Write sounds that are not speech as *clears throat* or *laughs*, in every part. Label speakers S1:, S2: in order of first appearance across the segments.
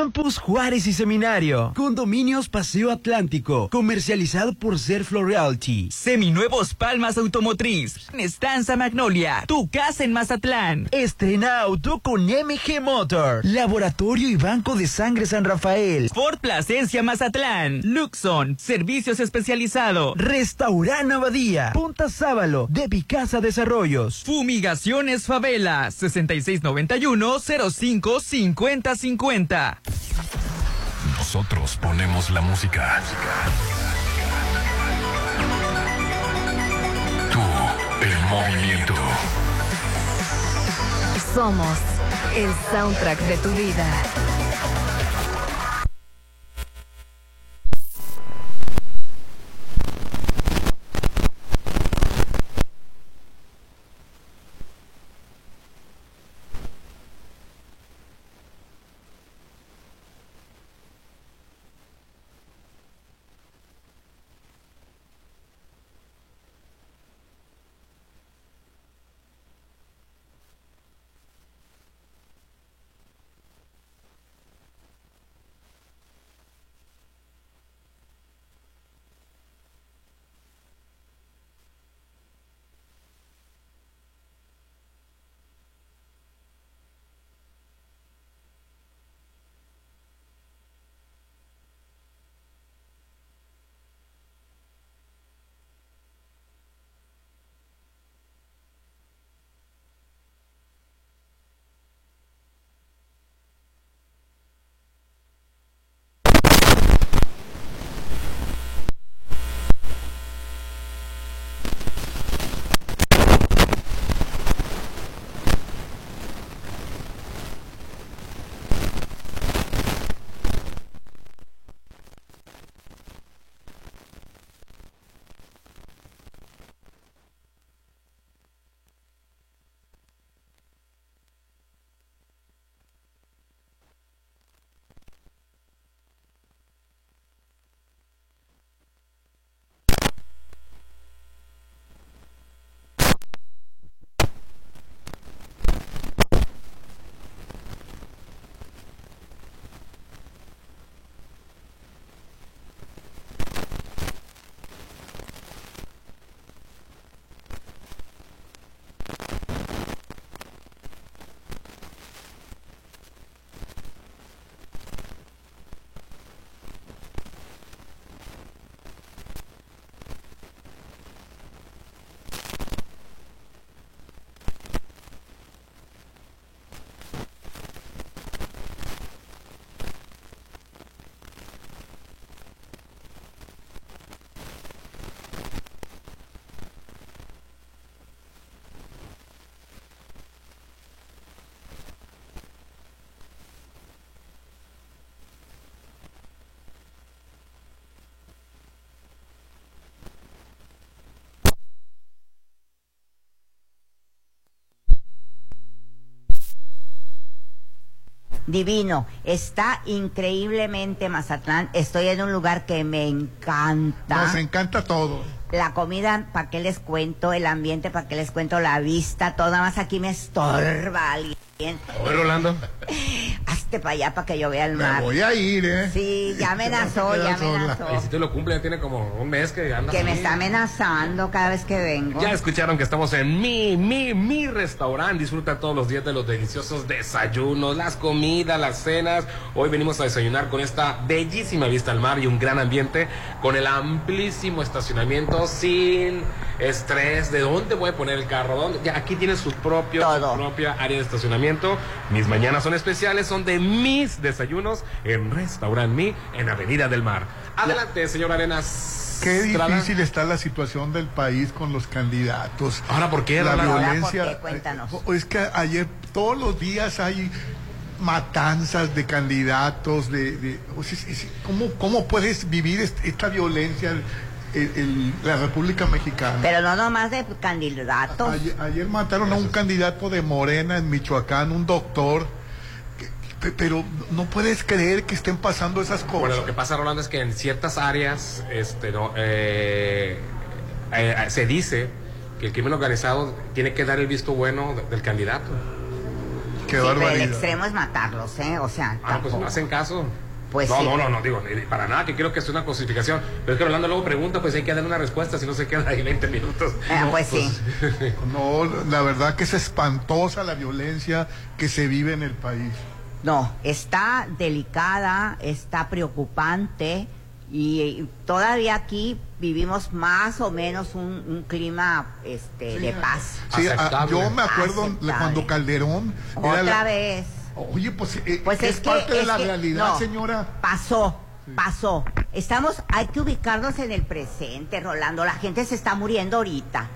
S1: Campus Juárez y Seminario. Condominios Paseo Atlántico. Comercializado por Serflo Realty.
S2: Seminuevos Palmas Automotriz. Estanza Magnolia. Tu casa en Mazatlán.
S1: Estrena auto con MG Motor. Laboratorio y Banco de Sangre San Rafael.
S2: Ford Plasencia Mazatlán. Luxon. Servicios especializados.
S1: Restaurant Abadía. Punta Sábalo. De Picasa Desarrollos.
S2: Fumigaciones Favela. 6691 05 50 50.
S3: Nosotros ponemos la música. Tú, el movimiento.
S4: Somos el soundtrack de tu vida.
S5: Divino, está increíblemente Mazatlán. Estoy en un lugar que me encanta.
S6: Nos encanta todo.
S5: La comida, ¿para qué les cuento? El ambiente, ¿para qué les cuento? La vista, toda más aquí me estorba alguien.
S7: Oye, Rolando.
S5: Para allá para que yo vea el
S6: Me
S5: mar.
S6: voy a ir, ¿eh?
S5: Sí, ya *laughs* amenazó, ya amenazó.
S7: Y si tú lo cumples, ya tiene como un mes que anda.
S5: Que me está amenazando cada vez que vengo.
S7: Ya escucharon que estamos en mi, mi, mi restaurante. Disfruta todos los días de los deliciosos desayunos, las comidas, las cenas. Hoy venimos a desayunar con esta bellísima vista al mar y un gran ambiente, con el amplísimo estacionamiento, sin estrés. ¿De dónde voy a poner el carro? ¿Dónde? Ya aquí tiene su propio, su propia área de estacionamiento. Mis mañanas son especiales, son de mis desayunos en Restaurant Mi, en Avenida del Mar. Adelante, señor Arenas.
S6: Qué difícil está la situación del país con los candidatos.
S7: Ahora, ¿por qué,
S6: La?
S5: Ahora,
S6: violencia.
S5: ¿por qué? Cuéntanos.
S6: eh, Es que ayer, todos los días hay matanzas de candidatos, de, de- o sea, es- es- ¿cómo, ¿cómo puedes vivir est- esta violencia la República Mexicana?
S5: Pero no nomás de candidatos.
S6: Ayer, ayer mataron a un candidato de Morena en Michoacán, un doctor, que- pero no puedes creer que estén pasando esas cosas.
S7: Bueno, lo que pasa, Rolando, es que en ciertas áreas este, no, eh, eh, eh, se dice que el crimen organizado tiene que dar el visto bueno de- del candidato.
S6: Qué
S5: Sí, pero el extremo es matarlos, ¿eh? O sea,
S7: Ah, pues no hacen caso.
S5: Pues
S7: no,
S5: sí.
S7: no, no, no, digo, ni- para nada, que quiero que sea una cosificación. Pero es que Rolando luego pregunta, pues hay que darle una respuesta, si no se queda ahí 20 minutos.
S5: Ah, pues sí.
S6: No, la verdad que es espantosa la violencia que se vive en el país.
S5: No, está delicada, está preocupante y, todavía aquí vivimos más o menos un, un clima este, de paz.
S6: Sí, yo me acuerdo
S5: Aceptable.
S6: cuando Calderón era
S5: Otra
S6: la-
S5: vez.
S6: Oye, pues, eh,
S5: Pues
S6: es,
S5: es, que
S6: parte de la
S5: que-
S6: realidad,
S5: no,
S6: señora.
S5: Pasó, pasó. Estamos, hay que ubicarnos en el presente, Rolando. La gente se está muriendo ahorita.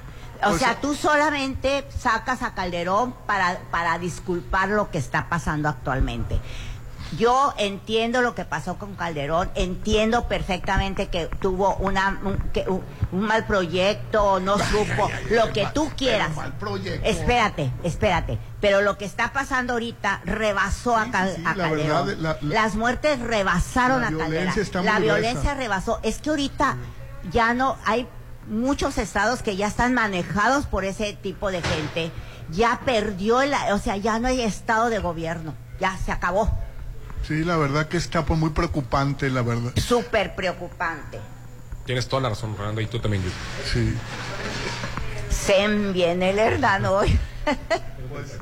S5: O
S6: Pues,
S5: sea,
S6: eh,
S5: tú solamente sacas a Calderón para, para disculpar lo que está pasando actualmente. Yo entiendo lo que pasó con Calderón, entiendo perfectamente que tuvo una, un, que- un- un mal proyecto, no supo, lo que tú quieras. Espérate, espérate. Pero lo que está pasando ahorita rebasó a, Cal-
S6: sí, sí,
S5: a
S6: la
S5: Calderón.
S6: verdad, la- la-
S5: Las muertes rebasaron
S6: La
S5: a Calderón. La violencia
S6: gruesa.
S5: rebasó. Es que ahorita ya no hay muchos estados que ya están manejados por ese tipo de gente. Ya perdió, el, o sea, ya no hay estado de gobierno. Ya se acabó.
S6: Sí, la verdad que está pues, muy preocupante, la verdad.
S5: Súper preocupante.
S7: Tienes toda la razón, Rolando, y tú también.
S6: Sí.
S5: Se viene el Hernán hoy.
S6: Pues,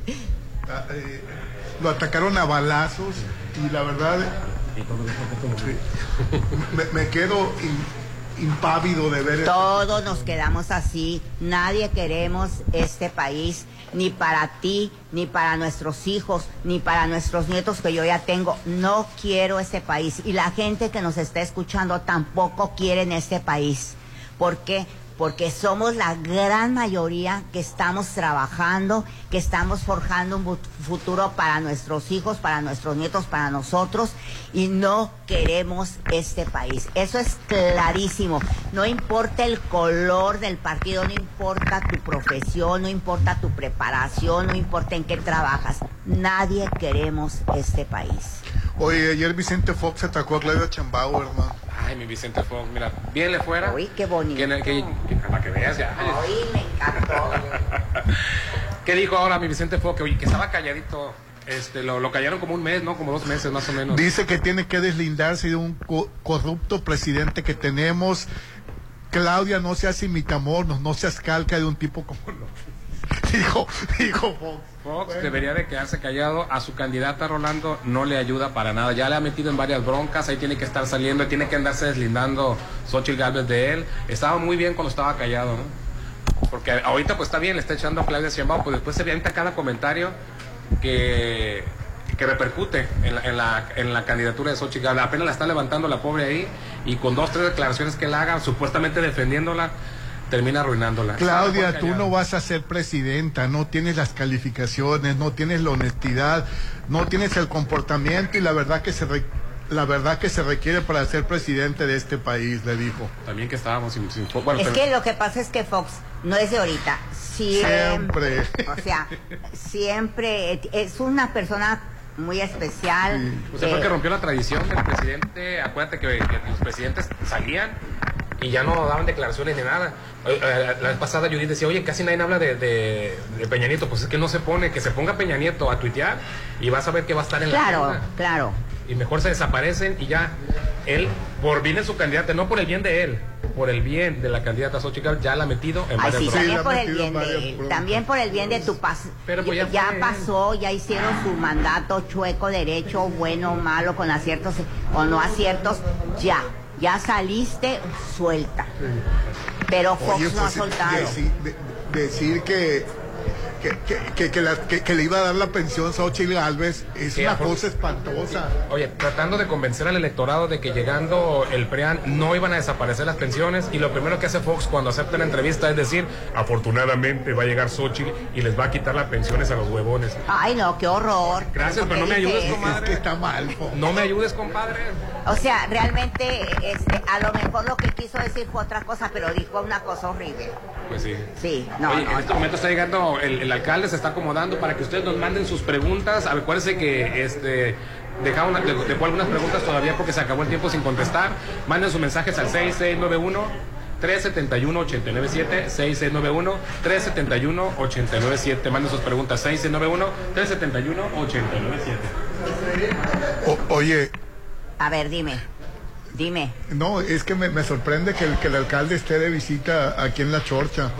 S6: eh, lo atacaron a balazos y la verdad sí, me, me quedo in- impávido de ver esto.
S5: Todos nos quedamos así. Nadie queremos este país, ni para ti, ni para nuestros hijos, ni para nuestros nietos que yo ya tengo. No quiero este país. Y la gente que nos está escuchando tampoco quiere en este país. ¿Por qué? Porque somos la gran mayoría que estamos trabajando, que estamos forjando un futuro para nuestros hijos, para nuestros nietos, para nosotros, y no queremos este país. Eso es clarísimo. No importa el color del partido, no importa tu profesión, no importa tu preparación, no importa en qué trabajas. Nadie queremos este país.
S6: Oye, ayer Vicente Fox atacó a Claudia Chambao, hermano.
S7: Ay, mi Vicente Fox, mira, bien le fuera.
S5: Uy, qué bonito.
S7: Que, que- que- para que veas ya.
S5: Ay, me encantó. *laughs*
S7: ¿Qué dijo ahora mi Vicente Fox? Que, oye, que estaba calladito. Este, lo, lo callaron como un mes, ¿no? Como dos meses más o menos.
S6: Dice que tiene que deslindarse de un co- corrupto presidente que tenemos. Claudia, no seas imitamonos, no seas calca de un tipo como no. *laughs* Dijo, dijo Fox.
S7: Fox debería de quedarse callado. A su candidata Rolando no le ayuda para nada. Ya le ha metido en varias broncas. Ahí tiene que estar saliendo. Tiene que andarse deslindando Xochitl Galvez de él. Estaba muy bien cuando estaba callado, ¿no? Porque ahorita pues está bien, le está echando a Claudia Sheinbaum. Pues después se avienta cada comentario que, que repercute en la, en, la, en la candidatura de Xochitl Galvez. Apenas la está levantando la pobre ahí. Y con dos, tres declaraciones que él haga, supuestamente defendiéndola, termina arruinándola.
S6: Claudia, tú no vas a ser presidenta, no tienes las calificaciones, no tienes la honestidad, no tienes el comportamiento y la verdad que se re- la verdad que se requiere para ser presidente de este país, le dijo.
S7: También que estábamos sin... sin- bueno,
S5: Es
S7: pero-
S5: que lo que pasa es que Fox no es de ahorita, siempre.
S6: Siempre.
S5: O sea, siempre es una persona muy especial.
S7: Usted fue el
S5: eh,
S7: que rompió la tradición del presidente. Acuérdate que, que los presidentes salían y ya no daban declaraciones ni nada. La vez pasada Judith decía, oye, casi nadie habla de, de, de Peña Nieto. Pues es que no se pone, que se ponga Peña Nieto a tuitear y vas a ver que va a estar en la
S5: Claro,
S7: agenda.
S5: claro.
S7: Y mejor se desaparecen y ya. Él, por bien de su candidata, no por el bien de él, por el bien de la candidata Xochitl, ya la ha metido en
S5: Ay,
S7: varias
S5: sí, también por el bien de también por el bien de tu paz.
S7: Pero pues ya
S5: ya
S7: fue.
S5: pasó, ya hicieron su mandato chueco, derecho, bueno, malo, con aciertos o no aciertos, ya, ya saliste suelta. Pero Fox
S6: Oye,
S5: no ha
S6: pues,
S5: soltado.
S6: deci- de- decir que que, que, que- que la- que- que le iba a dar la pensión a Xochitl Galvez es una cosa espantosa.
S7: Oye, tratando de convencer al electorado de que llegando el PREAN no iban a desaparecer las pensiones y lo primero que hace Fox cuando acepta la entrevista es decir, afortunadamente va a llegar Xochitl y les va a quitar las pensiones a los huevones.
S5: Ay, no, qué horror.
S7: Gracias,
S5: ¿Por
S7: pero no me ayudes,
S5: eso?
S7: comadre.
S6: Es que está mal. Fox.
S7: No me ayudes, compadre.
S5: O sea, realmente, este, a lo mejor lo que quiso decir fue otra cosa, pero dijo una cosa horrible.
S7: Pues sí.
S5: Sí, no,
S7: Oye,
S5: no,
S7: en este
S5: no.
S7: momento está llegando, el, el alcalde se está acomodando para que ustedes nos manden sus preguntas. Acuérdense que este dejaba una- dejó algunas preguntas todavía porque se acabó el tiempo sin contestar. Manden sus mensajes al 6691 371-897, 6691-371-897. Manden sus preguntas, 6691-371-897.
S6: O- oye,
S5: A ver, dime. Dime.
S6: no, es que me, me sorprende que el, que el alcalde esté de visita aquí en La Chorcha.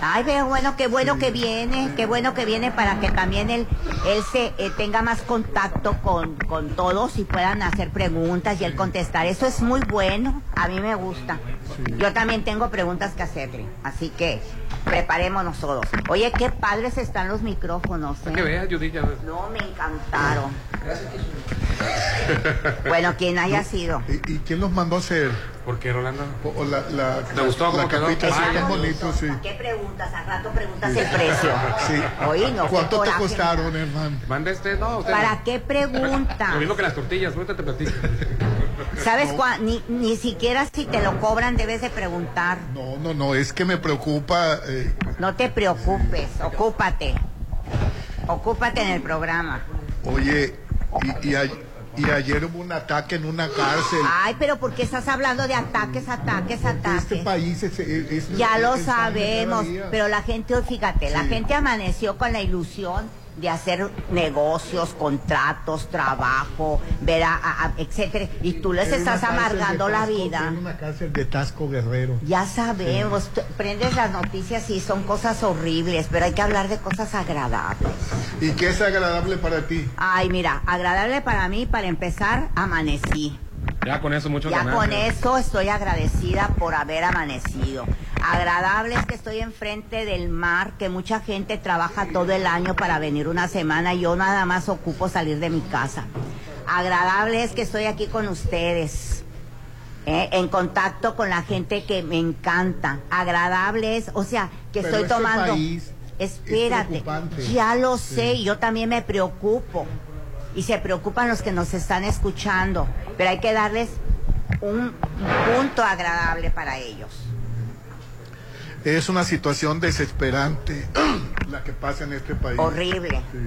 S5: Ay, pero bueno, qué bueno que viene, qué bueno que viene para que también él, él se eh, tenga más contacto con, con todos y puedan hacer preguntas y él contestar. Eso es muy bueno, a mí me gusta. Yo también tengo preguntas que hacerle, así que preparémonos todos. Oye, qué padres están los micrófonos. ¿eh?
S7: Que veas, Judith, ya ves.
S5: No, me encantaron. Bueno, quien haya sido.
S6: ¿Y, y quién los mandó a hacer?
S7: ¿Por qué, Rolando?
S6: O, la, la,
S7: ¿Te gustó
S6: la
S7: quedó?
S6: capita, tan
S7: no.
S6: bonito, sí.
S5: ¿Qué preguntas? Al rato preguntas el precio. *laughs*
S6: Sí.
S5: Oye, no, qué
S6: ¿Cuánto te costaron, hermano?
S7: Manda este, no, usted.
S5: ¿Para
S7: no.
S5: qué pregunta?
S7: Lo mismo que las tortillas, ahorita te platico. *laughs*
S5: ¿Sabes cuán? Ni, ni siquiera si te lo cobran debes de preguntar.
S6: No, no, no, es que me preocupa. eh,
S5: No te preocupes, ocúpate. Ocúpate en el programa.
S6: oye, y, y, a- y ayer hubo un ataque en una cárcel.
S5: Ay, pero ¿por qué estás hablando de ataques, ataques,
S6: Este
S5: ataques?
S6: país es,
S5: Ya lo
S6: es
S5: sabemos, pero la gente, fíjate, la gente amaneció con la ilusión de hacer negocios, contratos, trabajo, ver a, a- a- etcétera, y tú les estás amargando la vida.
S6: una cárcel de Tasco Guerrero.
S5: Ya sabemos, tú prendes las noticias y son cosas horribles, pero hay que hablar de cosas agradables.
S6: ¿Y qué es agradable para ti?
S5: Ay, mira, agradable para mí, para empezar, amanecí.
S7: Ya con eso mucho
S5: Ya
S7: ganancia.
S5: con eso estoy agradecida por haber amanecido. Agradable es que estoy enfrente del mar, que mucha gente trabaja todo el año para venir una semana y yo nada más ocupo salir de mi casa. Agradable es que estoy aquí con ustedes. ¿eh? en contacto con la gente que me encanta. Agradable es, o sea, que
S6: Pero
S5: estoy
S6: este
S5: tomando...
S6: país es
S5: Espérate, ya lo sé, yo también me preocupo. Y se preocupan los que nos están escuchando, pero hay que darles un punto agradable para ellos.
S6: Es una situación desesperante *clears throat* la que pasa en este país.
S5: Horrible.
S6: Sí.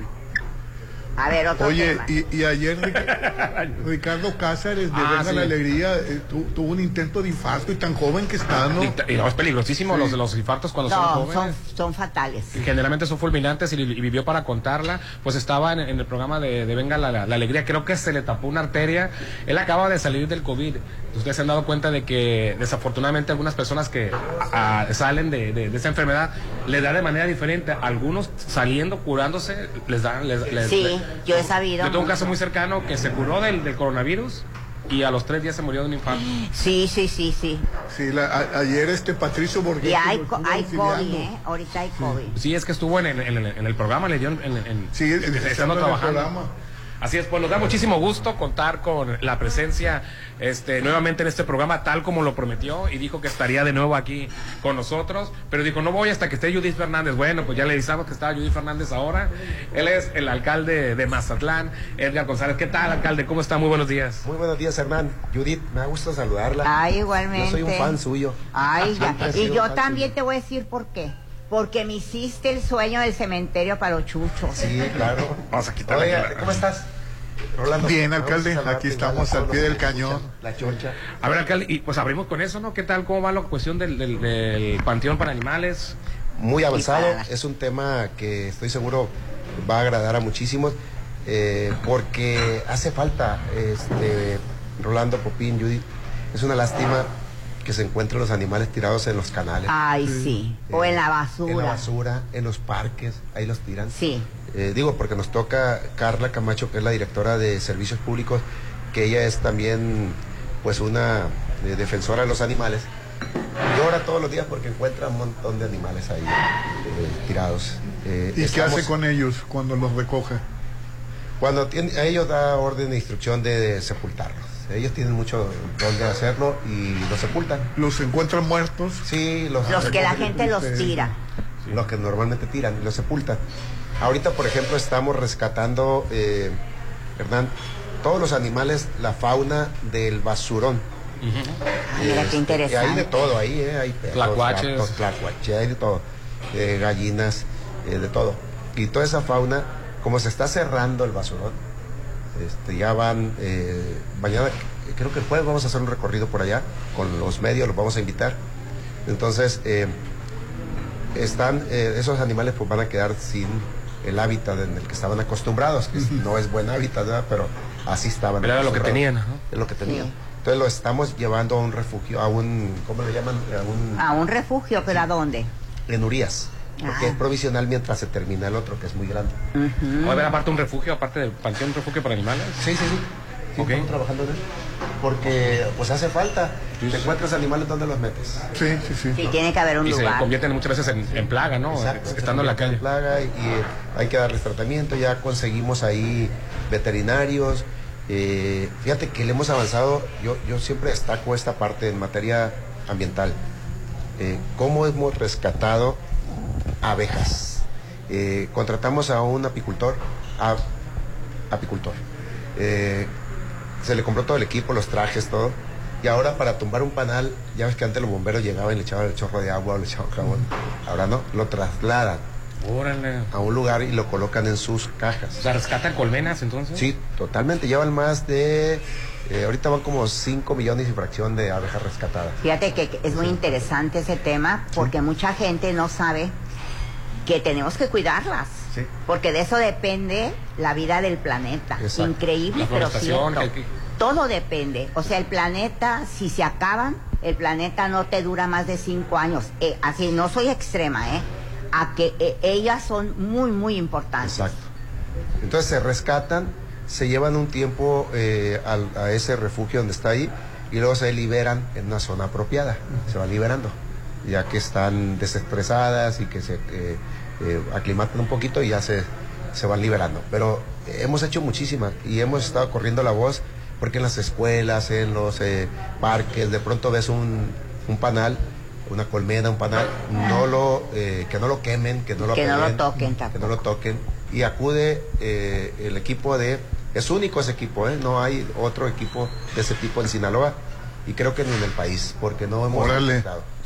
S5: A ver, otro
S6: Oye,
S5: tema.
S6: y, y ayer Ric- *laughs* Ricardo Cáceres de
S7: Ah,
S6: Venga
S7: sí.
S6: la Alegría eh, tu- tuvo un intento de infarto y tan joven que está, ¿no?
S7: Y, y no, es peligrosísimo
S6: Sí.
S7: los, los infartos cuando son
S5: No,
S7: jóvenes.
S5: son, son fatales.
S7: Y generalmente son fulminantes y, y vivió para contarla. Pues estaba en, en el programa de, de Venga la, la Alegría. Creo que se le tapó una arteria. Él acaba de salir del COVID. Ustedes se han dado cuenta de que desafortunadamente algunas personas que a- a- salen de, de- de esa enfermedad les da de manera diferente. Algunos saliendo, curándose, les dan... Les, les-
S5: Sí,
S7: les-
S5: yo he sabido
S7: Yo tengo un caso muy cercano que se curó del, del coronavirus y a los tres días se murió de un infarto.
S5: Sí, sí, sí, sí.
S6: Sí, la- a- ayer este Patricio Borghetti
S5: Y hay, co- hay COVID. ¿eh? Ahorita hay COVID.
S7: Sí, es que estuvo en, el- en el- en el programa, le dio en, en- en-
S6: Sí, en-
S7: estando
S6: en el
S7: trabajando.
S6: programa.
S7: Así es, pues nos da muchísimo gusto contar con la presencia este, nuevamente en este programa, tal como lo prometió, y dijo que estaría de nuevo aquí con nosotros, pero dijo, no voy hasta que esté Judith Fernández. Bueno, pues ya le avisamos que estaba Judith Fernández ahora. Él es el alcalde de Mazatlán, Edgar González. ¿Qué tal, alcalde? ¿Cómo está? Muy buenos días.
S8: Muy buenos días, Hernán. Judith, me da gusto saludarla.
S5: Ay, igualmente.
S8: Yo soy un fan suyo.
S5: Ay, ya. Y yo también
S8: suyo.
S5: te voy a decir por qué. Porque me hiciste el sueño del cementerio para los chuchos.
S8: Sí, claro.
S7: Vamos a aquí la-
S8: ¿cómo estás? Rolando.
S6: Bien, alcalde, aquí estamos al pie del cañón.
S8: La chorcha.
S7: A ver, alcalde, y pues abrimos con eso, ¿no? ¿Qué tal? ¿Cómo va la cuestión del, del- del Panteón para Animales?
S8: Muy avanzado.
S5: para-
S8: Es un tema que estoy seguro va a agradar a muchísimos. eh, porque hace falta, este, Rolando Popín, Judith. Es una lástima que se encuentren los animales tirados en los canales.
S5: Ay, sí. O en la basura.
S8: En la basura, en los parques, ahí los tiran.
S5: Sí.
S8: Eh, digo, porque nos toca Carla Camacho, que es la directora de Servicios Públicos, que ella es también pues una eh, defensora de los animales. Llora todos los días porque encuentra un montón de animales ahí eh, tirados. Eh,
S6: ¿Y qué hace con ellos cuando los recoge?
S8: Cuando tiene, a ellos da orden de instrucción de sepultarlos. Ellos tienen mucho donde hacerlo y los sepultan.
S6: ¿Los encuentran muertos?
S8: Sí, los,
S5: Los que la gente los tira.
S8: los que normalmente tiran y los sepultan. Ahorita, por ejemplo, estamos rescatando, eh, Hernán, todos los animales, la fauna del basurón.
S5: Ay, mira
S8: Este,
S5: qué interesante.
S8: Hay de todo ahí, ¿eh? Hay perros,
S7: tlacuaches,
S8: hay de todo. Eh, gallinas, eh, de todo. Y toda esa fauna, como se está cerrando el basurón, este, ya van, eh, mañana, creo que el jueves vamos a hacer un recorrido por allá, con los medios los vamos a invitar. Entonces, eh, están, eh, esos animales pues van a quedar sin el hábitat en el que estaban acostumbrados, que no es buen hábitat, ¿verdad? pero así estaban.
S7: Pero era lo que tenían.
S8: Es lo que tenían.
S5: Sí.
S8: Entonces lo estamos llevando a un refugio, a un, ¿cómo le llaman? A un,
S5: A un refugio, pero ¿a dónde?
S8: en Urias, porque
S5: Ah.
S8: es provisional mientras se termina el otro, que es muy grande.
S7: ¿Va a haber aparte un refugio, aparte del panteón, un refugio para animales?
S8: Sí, sí, sí. Sí,
S7: Ok.
S8: estamos trabajando en él. Porque pues hace falta. Te encuentras animales, ¿dónde los metes?
S6: Sí, sí, sí.
S5: Sí, tiene que haber un
S7: Y se
S5: lugar.
S7: convierten muchas veces en, en plaga, ¿no?
S8: Exacto,
S7: Estando en la calle.
S8: plaga y, y hay que darles tratamiento. Ya conseguimos ahí veterinarios. Eh, fíjate que le hemos avanzado. Yo, yo siempre destaco esta parte en materia ambiental. Eh, cómo hemos rescatado abejas. Eh, contratamos a un apicultor, a- apicultor. Eh, se le compró todo el equipo, los trajes, todo. Y ahora para tumbar un panal, ya ves que antes los bomberos llegaban y le echaban el chorro de agua o le echaban jabón. Ahora no, lo trasladan
S7: Órale.
S8: a un lugar y lo colocan en sus cajas.
S7: O sea, rescatan colmenas entonces.
S8: Sí, totalmente. Llevan más de... eh, ahorita van como 5 millones y fracción de abejas rescatadas.
S5: Fíjate que que es muy interesante ese tema porque mucha gente no sabe que tenemos que cuidarlas.
S8: Sí.
S5: Porque de eso depende la vida del planeta.
S8: Exacto.
S5: Increíble,
S7: La
S5: pero cierto.
S7: que- que-
S5: Todo depende. O sea, el planeta, si se acaban, el planeta no te dura más de cinco años. Eh, así, no soy extrema, ¿eh? A que eh, ellas son muy, muy importantes.
S8: Exacto. Entonces se rescatan, se llevan un tiempo eh, al- a ese refugio donde está ahí y luego se liberan en una zona apropiada. Se van liberando, ya que están desestresadas y que se eh, aclimatan un poquito y ya se, se van liberando. Pero hemos hecho muchísimas y hemos estado corriendo la voz porque en las escuelas, en los eh, parques, de pronto ves un, un panal, una colmena, un panal, no lo, eh, que no lo quemen, que no lo
S5: Que no lo toquen
S8: que no lo toquen y acude eh, el equipo de es único ese equipo ¿eh? no hay otro equipo de ese tipo en Sinaloa y creo que ni en el país porque no hemos.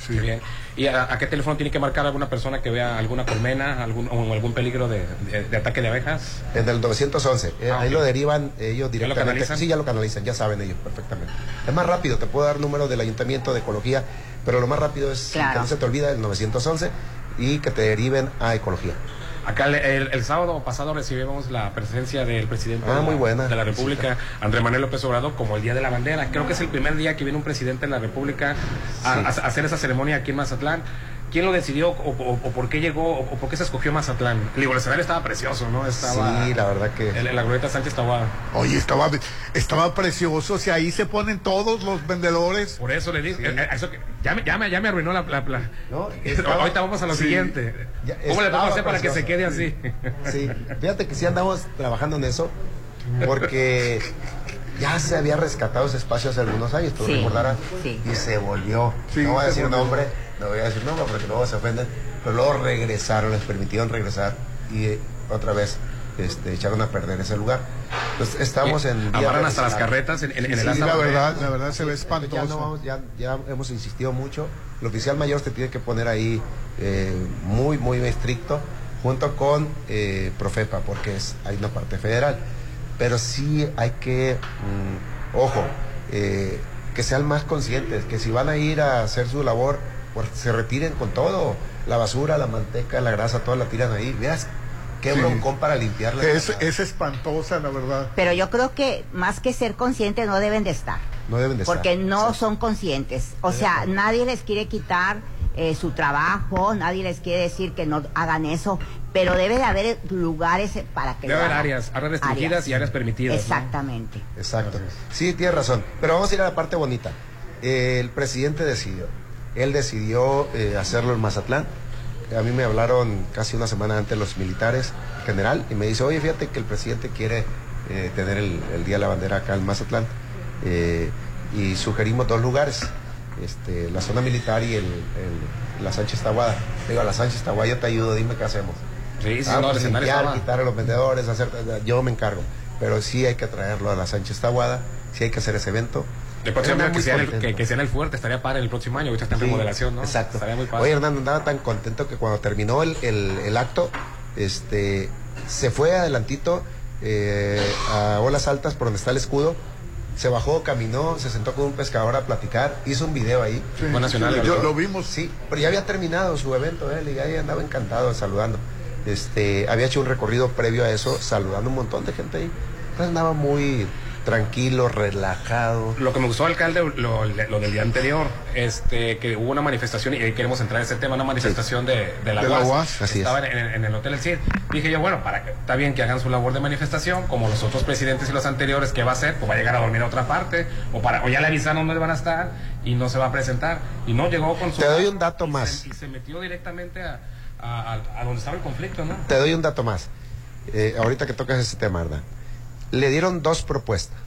S6: Sí.
S7: Bien. ¿Y a, a qué teléfono tiene que marcar alguna persona que vea alguna colmena algún, o algún peligro de, de- de ataque de abejas?
S8: en el 911 eh,
S7: Ah,
S8: ahí lo derivan ellos
S7: ¿Ya lo
S8: directamente
S7: canalizan?
S8: sí ya lo canalizan ya saben ellos perfectamente es más rápido te puedo dar número del ayuntamiento de ecología pero lo más rápido es
S5: Claro.
S8: que no se te olvida el 911 y que te deriven a ecología
S7: Acá el, el- el sábado pasado recibimos la presencia del presidente
S8: Ah,
S7: de, la,
S8: muy buena.
S7: de la República, Andrés Manuel López Obrador, como el Día de la Bandera. Creo que es el primer día que viene un presidente de la República a, a- a hacer esa ceremonia aquí en Mazatlán. ¿Quién lo decidió o, o- o por qué llegó o, o por qué se escogió Mazatlán? Digo, el escenario estaba precioso, ¿no? Estaba
S8: sí la verdad que
S7: el- la glorieta Sánchez estaba...
S6: Oye, estaba, estaba precioso. Si ahí se ponen todos los vendedores.
S7: Por eso le dije, eh, eh, eso que- ya, me, ya, me, ya me arruinó la... la- la-
S8: No, *laughs* estaba-
S7: Ahorita vamos a lo
S6: sí.
S7: siguiente.
S8: Ya
S7: ¿Cómo le podemos hacer para que se quede así?
S8: Sí, fíjate que sí andamos trabajando en eso, porque ya se había rescatado ese espacio hace algunos años, tú
S5: Sí,
S8: recordarás,
S5: sí.
S8: y se volvió.
S6: Sí,
S8: no voy a decir
S6: volvió.
S8: nombre, no voy a decir nombre porque luego se ofenden, pero luego regresaron, les permitieron regresar y eh, otra vez este, echaron a perder ese lugar. Entonces estamos en... vías
S7: Amarran hasta las carretas en, en- en el
S6: Sí, la verdad, la verdad se ve
S8: Ya, no
S6: espantoso.
S8: vamos- ya, ya hemos insistido mucho. El oficial mayor se tiene que poner ahí eh, muy, muy estricto, junto con eh, Profepa, porque es, hay una parte federal. Pero sí hay que, mm, ojo, eh, que sean más conscientes, que si van a ir a hacer su labor, pues se retiren con todo. La basura, la manteca, la grasa, todo la tiran ahí. Veas qué
S6: Sí.
S8: broncón para limpiarla.
S6: Es, es espantosa, la verdad.
S5: Pero yo creo que más que ser conscientes no deben de estar.
S8: No deben de
S5: porque
S8: estar.
S5: no son conscientes. O sea, nadie les quiere quitar eh, su trabajo, nadie les quiere decir que no hagan eso, pero debe de haber lugares para que
S7: Debe
S5: lo
S7: haber
S5: hagan.
S7: áreas, áreas restringidas y áreas permitidas, ¿no?
S5: Exactamente.
S8: Exacto. Sí, tienes razón. Pero vamos a ir a la parte bonita. Eh, el presidente decidió. Él decidió eh, hacerlo en Mazatlán. A mí me hablaron casi una semana antes los militares general y me dice, oye, fíjate que el presidente quiere eh, tener el, el Día de la Bandera acá en Mazatlán. Eh, y sugerimos dos lugares, este, la zona militar y el, el- la Sánchez Tahuada. Digo, a la Sánchez Tahuada yo te ayudo, dime qué hacemos.
S7: Sí, sí,
S8: Ah,
S7: no,
S8: pues limpiar, quitar a los vendedores, hacer, yo me encargo. Pero sí hay que traerlo a la Sánchez Tahuada, sí hay que hacer ese evento.
S7: El próximo
S8: Anda
S7: año que sea, en el, que, que sea en el fuerte, estaría para el próximo año, ahorita está en
S8: Sí,
S7: remodelación, ¿no?
S8: Exacto.
S7: Estaría muy padre.
S8: Oye, Hernando, andaba tan contento que cuando terminó el, el- el acto, este, se fue adelantito eh, a olas altas por donde está el escudo, Se bajó, caminó, se sentó con un pescador a platicar, hizo un video ahí.
S6: Sí,
S7: Fue nacional,
S6: sí,
S7: ¿verdad?
S6: yo- lo vimos.
S8: Sí, pero ya había terminado su evento él y ahí andaba encantado saludando. Este, había hecho un recorrido previo a eso, saludando un montón de gente ahí. Entonces andaba muy tranquilo, relajado.
S7: Lo que me gustó, alcalde, lo, lo del día anterior, este, que hubo una manifestación, y ahí queremos entrar en ese tema, una manifestación de, de la
S6: De la
S7: UAS.
S6: UAS,
S8: así es.
S7: Estaba en, en- en el Hotel El Cid. Dije yo, bueno, para que, está bien que hagan su labor de manifestación, como los otros presidentes y los anteriores, ¿qué va a hacer? Pues va a llegar a dormir a otra parte, o, para, o ya le avisaron dónde van a estar, y no se va a presentar. Y no llegó con su...
S8: Te doy un dato
S7: y se-
S8: más.
S7: y se metió directamente a, a, a- a donde estaba el conflicto, ¿no?
S8: Te doy un dato más. Eh, ahorita que tocas ese tema, ¿verdad? Le dieron dos propuestas.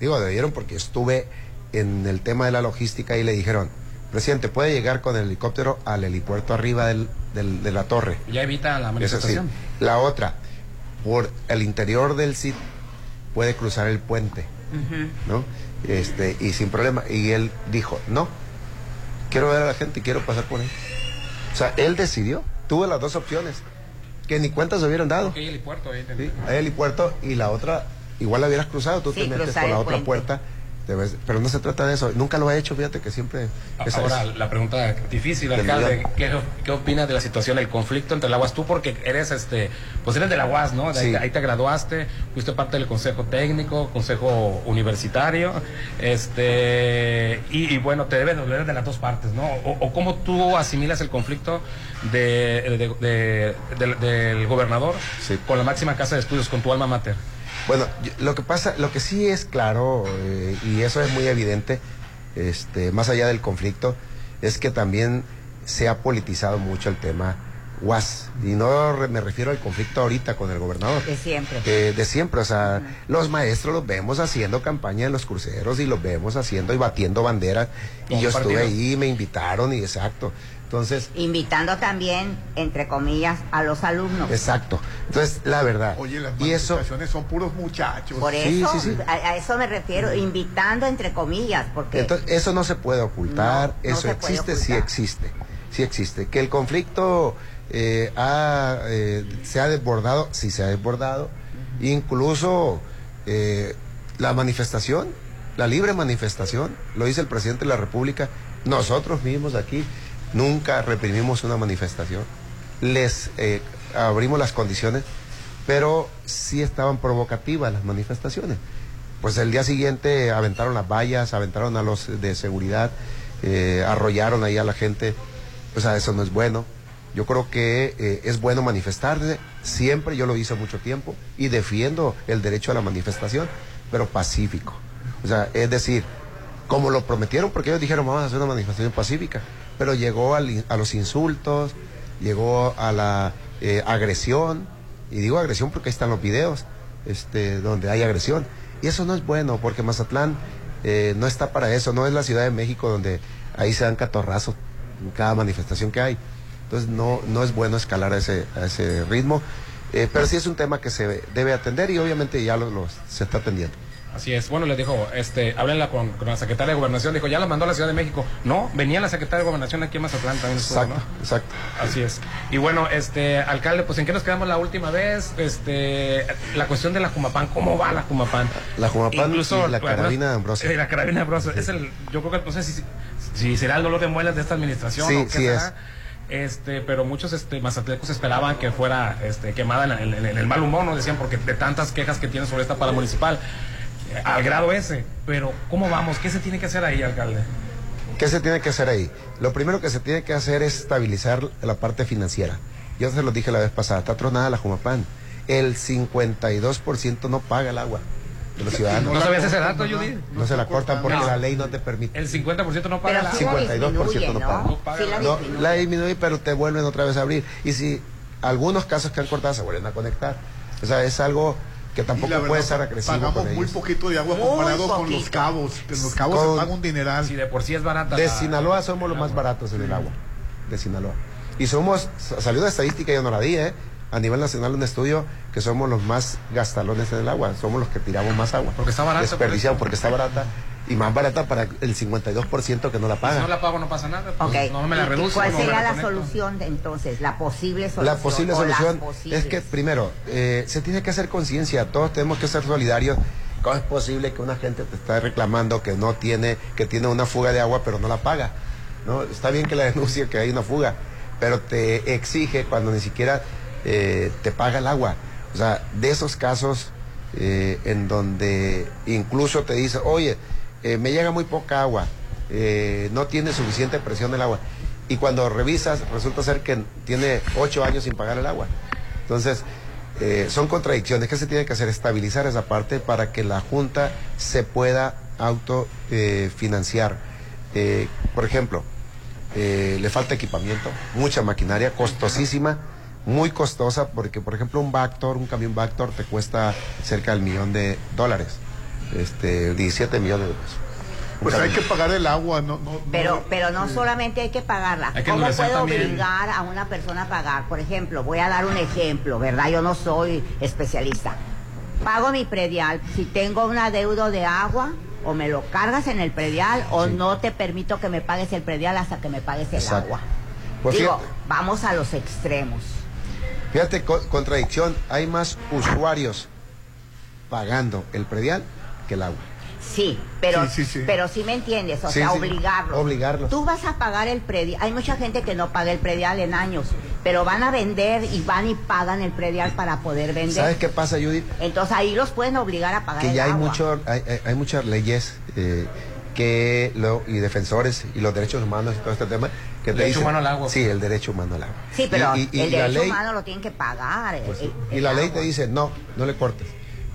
S8: Digo, le dieron porque estuve en el tema de la logística y le dijeron, presidente, puede llegar con el helicóptero al helipuerto arriba del- del- de la torre.
S7: Ya evita la
S8: sí.
S7: manifestación.
S8: La otra, por el interior del sitio puede cruzar el puente, ¿no? Este, y sin problema. Y él dijo, no, quiero ver a la gente y quiero pasar por ahí. O sea, él decidió, tuvo las dos opciones, que ni cuentas se hubieran dado.
S7: El helipuerto ahí.
S8: ¿sí? Hay helipuerto y la otra, igual la hubieras cruzado, tú
S5: Sí,
S8: te metes por la otra
S5: puente.
S8: puerta. Pero no se trata de eso, nunca lo ha hecho, fíjate que siempre... esa
S7: Ahora,
S8: es-
S7: la pregunta difícil, alcalde. ¿qué, qué opinas de la situación, el conflicto entre la UAS? Tú porque eres, este, pues eres de la UAS, ¿no? De ahí,
S8: Sí.
S7: ahí te graduaste, fuiste parte del consejo técnico, consejo universitario, este, y, y bueno, te debes doler de las dos partes, ¿no? O, o cómo tú asimilas el conflicto de, de- de- del- del gobernador
S8: Sí.
S7: con la máxima casa de estudios, con tu alma mater.
S8: Bueno, lo que pasa, lo que sí es claro, eh, y eso es muy evidente, este, más allá del conflicto, es que también se ha politizado mucho el tema UAS. Y no re- me refiero al conflicto ahorita con el gobernador.
S5: De siempre.
S8: Eh, de siempre, o sea, los maestros los vemos haciendo campaña en los cruceros y los vemos haciendo y batiendo banderas. Y yo estuve ahí, me invitaron y exacto. Entonces,
S5: Invitando también, entre comillas, a los alumnos.
S8: exacto. Entonces, la verdad.
S6: Oye, las
S8: y eso,
S6: manifestaciones son puros muchachos.
S5: Por eso,
S8: sí, sí.
S5: A, a eso me refiero, invitando entre comillas, porque
S8: Entonces, eso no se puede ocultar,
S5: No,
S8: eso existe, sí existe, sí existe. Que el conflicto eh, ha, eh, se ha desbordado, sí se ha desbordado, incluso eh, la manifestación, la libre manifestación, lo dice el presidente de la República, nosotros mismos aquí nunca reprimimos una manifestación, les eh, abrimos las condiciones, pero sí estaban provocativas las manifestaciones pues el día siguiente aventaron las vallas, aventaron a los de seguridad, eh, arrollaron ahí a la gente. O sea, eso no es bueno. Yo creo que eh, es bueno manifestarse. Siempre yo lo hice mucho tiempo y defiendo el derecho a la manifestación, pero pacífico. O sea, es decir, como lo prometieron, porque ellos dijeron vamos a hacer una manifestación pacífica, pero llegó al a los insultos, llegó a la eh, agresión, y digo agresión porque ahí están los videos, este, donde hay agresión. Y eso no es bueno, porque Mazatlán eh, no está para eso, no es la Ciudad de México donde ahí se dan catorrazos en cada manifestación que hay. Entonces no, no es bueno escalar a ese, ese ritmo, eh, pero sí es un tema que se debe atender y obviamente ya lo- se está atendiendo.
S7: Así es. Bueno, les dijo, este, háblenla con, con la secretaria de Gobernación. Dijo, ya la mandó a la Ciudad de México. No, venía la secretaria de Gobernación aquí en Mazatlán también. estuvo,
S8: Exacto,
S7: ¿no?
S8: exacto.
S7: Así es. Y bueno, este, alcalde, pues ¿en qué nos quedamos la última vez? Este, la cuestión de la Jumapán, ¿cómo va la Jumapán?
S8: La Jumapán y la carabina de Ambrosio.
S7: eh, la carabina de Ambrosio. Es el, yo creo que no sé si, si será el dolor de muelas de esta administración
S8: Sí,
S7: o qué
S8: sí
S7: será. Este, pero muchos este, mazatlecos esperaban que fuera este, quemada en, en- en el mal humor, ¿no? Decían, porque de tantas quejas que tienen sobre esta para municipal, al grado ese. Pero, ¿cómo vamos? ¿Qué se tiene que hacer ahí, alcalde?
S8: ¿Qué se tiene que hacer ahí? Lo primero que se tiene que hacer es estabilizar la parte financiera. Yo se lo dije la vez pasada, está tronada la Jumapan. El 52% no paga el agua de los ciudadanos. *laughs*
S7: ¿No sabías ese dato,
S6: ¿verdad?
S7: Judy?
S8: No se la cortan porque
S7: No.
S8: la ley no te permite.
S7: El 50% no
S5: pero
S7: paga la
S5: la
S8: 52%
S5: disminuye,
S8: no
S5: ¿no?
S8: paga.
S7: No paga.
S5: La
S8: No, la disminuye, pero te vuelven otra vez a abrir. Y si algunos casos que han cortado se vuelven a conectar. O sea, es algo que
S6: Y
S8: tampoco
S6: verdad,
S8: puede ser agresivo
S6: Pagamos
S8: con
S6: muy
S8: ellos.
S6: poquito de agua
S5: Muy
S6: comparado con
S5: poquito.
S6: los cabos. En los cabos
S8: Con-
S6: se paga un dineral.
S7: Si de por sí es barata.
S8: De
S7: la-
S8: Sinaloa somos los más baratos en el agua. De Sinaloa. Y somos, salió una estadística, yo no la di, ¿eh? A nivel nacional un estudio que somos los más gastalones en el agua. Somos los que tiramos más agua.
S7: Porque está barata,
S8: Desperdiciamos
S7: por
S8: porque está barata. Y más barata para el 52% que no la
S7: Si
S8: paga.
S7: no la pago, no pasa nada. pues,
S5: Ok.
S7: No me la
S5: ¿Y
S7: reduzco.
S5: ¿Cuál
S7: no
S5: sería la solución de, entonces? La posible solución.
S8: La posible solución es que, primero, eh, se tiene que hacer conciencia, todos tenemos que ser solidarios ¿Cómo es posible que una gente te está reclamando que no tiene, que tiene una fuga de agua pero no la paga? ¿No? Está bien que la *laughs* denuncie que hay una fuga, pero te exige cuando ni siquiera eh, te paga el agua. O sea, de esos casos eh, en donde incluso te dice, oye, eh, me llega muy poca agua, eh, no tiene suficiente presión el agua. Y cuando revisas, resulta ser que tiene ocho años sin pagar el agua. Entonces, eh, son contradicciones. ¿Qué se tiene que hacer? Estabilizar esa parte para que la Junta se pueda autofinanciar. Eh, por ejemplo, le falta equipamiento, mucha maquinaria, costosísima, muy costosa, porque por ejemplo un Bactor, un camión Bactor te cuesta cerca del millón de dólares, este, 17 millones de pesos.
S6: Pues hay que pagar el agua, no, no,
S5: Pero,
S6: no-
S5: pero no solamente hay que pagarla.
S7: Hay que
S5: ¿Cómo puedo
S7: también.
S5: obligar a una persona a pagar? Por ejemplo, voy a dar un ejemplo, ¿verdad? Yo no soy especialista. Pago mi predial. Si tengo un adeudo de agua, o me lo cargas en el predial, o
S8: Sí.
S5: no te permito que me pagues el predial hasta que me pagues el
S8: Exacto.
S5: agua.
S8: Pues
S5: Digo,
S8: fíjate.
S5: vamos a los extremos.
S8: Fíjate, co- contradicción, hay más usuarios pagando el predial que el agua.
S5: Sí, pero
S6: Sí, sí, sí.
S5: pero sí me entiendes, o
S8: Sí,
S5: sea,
S8: sí.
S5: obligarlos.
S8: Obligarlos.
S5: Tú vas a pagar el predial. Hay mucha gente que no paga el predial en años, pero van a vender y van y pagan el predial para poder vender.
S8: ¿Sabes qué pasa, Judith?
S5: Entonces ahí los pueden obligar a pagar
S8: que
S5: el
S8: ya hay,
S5: agua.
S8: mucho, hay, hay- hay muchas leyes eh, que lo, y defensores y los derechos humanos y todo este tema que
S7: El
S8: te
S7: derecho
S8: dicen-
S7: humano al agua.
S8: Sí, el derecho humano al agua.
S5: Sí, pero
S8: Y- y- y
S5: el
S8: la
S5: derecho
S8: ley-
S5: humano lo tienen que pagar.
S8: pues
S5: el-
S8: y
S5: el
S8: la ley
S5: agua.
S8: te dice, no, no le cortes,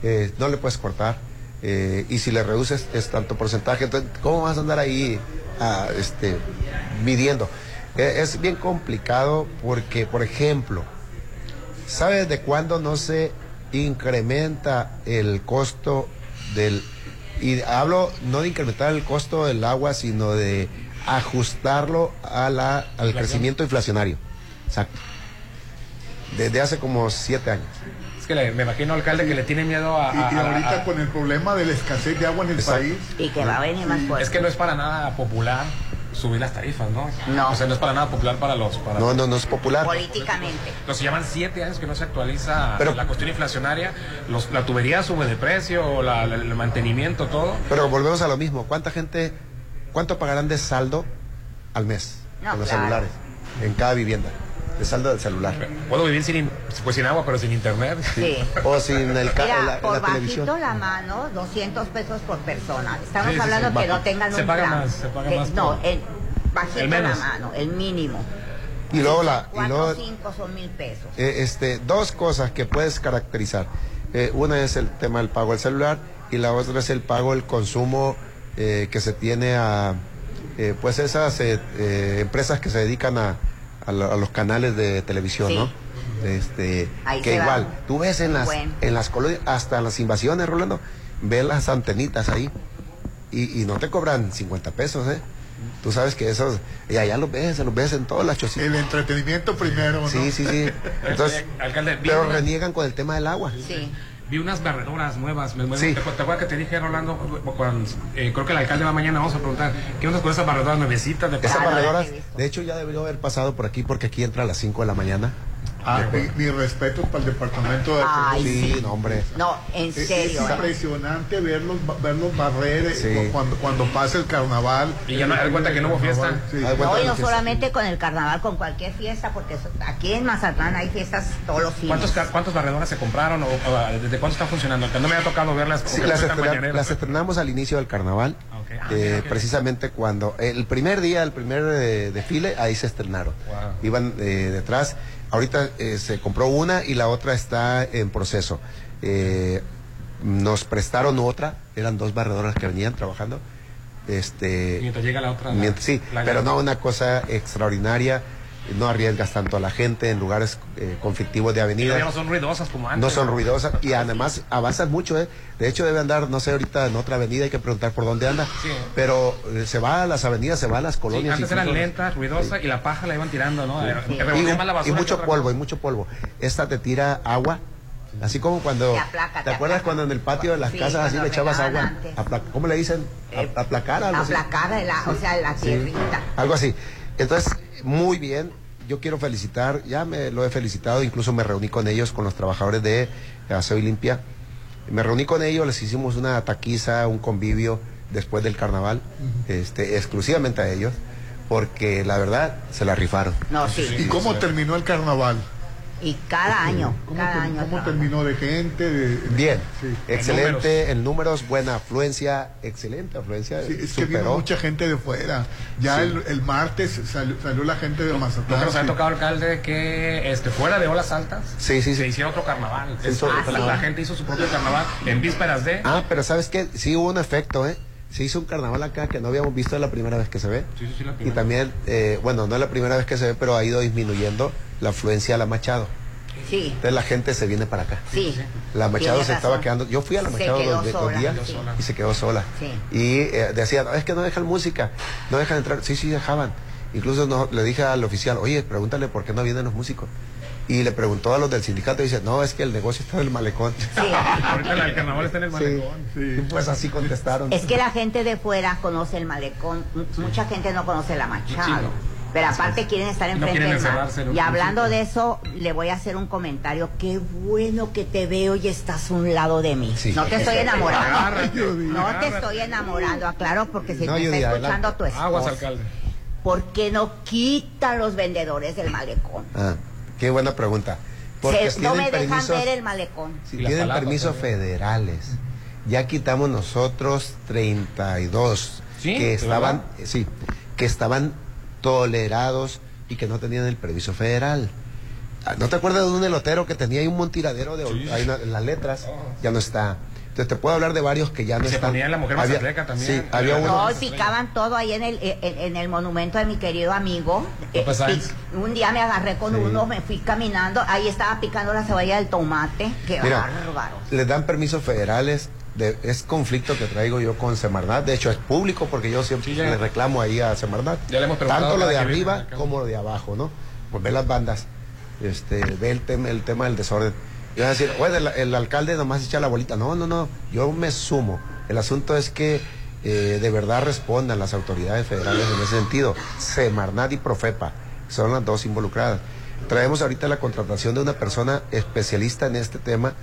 S8: eh, no le puedes cortar. Eh, y si le reduces es tanto porcentaje, entonces, ¿cómo vas a andar ahí ah, este, midiendo? Eh, es bien complicado porque, por ejemplo, ¿sabes de cuándo no se incrementa el costo del... Y hablo no de incrementar el costo del agua, sino de ajustarlo a la, al crecimiento inflacionario. Exacto. Desde hace como siete años.
S7: Es que le- me imagino, alcalde, que le tiene miedo a...
S6: Y,
S7: a-
S6: y ahorita
S7: a-
S6: con el problema de la escasez de agua en el
S8: Exacto.
S6: país,
S5: Y que va a venir más fuerte.
S7: Es que no es para nada popular subir las tarifas, ¿no?
S5: No.
S7: O sea, no es para nada popular para los... Para
S8: No, no, no es popular.
S5: Políticamente.
S7: Los llevan siete años que no se actualiza
S8: Pero-
S7: la cuestión inflacionaria, los, la tubería sube de precio, la- la- el mantenimiento, todo.
S8: Pero volvemos a lo mismo. ¿Cuánta gente, cuánto pagarán de saldo al mes
S5: No,
S8: con los
S5: claro.
S8: celulares en cada vivienda? De saldo del celular.
S7: Puedo vivir sin, in- pues sin agua, pero sin internet.
S5: Sí.
S8: O sin el la,
S5: por
S8: la
S5: bajito
S8: televisión.
S5: la mano, 200 pesos por persona. Estamos
S7: Sí,
S5: hablando
S7: sí,
S5: que
S7: bajo.
S5: no tengan
S7: Se
S5: un
S7: paga
S5: plan.
S7: más, se paga
S5: Que-
S7: más
S5: No, el, bajito
S7: El
S5: la mano, el mínimo.
S8: Y luego la, y luego,
S5: o cinco son mil pesos.
S8: eh, este, dos cosas que puedes caracterizar. Eh, una es el tema del pago del celular y la otra es el pago del consumo eh, que se tiene a, eh, pues esas eh, eh, empresas que se dedican a, a lo- a los canales de televisión,
S5: Sí.
S8: ¿no? Este,
S5: Ahí
S8: que
S5: se
S8: igual, tú ves en las,
S5: Bueno.
S8: en las colonias, hasta las invasiones, Rolando, ves las antenitas ahí y, y no te cobran 50 pesos, ¿eh? Tú sabes que esos, y allá los ves, los ves en todas las chocitas.
S6: el entretenimiento primero, ¿no?
S8: Sí, sí, sí. *laughs* Entonces, pero reniegan con el tema del agua.
S5: Sí.
S7: Vi unas barredoras nuevas. Me- me-
S8: Sí.
S7: ¿Te, te acuerdas que te dije, Rolando? Cuando, eh, creo que el alcalde va mañana, vamos a preguntar, ¿qué onda con esas barredoras nuevecitas de
S8: Esas
S5: Ah,
S8: barredoras, de hecho, ya debió haber pasado por aquí porque aquí entra a las 5 de la mañana.
S6: Ah, mi, mi respeto para el departamento de
S5: Ay,
S8: Sí,
S5: sí.
S8: no, hombre.
S5: No, en
S6: Es, es
S5: serio. ¿eh?
S6: impresionante verlos, verlos barrer eh,
S8: Sí.
S6: cuando, cuando pasa el carnaval.
S7: Y ya no- haz cuenta que no hubo fiesta.
S6: Sí.
S5: No, y no solamente con el carnaval, con cualquier fiesta, porque aquí en Mazatlán hay fiestas todos los fines.
S7: ¿Cuántos, ¿Cuántas barredoras se compraron o, o, desde cuándo están funcionando? Que no me ha tocado verlas.
S8: Las,
S7: están
S8: estrena-
S7: mañaneras.
S8: las estrenamos al inicio del carnaval.
S7: Ah,
S8: eh,
S7: ok, ok.
S8: Precisamente cuando el primer día, el primer eh, desfile, ahí se estrenaron.
S7: Wow.
S8: Iban eh, detrás. Ahorita eh, se compró una y la otra está en proceso. Eh, nos prestaron otra, eran dos barredoras que venían trabajando. Este,
S7: Mientras llega la otra. la-
S8: sí,
S7: la-
S8: pero no una cosa extraordinaria. No arriesgas tanto a la gente en lugares eh, conflictivos de
S7: ya no son ruidosas como antes.
S8: No son ruidosas y además avanzan mucho, ¿eh? De hecho debe andar, no sé, ahorita en otra avenida, hay que preguntar por dónde anda.
S7: Sí.
S8: Pero eh, se va a las avenidas, se va a las
S7: Sí,
S8: colonias.
S7: antes eran lentas, ruidosas y la paja la iban tirando, ¿no?
S5: Sí.
S7: revolvían
S8: Y,
S7: más la
S8: y
S7: basura que
S8: mucho polvo, y mucho polvo. Esta te tira agua, así como cuando...
S5: Te aplaca, te
S8: acuerdas
S5: aplaca.
S8: cuando en el patio de las
S5: Sí,
S8: casas así le echabas agua? ¿Cómo le dicen? A-
S5: Eh,
S8: aplacar algo así.
S5: Aplacar, la, o sea, la
S8: Sí,
S5: tierrita.
S8: algo así. Entonces, muy bien. Yo quiero felicitar, ya me lo he felicitado, incluso me reuní con ellos, con los trabajadores de Aseo y Limpia, Me reuní con ellos, les hicimos una taquiza, un convivio después del carnaval, este, exclusivamente a ellos, porque la verdad se la rifaron.
S5: No, sí.
S6: ¿Y cómo terminó el carnaval?
S5: Y cada año,
S6: ¿Cómo,
S5: cada año.
S6: cómo terminó de gente? De, de-
S8: Bien,
S6: Sí.
S8: excelente en números, buena afluencia, excelente afluencia,
S6: Sí, es que vino
S8: superó.
S6: mucha gente de fuera. Ya
S8: Sí.
S6: el, el martes salió, salió la gente de Mazatlán.
S7: nos había
S6: sí.
S7: tocado, alcalde, que este, fuera de olas altas
S8: Sí, sí,
S7: se hiciera otro carnaval.
S8: Se hizo
S7: Es-
S8: otro
S7: la, la gente hizo su propio carnaval en vísperas de.
S8: Ah, pero ¿sabes qué? Sí hubo un efecto, ¿eh? Se hizo un carnaval acá que no habíamos visto, la primera vez que se ve.
S7: Sí, sí, sí, la
S8: Y también, eh, bueno, no es la primera vez que se ve, pero ha ido disminuyendo la afluencia a la Machado.
S5: Sí,
S8: Entonces la gente se viene para acá.
S5: sí.
S8: La Machado se estaba quedando. Yo fui a la Machado dos, dos
S5: sola,
S8: días
S5: sí.
S8: y se quedó sola.
S5: Sí.
S8: Y eh, decía, "No, es que no dejan música, no dejan entrar. Sí, sí, dejaban. Incluso no- le dije al oficial, oye, pregúntale por qué no vienen los músicos. Y le preguntó a los del sindicato y dice, no, es que el negocio está en el malecón.
S5: Sí. *laughs*
S7: Ahorita el carnaval está en el malecón.
S8: Y pues así contestaron.
S5: Es que la gente de fuera conoce el malecón, mucha gente no conoce la
S7: Sí,
S5: Machado.
S7: no.
S5: Pero aparte quieren estar
S7: No
S5: enfrente
S7: quieren
S5: del
S7: un
S5: Y hablando de eso, le voy a hacer un comentario. Qué bueno que te veo y estás a un lado de mí.
S8: Sí.
S5: No te estoy enamorando.
S7: Agárrate,
S5: No te estoy enamorando, aclaro, porque si
S8: No,
S5: me
S8: Judy,
S5: está escuchando tu esposa.
S7: Aguas, alcalde.
S5: ¿Por qué no quitan los vendedores del malecón?
S8: Ah, qué buena pregunta. Porque
S5: Se- no me dejan ver el malecón.
S8: si tienen permisos
S7: también.
S8: federales. Ya quitamos nosotros 32
S7: ¿Sí?
S8: que
S7: ¿De
S8: estaban,
S7: verdad?
S8: eh, sí, que estaban tolerados y que no tenían el permiso federal. Ah, ¿No te acuerdas de un elotero que tenía ahí un montiradero de
S7: Sí.
S8: ahí una- en las letras? Ya no está. Entonces te puedo hablar de varios que ya no
S7: se
S8: están.
S7: ponía en la Mujer
S8: Había-
S7: también.
S8: Sí, había uno.
S5: No, picaban todo ahí en el, en, en el monumento de mi querido amigo. Eh, pic- un día me agarré con
S8: Sí.
S5: uno, me fui caminando, ahí estaba picando la cebolla del tomate. Qué
S8: Mira,
S5: bárbaro.
S8: les dan permisos federales. de- es conflicto que traigo yo con Semarnat. De hecho, es público porque yo siempre
S7: Sí,
S8: le reclamo ahí a Semarnat.
S7: Ya le hemos preguntado
S8: Tanto lo de arriba como lo de abajo, ¿no? Pues ve las bandas. Este, ve el tema, el tema del desorden. Y van a decir, oye, el, el alcalde nomás echa la bolita. No, no, no. Yo me sumo. El asunto es que eh, de verdad respondan las autoridades federales en ese sentido. Semarnat y Profepa son las dos involucradas. Traemos ahorita la contratación de una persona especialista en este tema,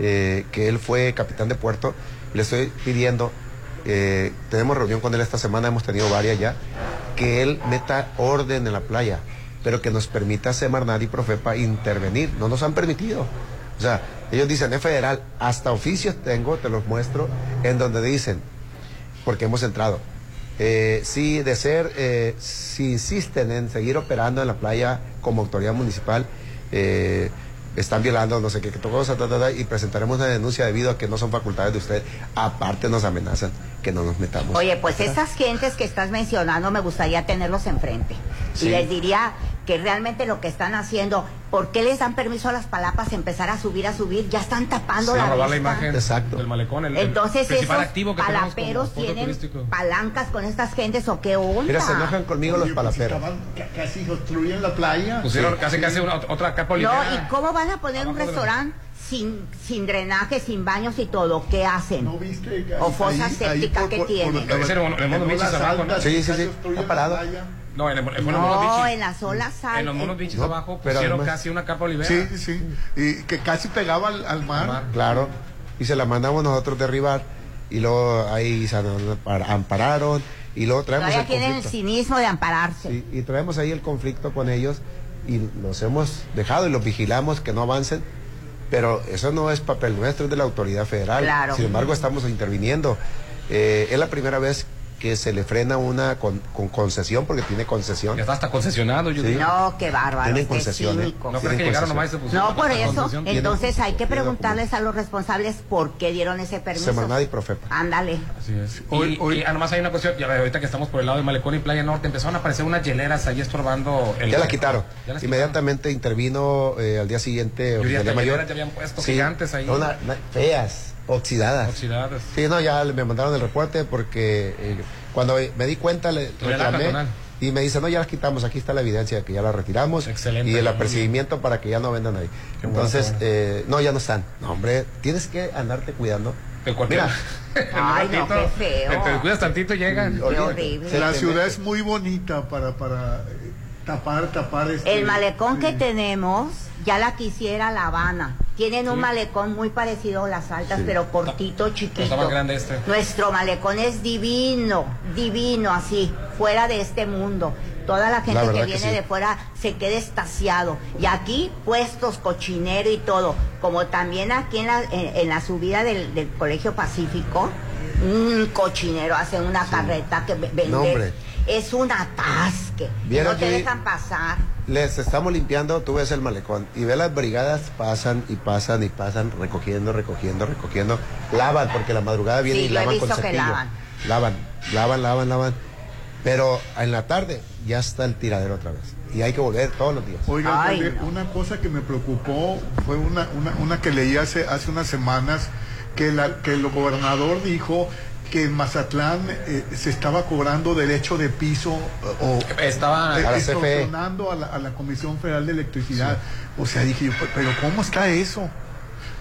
S8: eh, que él fue capitán de puerto. Le estoy pidiendo, eh, tenemos reunión con él esta semana, hemos tenido varias ya, que él meta orden en la playa, pero que nos permita Semarnat y Profepa intervenir. No nos han permitido. O sea, ellos dicen, es federal, hasta oficios tengo, te los muestro, en donde dicen, porque hemos entrado. Eh, si de ser, eh, si insisten en seguir operando en la playa como autoridad municipal, eh, están violando no sé qué, qué cosa, ta, ta, y presentaremos una denuncia debido a que no son facultades de usted. Aparte nos amenazan que no nos metamos.
S5: Oye, pues esas gentes que estás mencionando me gustaría tenerlos enfrente.
S8: Sí.
S5: Y les diría que realmente lo que están haciendo, ¿por qué les dan permiso a las palapas empezar a subir, a subir? Ya están tapando
S7: Sí,
S5: la
S7: robar imagen
S8: Exacto.
S7: del malecón. El, el
S5: Entonces
S7: principal
S5: esos
S7: activo que
S5: palaperos tienen
S7: turístico.
S5: palancas con estas gentes o qué onda.
S8: Mira, se enojan conmigo los
S6: Oye, pues,
S8: palaperos.
S6: casi construyen la playa.
S7: Pusieron
S8: Sí.
S7: casi casi una, otra capa
S5: No. ¿y cómo van a poner un
S7: Abajo
S5: restaurante sin, sin drenaje, sin baños y todo? ¿Qué hacen?
S6: ¿No viste?
S5: O fosa séptica que tienen.
S7: Debe ser en- en Mono Beach
S6: las
S7: abajo, ¿no?
S6: altas,
S8: Sí, sí, sí, está parado.
S7: No, en, el, en, los
S5: No, en las olas
S7: En los monos bichis
S8: No,
S7: abajo
S8: pero
S7: pusieron
S8: además-
S7: casi una capa olivera.
S6: Sí, sí. Y que casi pegaba al, al mar.
S8: Claro. Y se la mandamos nosotros derribar. Y luego ahí se ampar- ampararon. Y luego traemos
S5: Todavía
S8: el
S5: tienen el
S8: conflicto.
S5: cinismo de ampararse.
S8: Sí, y traemos ahí el conflicto con ellos y los hemos dejado y los vigilamos que no avancen, pero eso no es papel nuestro, es de la autoridad federal.
S5: Claro.
S8: Sin embargo, estamos interviniendo. Eh, es la primera vez que se le frena una con, con concesión, porque tiene concesión.
S7: Ya está hasta concesionado. Yo
S8: Sí.
S7: digo.
S5: No, qué bárbaro,
S8: Tienen
S5: qué
S8: concesión.
S7: No
S8: Tienen
S7: creo que llegaron
S8: concesión.
S7: nomás
S5: No, por eso. Entonces hay que preguntarles a los responsables por qué dieron ese permiso.
S8: Semarnat y Profepa.
S5: Ándale.
S7: Así es.
S6: Hoy-
S7: y,
S6: hoy-
S7: y, ah, nomás hay una cuestión, ya ahorita que estamos por el lado de Malecón y Playa Norte, empezaron a aparecer unas hieleras ahí estorbando el
S8: Ya la
S7: malecón.
S8: quitaron.
S7: Ya las
S8: Inmediatamente intervino eh, al día siguiente
S7: Yo que
S8: Mayor.
S7: ya habían puesto gigantes ahí.
S8: una- una- feas, oxidadas.
S7: Oxidadas.
S8: Sí, no, ya me mandaron el reporte porque eh, cuando me di cuenta le reclamé y me dice, no, ya las quitamos, aquí está la evidencia de que ya la retiramos
S7: Excelente.
S8: y el apercibimiento para que ya no vendan ahí.
S7: Qué
S8: Entonces, eh, no, ya no están. No, hombre, tienes que andarte cuidando.
S7: En cualquier-
S8: Mira, *laughs*
S5: Ay, no, qué feo.
S7: Te cuidas tantito y llegan.
S5: Qué horrible.
S6: La ciudad es muy bonita para, para eh, tapar, tapar este.
S5: El malecón
S6: sí.
S5: que tenemos ya la quisiera La Habana. Tienen un
S7: Sí.
S5: malecón muy parecido a las altas,
S8: Sí.
S5: pero cortito, chiquito.
S7: está más grande este.
S5: Nuestro malecón es divino, divino, así, fuera de este mundo. Toda la gente
S8: La
S5: que viene
S8: sí.
S5: de fuera se queda estaciado. Y aquí puestos, cochinero y todo. Como también aquí en la, en, en la subida del, del Colegio Pacífico, un cochinero hace una carreta que ve- vende.
S8: No.
S5: Es un atasque.
S8: ¿Vieron
S5: no te dejan pasar.
S8: Les estamos limpiando, tú ves el malecón y ves las brigadas pasan y pasan y pasan recogiendo, recogiendo, recogiendo. Lavan, porque la madrugada viene
S5: Sí,
S8: y lavan con cepillo.
S5: lavan.
S8: Lavan, lavan, lavan, lavan. Pero en la tarde ya está el tiradero otra vez. Y hay que volver todos los días.
S6: Oiga,
S5: Ay,
S6: alcalde,
S5: no.
S6: una cosa que me preocupó fue una, una, una que leí hace, hace unas semanas que, la, que el gobernador dijo que en Mazatlán eh, se estaba cobrando derecho de piso eh, o
S7: Estaba
S6: eh,
S8: a la CFE.
S6: extorsionando a la, a la Comisión Federal de Electricidad. O sea, dije yo, "Pe- pero ¿cómo está eso?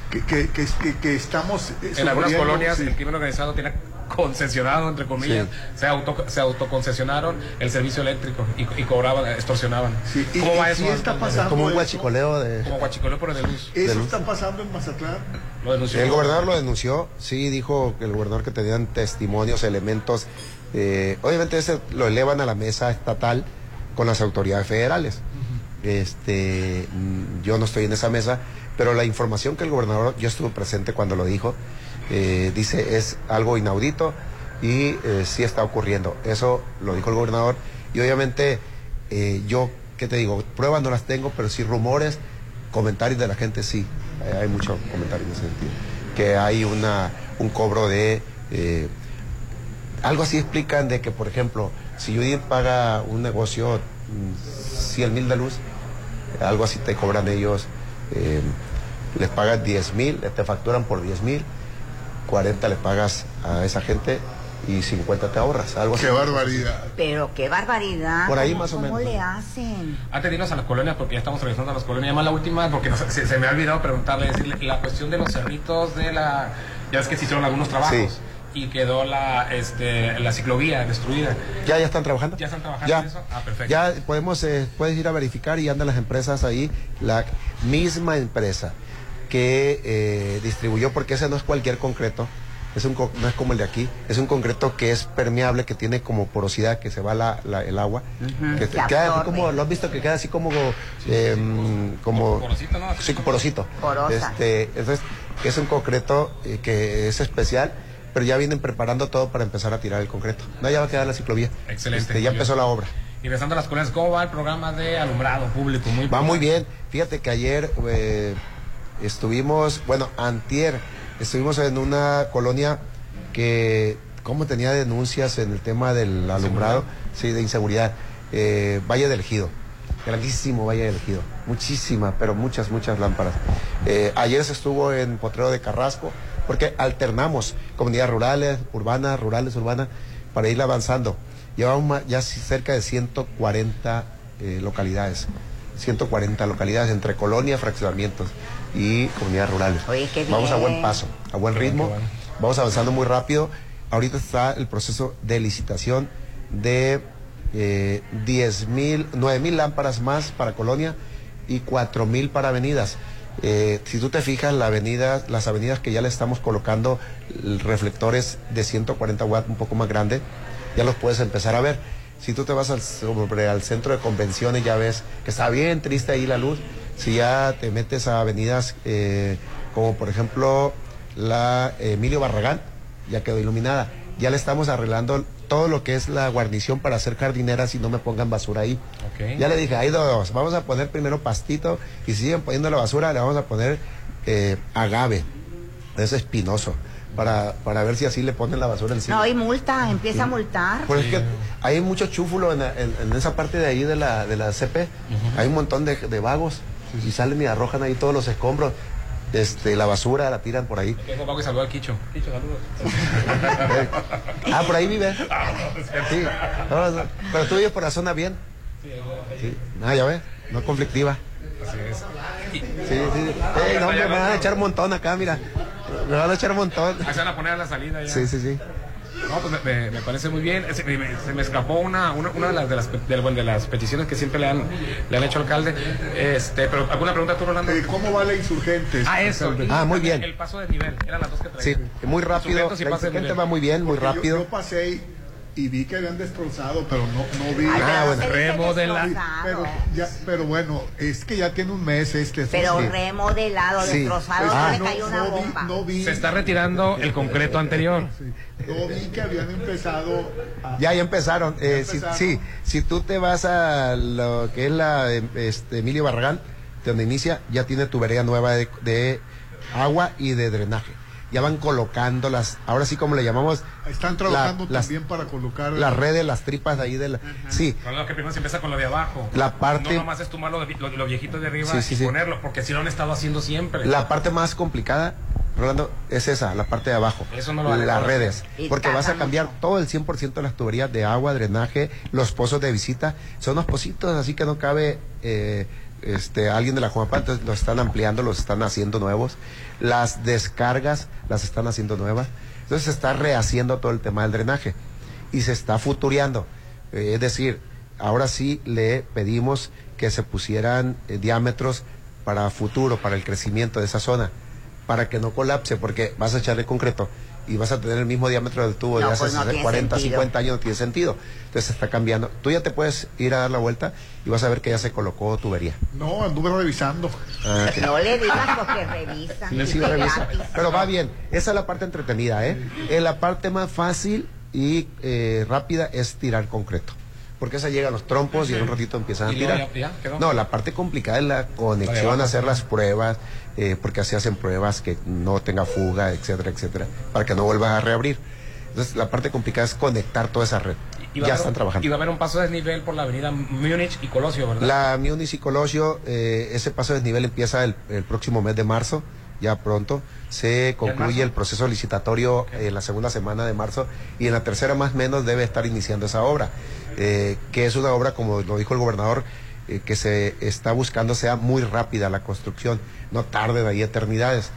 S6: Que, que, que, que- estamos... eh,
S7: en algunas colonias
S6: sí.
S7: el crimen organizado tiene concesionado, entre comillas, se, auto, se autoconcesionaron el servicio eléctrico y, y cobraban, extorsionaban.
S6: Sí, y-
S7: ¿Cómo va
S6: y
S7: eso?
S6: sí está pasando.
S8: Como un guachicoleo de...
S7: Como guachicoleo por el de luz.
S8: de
S6: ¿Eso
S8: luz.
S6: está pasando en Mazatlán?
S7: Lo denunció.
S8: El gobernador lo denunció, sí, dijo que el gobernador que tenían testimonios, elementos, eh, obviamente ese lo elevan a la mesa estatal con las autoridades federales. Este, mm, yo no estoy en esa mesa, pero la información que el gobernador, yo estuve presente cuando lo dijo, eh, dice es algo inaudito y eh, sí está ocurriendo. Eso lo dijo el gobernador y obviamente eh, yo, ¿qué te digo? Pruebas no las tengo, pero sí rumores, comentarios de la gente sí. Hay muchos comentarios en ese sentido. Que hay una, un cobro de... algo así explican de que, por ejemplo, si Judith paga un negocio 100 mil de luz, algo así te cobran ellos, les pagas 10 mil, te facturan por 10 mil, 40 le pagas a esa gente y 50 te ahorras, algo así.
S6: ¡Qué barbaridad!
S5: Pero qué barbaridad.
S8: Por ahí
S5: ¿cómo-
S8: más o
S5: ¿Cómo
S8: menos.
S5: le hacen?
S7: Antes de irnos a las colonias, porque ya estamos regresando a las colonias, más la última, porque no se, se me ha olvidado preguntarle, decirle, la cuestión de los cerritos de la... Ya ves que se hicieron algunos trabajos
S8: Sí.
S7: y quedó la, este, la ciclovía destruida.
S8: ¿Ya, ya están trabajando?
S7: ¿Ya están trabajando
S8: Ya.
S7: en eso? Ah, perfecto.
S8: Ya podemos, eh, puedes ir a verificar y andan las empresas ahí, la misma empresa que eh, distribuyó, porque ese no es cualquier concreto, es un, no es como el de aquí, es un concreto que es permeable, que tiene como porosidad, que se va la, la- el agua, que te-
S5: que
S8: queda así
S5: absorbe.
S8: como, lo has visto que queda así como, eh, como,
S7: Porosito, ¿no?
S8: sí, porosito.
S5: Porosa.
S8: Este, entonces, es un concreto eh, que es especial, pero ya vienen preparando todo para empezar a tirar el concreto. No, ya va a quedar la ciclovía.
S7: Excelente,
S8: Este, ya empezó la obra.
S7: Y regresando a las colonias, ¿cómo va el programa de alumbrado público? Muy
S8: Va muy bien. Fíjate que ayer eh, estuvimos, bueno, antier, estuvimos en una colonia que, como tenía denuncias en el tema del alumbrado, sí, de inseguridad, eh, Valle del Ejido, grandísimo Valle del Ejido, muchísimas, pero muchas, muchas lámparas. Eh, ayer se estuvo en Potrero de Carrasco, porque alternamos comunidades rurales, urbanas, rurales, urbanas, para ir avanzando. Llevamos ya cerca de 140 eh, localidades. 140 localidades entre colonias, fraccionamientos y comunidades rurales.
S5: Oye, qué
S8: Vamos a buen paso, a buen
S7: bueno,
S8: ritmo.
S7: bueno.
S8: Vamos avanzando muy rápido. Ahorita está el proceso de licitación de eh, 10 mil, 9 mil lámparas más para colonia y 4 mil para avenidas. Eh, si tú te fijas, la avenida, las avenidas que ya le estamos colocando reflectores de 140 watts un poco más grande, ya los puedes empezar a ver. Si tú te vas al, sobre, al centro de convenciones, ya ves que está bien triste ahí la luz. Si ya te metes a avenidas eh, como por ejemplo la Emilio Barragán, ya quedó iluminada. Ya le estamos arreglando todo lo que es la guarnición para hacer jardineras y no me pongan basura ahí.
S7: Ok.
S8: Ya le dije, hay dos, vamos a poner primero pastito y si siguen poniendo la basura le vamos a poner eh, agave, es espinoso, para, para ver si así le ponen la basura encima.
S5: No, y multa, empieza a multar.
S8: Pues es que hay mucho chúfulo en, en- en esa parte de ahí de la, de la CP. Hay un montón de, de vagos y salen y arrojan ahí todos los escombros. Este, la basura la tiran por ahí.
S7: Tengo pago y saludó al Quicho. Quicho, saludos. *laughs*
S8: Ah, por ahí vive. Sí. No, no, Pero tú vives por la zona bien. Sí. Ah, ya ves, no conflictiva.
S7: Así es.
S8: Sí, sí. Ey, no, hombre, me van a echar un montón acá, mira. Me van a echar un montón.
S7: Ahí se van a poner a la salida ya.
S8: Sí, sí, sí.
S7: No, pues me, me- me parece muy bien. Se, me, se me escapó una, una, una de, las, de, las, de, bueno, de las peticiones que siempre le han, le han hecho al alcalde. Este, pero ¿alguna pregunta tú, Rolando?
S6: Eh, ¿Cómo va la insurgente?
S7: Ah, eso.
S8: Ah, muy bien.
S7: El paso de nivel. Eran las dos que
S8: Sí,
S7: traía.
S8: muy rápido. La insurgente va muy bien, muy
S6: yo-
S8: rápido.
S6: Yo, pasé y, vi que habían destrozado, pero no, no vi.
S5: Ay, pero
S8: Ah,
S5: no
S8: bueno.
S5: se dice
S7: Remodela-
S5: destrozado.
S6: pero, ya, pero bueno, es que ya tiene un mes este.
S5: Pero
S6: sí.
S5: remodelado,
S8: Sí.
S5: destrozado,
S6: Es
S5: no
S6: que
S5: le
S6: no-
S5: cayó una
S6: no vi-
S5: bomba.
S6: no vi-
S7: Se está retirando el concreto anterior.
S6: sí, no vi que habían empezado a,
S8: Ya, ya empezaron. Eh, si- sí, si tú te vas a lo que es la eh, este, Emilio Barragán, de donde inicia, ya tiene tubería nueva de, de agua y de drenaje. Ya van colocando las, ahora sí como le llamamos,
S6: Están trabajando
S8: la- las-
S6: también para colocar
S8: las redes, las tripas de ahí de la... Sí,
S7: Con lo que primero se empieza con lo de abajo.
S8: La parte-
S7: No nomás es tomar lo, de- lo, lo viejito de arriba
S8: Sí, sí,
S7: y
S8: sí.
S7: ponerlo, porque así lo han estado haciendo siempre.
S8: la parte más complicada, Rolando, es esa, la parte de abajo.
S7: Eso no lo van a
S8: Las redes. Porque vas a cambiar
S5: mucho.
S8: todo el 100% de las tuberías de agua, drenaje, los pozos de visita. Son unos pozitos, así que no cabe eh, este, alguien de la Juanpa, entonces los están ampliando, los están haciendo nuevos. Las descargas las están haciendo nuevas. Entonces se está rehaciendo todo el tema del drenaje y se está futureando. Eh, es decir, ahora sí le pedimos que se pusieran eh, diámetros para futuro, para el crecimiento de esa zona, para que no colapse, porque vas a echarle concreto y vas a tener el mismo diámetro del tubo
S5: No,
S8: de hace
S5: pues no tiene
S8: 40,
S5: sentido.
S8: 50 años, no tiene sentido. Entonces se está cambiando. Tú ya te puedes ir a dar la vuelta y vas a ver que ya se colocó tubería.
S6: No, anduve revisando.
S8: Ah.
S5: No le digas porque revisan.
S8: Sí, sí, revisa. Pero va bien. Esa es la parte entretenida, ¿eh? La parte más fácil y eh, rápida es tirar concreto. Porque esa llega a los trompos y en un ratito empiezan a tirar.
S7: ya- ya quedó.
S8: No, la parte complicada es la conexión, hacer las pruebas, eh, porque así hacen pruebas que no tenga fuga, etcétera, etcétera, para que no vuelvas a reabrir. Entonces, la parte complicada es conectar toda esa red.
S7: Y
S8: Ya están trabajando.
S7: Y va a haber un paso de desnivel por la avenida Múnich y Colosio, ¿verdad?
S8: La Múnich y Colosio, eh, ese paso de desnivel empieza el, el próximo mes de marzo, ya pronto. Se concluye el proceso licitatorio en la segunda semana de marzo y en la tercera más o menos debe estar iniciando esa obra, eh, que es una obra, como lo dijo el gobernador, eh, que se está buscando sea muy rápida la construcción, no tarde de ahí eternidades.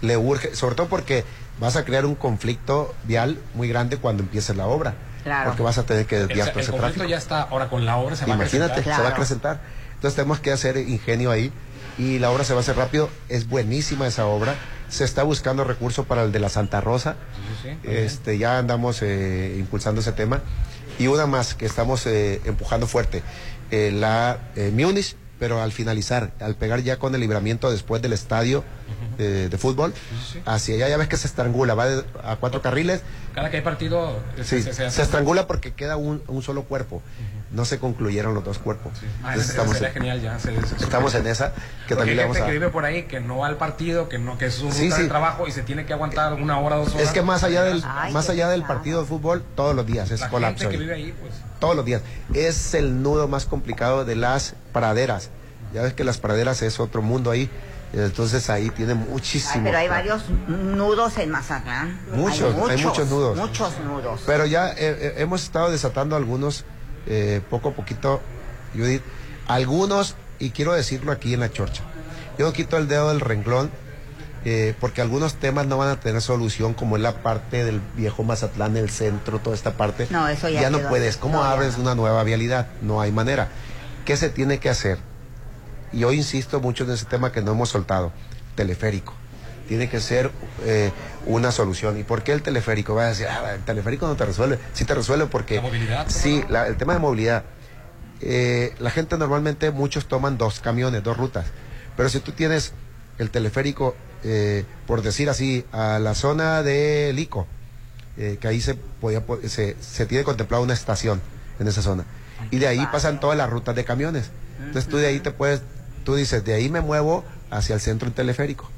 S8: Le urge, sobre todo porque vas a crear un conflicto vial muy grande cuando empiece la obra,
S5: Claro.
S8: porque vas a tener que
S7: el,
S8: desviar todo
S7: el
S8: ese
S7: conflicto
S8: tráfico.
S7: ya está, ahora con la obra se va a
S8: Imagínate,
S7: acrecentar.
S8: se va a
S5: Claro.
S8: acrecentar. Entonces tenemos que hacer ingenio ahí y la obra se va a hacer rápido. Es buenísima esa obra. Se está buscando recursos para el de la Santa Rosa.
S7: Sí, sí, sí.
S8: Este, ya andamos eh, impulsando ese tema. Y una más que estamos eh, empujando fuerte, eh, la eh, Múnich, pero al finalizar, al pegar ya con el libramiento después del estadio eh, de fútbol, hacia allá ya ves que se estrangula, va de- a cuatro carriles,
S7: Cada que hay partido
S8: Sí,
S7: se, se
S8: se,
S7: hace-
S8: estrangula porque queda un, un solo cuerpo. No se concluyeron los dos cuerpos.
S7: Ah,
S8: Entonces
S7: ese-
S8: estamos,
S7: sería
S8: en,
S7: genial ya. se- se-
S8: estamos en esa, que
S7: Porque
S8: también le
S7: hay
S8: vamos
S7: gente
S8: a...
S7: que vive por ahí que no va al partido, que no que es su ruta
S8: Sí,
S7: de
S8: sí.
S7: trabajo y se tiene que aguantar una hora, dos horas.
S8: Es que más allá del,
S5: Ay,
S8: más allá del partido de fútbol, todos los días es
S7: la
S8: colapso.
S7: gente que vive ahí, pues.
S8: Todos los días. Es el nudo más complicado de las praderas. Ya ves que las praderas es otro mundo ahí. Entonces ahí tiene
S5: Ay,
S8: muchísimo.
S5: pero hay varios nudos en Mazatlán.
S8: Muchos, hay muchos nudos.
S5: Muchos nudos.
S8: Pero ya eh, eh, hemos estado desatando algunos, eh, poco a poquito, Judith, algunos, y quiero decirlo aquí en la chorcha, yo no quito el dedo del renglón, eh, porque algunos temas no van a tener solución, como es la parte del viejo Mazatlán, el centro, toda esta parte.
S5: No, eso ya
S8: no
S5: quedó
S8: puedes. ¿Cómo
S5: No, ya
S8: abres
S5: no.
S8: una nueva vialidad? No hay manera. ¿Qué se tiene que hacer? Y yo insisto mucho en ese tema que no hemos soltado, teleférico. Tiene que ser eh, una solución. ¿Y por qué el teleférico? Va a decir, ah, el teleférico no te resuelve. Sí te resuelve porque...
S7: La movilidad,
S8: Sí, la- el tema de movilidad. Eh, la gente normalmente, muchos toman dos camiones, dos rutas. Pero si tú tienes el teleférico, eh, por decir así, a la zona de Lico, eh, que ahí se, podía, po- se, se tiene contemplado una estación en esa zona. Y de ahí pasan todas las rutas de camiones. Entonces tú de ahí te puedes, tú dices, de ahí me muevo hacia el centro en teleférico.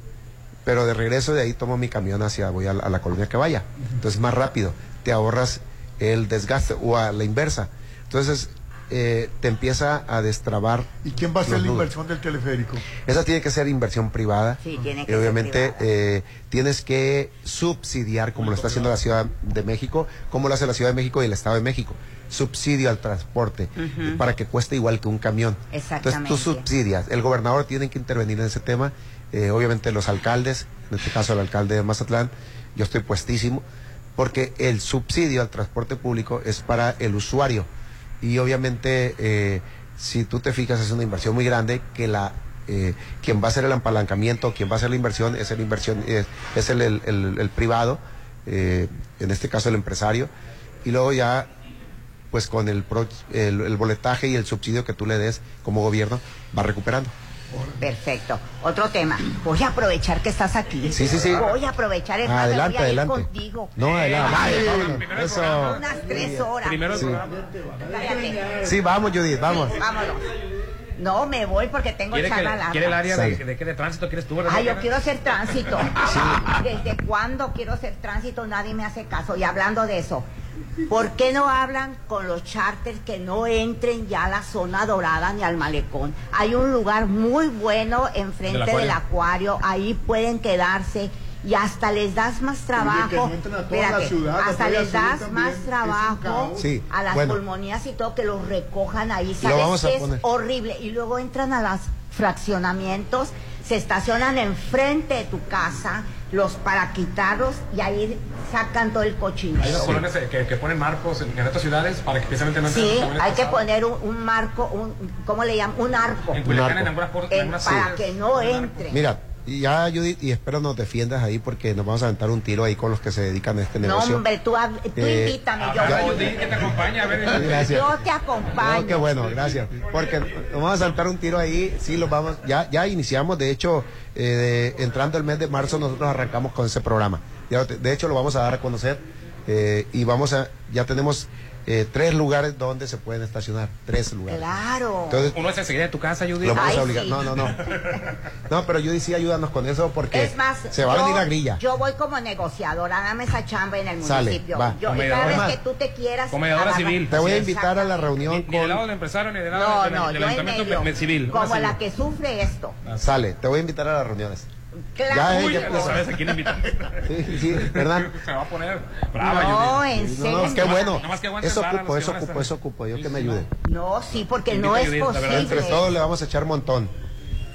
S8: Pero de regreso de ahí tomo mi camión hacia, voy a la, a la colonia que vaya. Entonces más rápido, te ahorras el desgaste o a la inversa. Entonces eh, te empieza a destrabar.
S6: ¿Y quién va a hacer la inversión del teleférico?
S8: Esa tiene que ser inversión privada.
S5: Sí, tiene que
S8: y
S5: ser
S8: obviamente
S5: privada.
S8: eh, tienes que subsidiar, como lo está haciendo la Ciudad de México, como lo hace la Ciudad de México y el Estado de México. Subsidio al transporte para que cueste igual que un camión. Entonces tú
S5: Exactamente.
S8: subsidias. El gobernador tiene que intervenir en ese tema. Eh, obviamente los alcaldes, en este caso el alcalde de Mazatlán, yo estoy puestísimo porque el subsidio al transporte público es para el usuario y obviamente eh, si tú te fijas es una inversión muy grande que la eh, quien va a hacer el apalancamiento, quien va a hacer la inversión es el inversión es, el, el- privado, en este caso el empresario, y luego ya pues con el, el boletaje y el subsidio que tú le des como gobierno va recuperando.
S5: Perfecto. Otro tema. Voy a aprovechar que estás aquí.
S8: Sí, sí, sí.
S5: Voy a aprovechar el
S8: Adelante,
S5: voy a ir
S8: adelante.
S5: contigo.
S8: No, adelante.
S5: Ay,
S7: el
S8: Eso.
S5: Unas tres horas.
S7: Primero el
S8: Sí.
S5: Cállate.
S8: Sí, vamos Judith, vamos.
S5: Vámonos. No, me voy porque tengo
S7: ¿Quiere,
S5: charla
S7: que,
S5: larga.
S7: ¿Quiere el área de, de qué de tránsito quieres tú?
S5: Ah, yo quiero hacer tránsito. ¿Desde cuándo quiero hacer tránsito? Nadie me hace caso. Y hablando de eso, ¿por qué no hablan con los charters que no entren ya a la zona dorada ni al malecón? Hay un lugar muy bueno enfrente
S7: ¿Del
S5: del
S7: acuario?
S5: ahí pueden quedarse y hasta les das más trabajo.
S6: ciudad,
S5: hasta les das
S6: también,
S5: más trabajo.
S8: Sí,
S5: a las
S8: bueno.
S5: pulmonías y todo que los recojan ahí.
S8: Lo
S5: ¿Sabes
S8: vamos a
S5: qué es
S8: poner.
S5: horrible? Y luego entran a los fraccionamientos, se estacionan enfrente de tu casa, los para quitarlos y ahí sacan todo el cochinero.
S7: Hay unas colonias eh, que, que ponen marcos en, en otras ciudades para que precisamente no entren
S5: Sí, hay que poner un, un marco, un, ¿cómo le llaman? Un arco.
S7: En Culiacán,
S8: arco.
S7: en algunas, por- en
S5: en-
S7: algunas
S5: para
S7: ciudades,
S5: que no entren.
S8: Mira, y ya Judith, y espero nos defiendas ahí porque nos vamos a aventar un tiro ahí con los que se dedican a este
S5: no,
S8: negocio.
S5: hombre, tú, tú
S8: Eh,
S5: invítame, yo
S7: ¿verdad,
S5: voy.
S7: Judith, que te acompaña? A ver,
S8: Gracias.
S5: Yo te acompaño.
S8: No, qué bueno, gracias. Porque nos vamos a saltar un tiro ahí, sí, los vamos, ya, ya iniciamos, de hecho, eh, de- entrando el mes de marzo nosotros arrancamos con ese programa. Ya, de hecho, lo vamos a dar a conocer eh, y vamos a, ya tenemos eh, tres lugares donde se pueden estacionar, tres lugares.
S5: Claro.
S8: Entonces,
S7: Uno es enseguida de tu casa, Judith.
S8: lo vamos
S5: Ay,
S8: a obligar.
S5: sí.
S8: No, no, no. No, pero Judy sí ayúdanos con eso porque
S5: Es más,
S8: se va a venir la grilla.
S5: Yo voy como negociadora, dame esa chamba en el
S8: Sale,
S5: municipio.
S8: va.
S5: Yo, y cada vez que tú te quieras.
S7: comedora
S5: agarrar-
S7: civil.
S8: Te voy a invitar a la reunión
S7: Ni, ni del lado
S8: con...
S7: del empresario ni del lado
S5: No,
S7: del,
S5: no,
S7: del
S5: yo en
S7: ayuntamiento
S5: medio.
S7: civil.
S5: Como
S7: Una
S5: la que sufre esto.
S8: Sale, te voy a invitar a las reuniones.
S5: Claro.
S8: Ya, eh,
S7: Uy,
S8: ya
S7: ya sabes a quién invitar.
S8: Sí, sí, ¿verdad? *laughs*
S7: Se va a poner brava,
S5: No, en serio.
S8: No, qué bueno.
S7: Nada más que
S8: Eso ocupo,
S7: que
S8: eso ocupo, eso ocupo. Yo
S7: Sí,
S8: que me
S7: sí,
S8: ayuden.
S5: No, sí, porque no es posible.
S8: Entre todos le vamos a echar montón.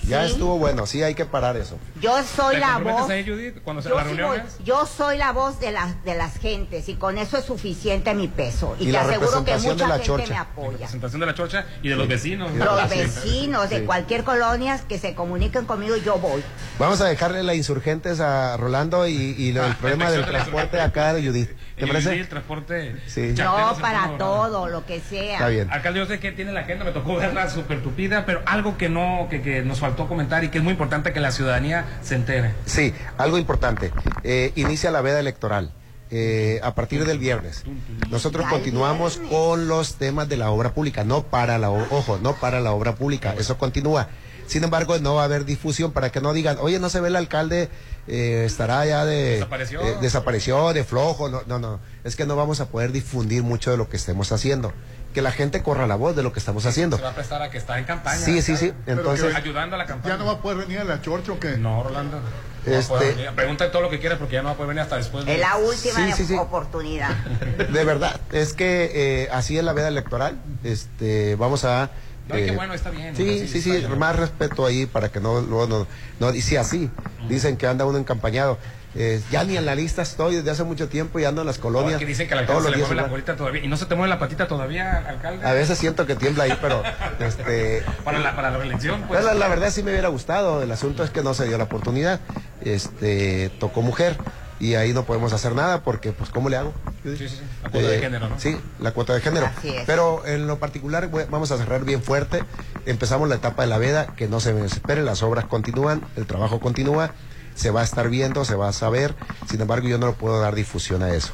S8: Ya
S5: Sí.
S8: estuvo bueno, sí hay que parar eso.
S5: Yo soy
S7: ¿Te
S5: la voz.
S7: ahí, Judith, cuando se
S5: Yo,
S7: las reuniones?
S5: voy- yo soy la voz de las de las gentes y con eso es suficiente mi peso. Y,
S8: Y
S5: te
S8: la
S5: aseguro que
S8: representación de
S5: mucha
S8: la
S5: gente
S8: chorcha.
S5: me apoya.
S7: Presentación de la chorcha y de los vecinos.
S5: Los vecinos de
S8: Sí.
S5: cualquier colonia que se comuniquen conmigo, yo voy.
S8: Vamos a dejarle la insurgentes a Rolando y, y lo- el
S7: Ah,
S8: problema del
S7: la
S8: transporte acá de Judith. ¿Te
S7: El
S8: parece?
S7: El transporte.
S8: Sí.
S5: No, para todo, lo que sea.
S8: Está bien.
S7: Alcalde, yo sé que tiene la agenda, me tocó verla súper tupida, pero algo que no, que, que nos faltó comentar y que es muy importante que la ciudadanía se entere.
S8: Sí, algo importante. Eh, inicia la veda electoral. eh, a partir del viernes. Nosotros continuamos
S5: viernes.
S8: con los temas de la obra pública, no para la, ojo, no para la obra pública, eso continúa. Sin embargo, no va a haber difusión para que no digan, oye, no se ve el alcalde, eh, estará ya de...
S7: Desapareció.
S8: eh, desapareció, de flojo, no, no, no, es que no vamos a poder difundir mucho de lo que estemos haciendo. Que la gente corra la voz de lo que estamos haciendo.
S7: Se va a prestar a que está en campaña.
S8: Sí, sí, sí. Entonces,
S6: que-
S7: Ayudando a la campaña.
S6: ¿Ya no va a poder venir a la chorcha o qué?
S7: No, Rolando. No
S8: Este-.
S7: Pregunta todo lo que quieras porque ya no va a poder venir hasta después de...
S5: Es la última
S8: Sí, sí, sí.
S5: oportunidad.
S8: de verdad, es que eh, así es la veda electoral. Este, vamos a...
S7: No, qué
S8: eh,
S7: bueno, está bien,
S8: Sí, sí, sí,
S7: bien.
S8: más respeto ahí para que no, luego no, no dice así. Dicen que anda uno encampañado. Eh, ya ni en la lista estoy desde hace mucho tiempo y ando en las
S7: No,
S8: colonias.
S7: que dicen que al alcalde se le mueve la colita todavía. Y no se te mueve la patita todavía, alcalde.
S8: A veces siento que tiembla ahí, pero *laughs* este,
S7: Para la, para la reelección, pues.
S8: Pues la, la verdad sí me hubiera gustado. El asunto es que no se dio la oportunidad. Este tocó mujer y ahí no podemos hacer nada porque, pues, ¿cómo le hago?
S7: Sí, sí, sí. La cuota de
S8: Eh,
S7: género, ¿no?
S8: Sí, la cuota de género.
S5: Así es.
S8: Pero en lo particular vamos a cerrar bien fuerte. Empezamos la etapa de la veda, que no se desespere, las obras continúan, el trabajo continúa, se va a estar viendo, se va a saber. Sin embargo, yo no le puedo dar difusión a eso.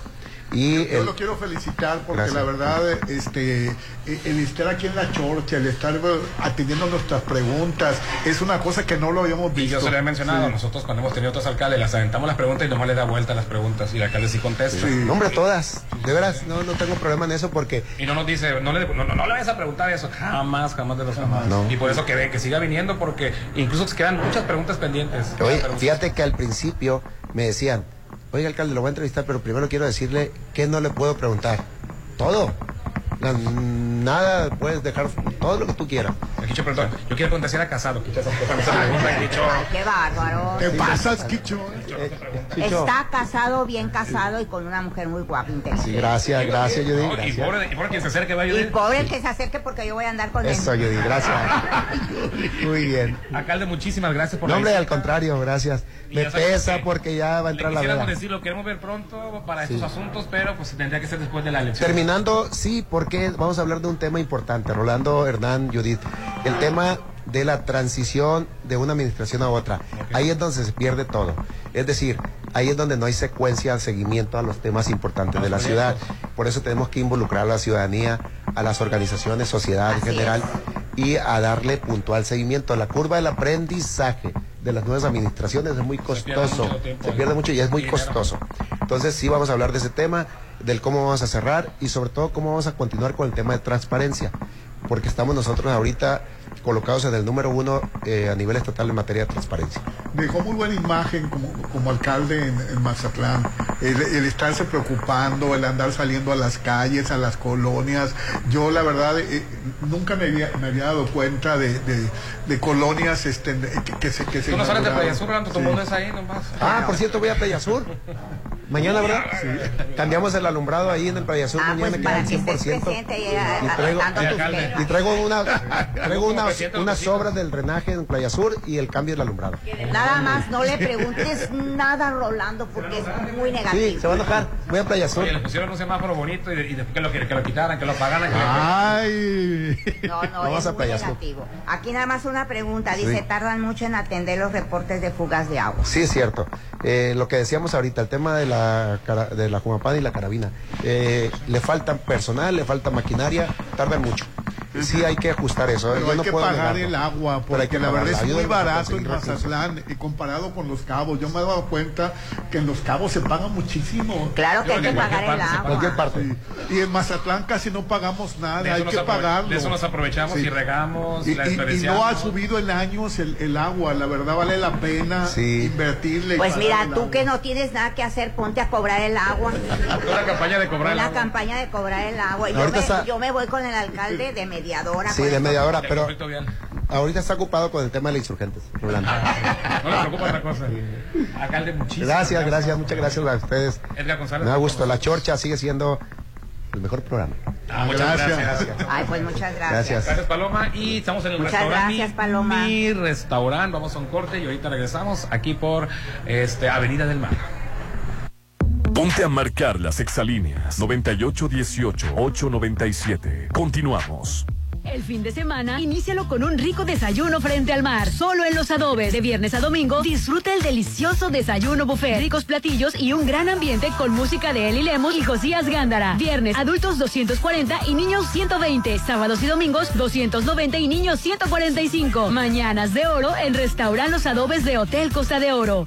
S8: Y
S6: Yo
S8: el-
S6: lo quiero felicitar porque
S8: Gracias.
S6: la verdad, este, eh, el estar aquí en la chorcha, el estar eh, atendiendo nuestras preguntas, es una cosa que no lo habíamos
S7: Y
S6: visto.
S7: yo se lo he mencionado,
S6: Sí.
S7: nosotros cuando hemos tenido otros alcaldes, las aventamos las preguntas y nomás le da vuelta a las preguntas y el alcalde sí contesta.
S6: Sí.
S8: No, hombre, todas. De veras, no, no tengo problema en eso porque
S7: Y no nos dice, no le, no, no, no le vayas a preguntar eso, jamás, jamás de los jamás.
S8: No.
S7: Y por eso que, ve- que siga viniendo, porque incluso quedan muchas preguntas pendientes.
S8: Oye,
S7: Preguntas.
S8: fíjate que al principio me decían, oiga alcalde, lo voy a entrevistar, pero primero quiero decirle que no le puedo preguntar. Todo. Na- Nada, puedes dejar todo lo que tú quieras.
S7: Quicho preguntó, yo quiero preguntar si era casado. Quicho, esa esa pregunta, Quicho.
S5: Ay, qué bárbaro.
S6: ¿Qué pasas, Quicho?
S5: Está casado, bien casado y con una mujer muy guapa, inteligente.
S8: Sí, gracias, gracias, Judy.
S7: No, y
S8: Gracias.
S7: pobre, y pobre quien se acerque, va a
S5: Y pobre el que se acerque porque yo voy a andar con él.
S8: Eso, Judy, gracias. *laughs* *laughs* Muy bien.
S7: Alcalde, muchísimas gracias por
S8: No, hombre, al contrario, gracias. Me pesa
S7: que
S8: porque ya va a entrar la veda.
S7: decir, lo queremos ver pronto para estos asuntos, pero pues tendría que ser después de la elección.
S8: Terminando, sí, porque vamos a hablar de un tema importante, Rolando, Hernán, Judith. El tema de la transición de una administración a otra. Ahí es donde se pierde todo. Es decir, ahí es donde no hay secuencia, seguimiento a los temas importantes de la ciudad. Por eso tenemos que involucrar a la ciudadanía, a las organizaciones, sociedad en
S5: Así
S8: general, y a darle puntual seguimiento. La curva del aprendizaje de las nuevas administraciones es muy
S7: pierde
S8: costoso.
S7: mucho tiempo
S8: Se
S7: ahí.
S8: pierde mucho y es muy costoso. Entonces sí vamos a hablar de ese tema, del cómo vamos a cerrar y sobre todo cómo vamos a continuar con el tema de transparencia, porque estamos nosotros ahorita colocados en el número uno eh, a nivel estatal en materia de transparencia.
S6: Dejó muy buena imagen como, como alcalde en, en Mazatlán. El, el estarse preocupando, el andar saliendo a las calles, a las colonias. Yo, la verdad, eh, nunca me había, me había dado cuenta de, de- de colonias este, que, que se que se
S7: Tú no sales de
S6: inauguraron.
S7: Playa Sur, Rolando, tu
S6: Sí.
S7: mundo es ahí nomás.
S8: Ah, por cierto, voy a Playa Sur. Mañana, ¿verdad? Cambiamos el alumbrado ahí en el Playa Sur.
S5: Ah,
S8: mañana
S5: pues
S8: me
S5: para
S8: queda
S5: que
S8: el
S5: estés
S8: 100%.
S5: presente y, a-
S8: Y traigo-
S7: Sí.
S8: Y traigo, una, *laughs* traigo unas, unas obras del drenaje en Playa Sur y el cambio del alumbrado.
S5: Nada más, no le preguntes nada a Rolando porque es muy negativo.
S8: Sí, se va a enojar. Voy a Playa Sur.
S7: Oye, le pusieron un semáforo bonito y, y después que lo, que lo quitaran, que lo pagaran. que lo-
S6: Ay.
S5: No, no,
S8: Vamos
S5: es
S8: a
S5: muy
S8: Playa Sur.
S5: negativo. Aquí nada más una pregunta. Dice,
S8: Sí.
S5: tardan mucho en atender los reportes de fugas de agua.
S8: Sí, es cierto. Eh, lo que decíamos ahorita, el tema de la, de la Jumapan y la carabina. Eh, le falta personal, le falta maquinaria, tarda mucho. Sí hay que ajustar eso.
S6: Pero
S8: Yo
S6: hay
S8: no
S6: que
S8: puedo
S6: pagar
S8: negarlo.
S6: el agua, porque
S8: que
S6: la verdad es muy barato en. Mazatlán y comparado con los cabos. Yo me he dado cuenta que en los cabos se paga muchísimo.
S5: Claro que
S7: Yo
S5: hay que pagar
S7: cualquier
S5: el agua.
S8: Cualquier parte.
S6: Sí. Y en Mazatlán casi no pagamos nada, hay que pagarlo.
S7: de eso nos aprovechamos y regamos,
S6: Y,
S7: la
S6: y- y no ha subido en años el, el agua, la verdad vale la pena
S8: Sí.
S6: invertirle.
S5: Pues mira, tú
S6: agua.
S5: que no tienes nada que hacer, ponte a cobrar el agua.
S7: Una campaña de cobrar el
S5: Una
S7: agua.
S5: campaña de cobrar el agua. Y Yo me,
S8: está-
S5: yo me voy con el alcalde de mediadora.
S8: Sí, de
S5: esto.
S8: media hora,
S7: Del
S8: pero ahorita está ocupado con el tema de la insurgentes. Rolando. *laughs*
S7: No le preocupa otra cosa. Alcalde, muchísimas
S8: Gracias, gracias, muchas gracias a ustedes.
S7: Edgar González.
S8: Me da gusto. La Chorcha sigue siendo el mejor programa.
S7: Ah, muchas
S6: Gracias.
S7: gracias.
S5: Ay, pues muchas gracias.
S8: Gracias.
S7: Gracias, Paloma. Y estamos en el
S5: Muchas
S7: restaurante.
S5: gracias, Paloma.
S7: Mi restaurante. Vamos a un corte y ahorita regresamos aquí por este Avenida del Mar.
S3: Ponte a marcar las exalíneas 9818-897. Continuamos.
S9: El fin de semana, inícialo con un rico desayuno frente al mar. Solo en los adobes. De viernes a domingo, disfruta el delicioso desayuno buffet. Ricos platillos y un gran ambiente con música de Eli Lemos y Josías Gándara. Viernes, adultos 240 y niños 120. Sábados y domingos, 290 y niños 145. Mañanas de oro en Restaurant Los Adobes de Hotel Costa de Oro.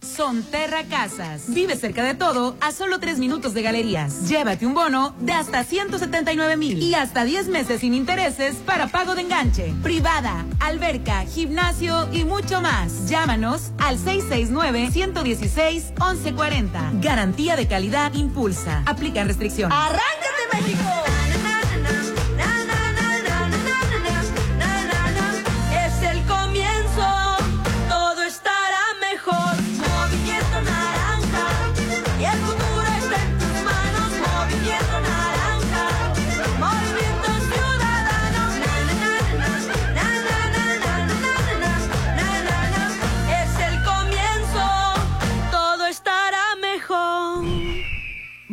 S10: Son Terra Casas. Vive cerca de todo a solo tres minutos de galerías. Llévate un bono de hasta 179 mil y hasta 10 meses sin intereses para pago de enganche. Privada, alberca, gimnasio y mucho más. Llámanos al 669-116-1140. Garantía de calidad impulsa. Aplica restricciones.
S11: ¡Arráncate, México!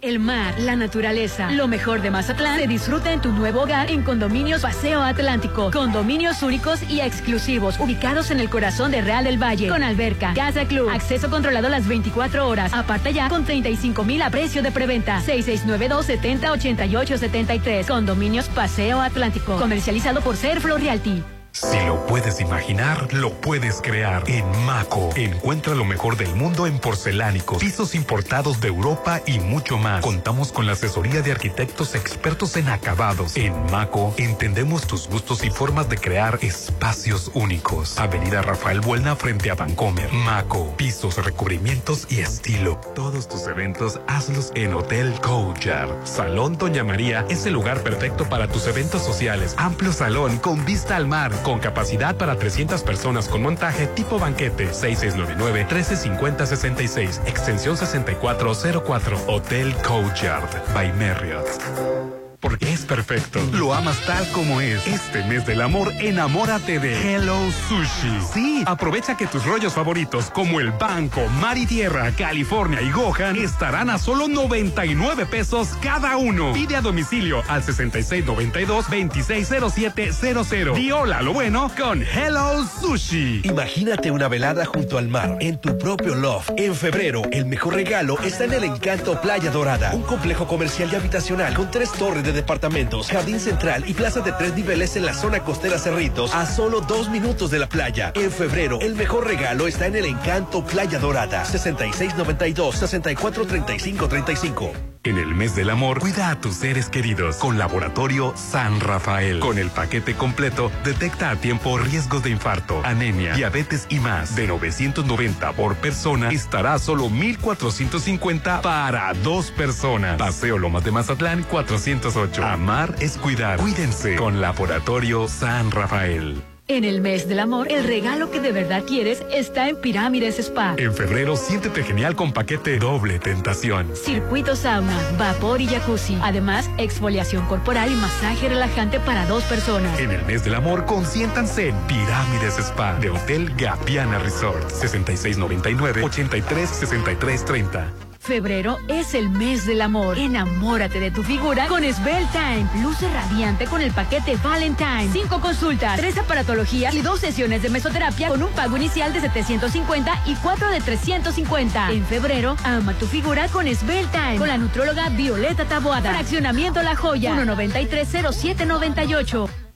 S9: El mar, la naturaleza, lo mejor de Mazatlán se disfruta en tu nuevo hogar en Condominios Paseo Atlántico. Condominios únicos y exclusivos, ubicados en el corazón de Real del Valle, con alberca, casa club, acceso controlado las 24 horas. Aparta ya con 35 mil a precio de preventa. 6692 70 88 73. Condominios Paseo Atlántico, comercializado por Serflo Realty.
S12: Si lo puedes imaginar, lo puedes crear. En Maco, encuentra lo mejor del mundo en porcelánicos, pisos importados de Europa y mucho más. Contamos con la asesoría de arquitectos expertos en acabados. En Maco, entendemos tus gustos y formas de crear espacios únicos. Avenida Rafael Buelna frente a Vancomer. Maco, pisos, recubrimientos y estilo. Todos tus eventos hazlos en Hotel Coachar. Salón Doña María es el lugar perfecto para tus eventos sociales. Amplio salón con vista al mar con capacidad para 300 personas con montaje tipo banquete 6699-1350-66, extensión 6404, Hotel Coachard by Marriott. Porque es perfecto. Lo amas tal como es. Este mes del amor, enamórate de Hello Sushi. Sí, aprovecha que tus rollos favoritos como el Banco, Mar y Tierra, California y Gohan estarán a solo 99 pesos cada uno. Pide a domicilio al 6692-260700. Di hola a lo bueno con Hello Sushi.
S13: Imagínate una velada junto al mar, en tu propio loft. En febrero, el mejor regalo está en el Encanto Playa Dorada, un complejo comercial y habitacional con tres torres de departamentos, jardín central y plaza de tres niveles en la zona costera Cerritos, a solo dos minutos de la playa. En febrero, el mejor regalo está en el Encanto Playa Dorada, 6692-643535.
S12: En el mes del amor, cuida a tus seres queridos con Laboratorio San Rafael. Con el paquete completo, detecta a tiempo riesgos de infarto, anemia, diabetes y más. De 990 por persona, estará solo 1450 para dos personas. Paseo Lomas de Mazatlán 408. Amar es cuidar. Cuídense con Laboratorio San Rafael.
S9: En el mes del amor, el regalo que de verdad quieres está en Pirámides Spa.
S12: En febrero, siéntete genial con paquete doble tentación.
S9: Circuito sauna, vapor y jacuzzi. Además, exfoliación corporal y masaje relajante para dos personas.
S12: En el mes del amor, consiéntanse en Pirámides Spa de Hotel Gapiana Resort. 6699-836330.
S9: Febrero es el mes del amor. Enamórate de tu figura con Svel Time. Luce radiante con el paquete Valentine. Cinco consultas, tres aparatologías y dos sesiones de mesoterapia con un pago inicial de 750 y cuatro de 350. En febrero, ama tu figura con Svel Time. Con la nutróloga Violeta Taboada. Fraccionamiento La Joya. 1930798.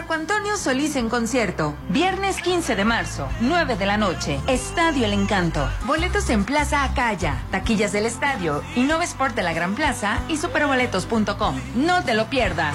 S10: Marco Antonio Solís en concierto. Viernes 15 de marzo, 9 de la noche. Estadio El Encanto. Boletos en Plaza Acaya, taquillas del estadio, Innova Sport de la Gran Plaza y superboletos.com. No te lo pierdas.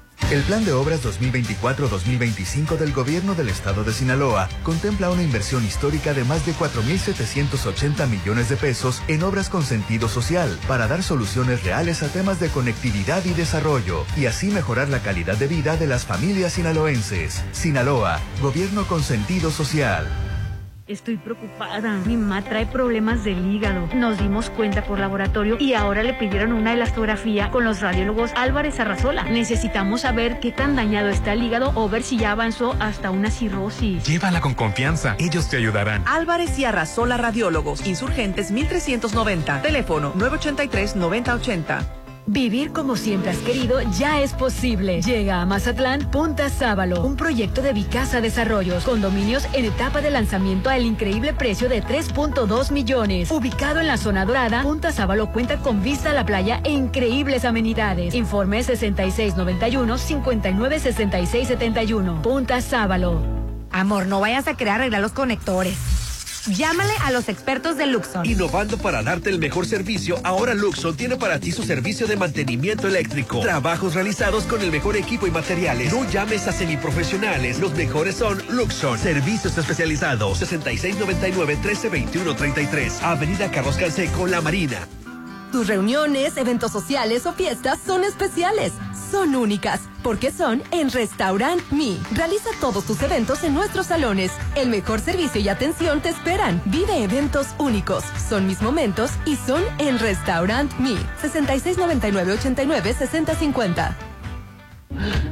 S14: El Plan de Obras 2024-2025 del Gobierno del Estado de Sinaloa contempla una inversión histórica de más de 4.780 millones de pesos en obras con sentido social para dar soluciones reales a temas de conectividad y desarrollo y así mejorar la calidad de vida de las familias sinaloenses. Sinaloa, Gobierno con sentido social.
S9: Estoy preocupada. Mi mamá trae problemas del hígado. Nos dimos cuenta por laboratorio y ahora le pidieron una elastografía con los radiólogos Álvarez Arrazola. Necesitamos saber qué tan dañado está el hígado o ver si ya avanzó hasta una cirrosis.
S12: Llévala con confianza, ellos te ayudarán.
S15: Álvarez y Arrasola Radiólogos, Insurgentes 1390, teléfono 983-9080.
S9: Vivir como siempre has querido ya es posible. Llega a Mazatlán Punta Sábalo, un proyecto de Vicasa Desarrollos, condominios en etapa de lanzamiento al increíble precio de 3.2 millones. Ubicado en la zona dorada, Punta Sábalo cuenta con vista a la playa e increíbles amenidades. Informe 6691-596671. Punta Sábalo.
S16: Amor, no vayas a querer arreglar los conectores. Llámale a los expertos de Luxon.
S13: Innovando para darte el mejor servicio, ahora Luxon tiene para ti su servicio de mantenimiento eléctrico. Trabajos realizados con el mejor equipo y materiales. No llames a semiprofesionales, los mejores son Luxon. Servicios especializados 6699-1321-33. Avenida Carlos Canseco, La Marina.
S17: Tus reuniones, eventos sociales o fiestas son especiales. Son únicas porque son en Restaurant Me. Realiza todos tus eventos en nuestros salones. El mejor servicio y atención te esperan. Vive eventos únicos. Son mis momentos y son en Restaurant Me. 6699-89-6050.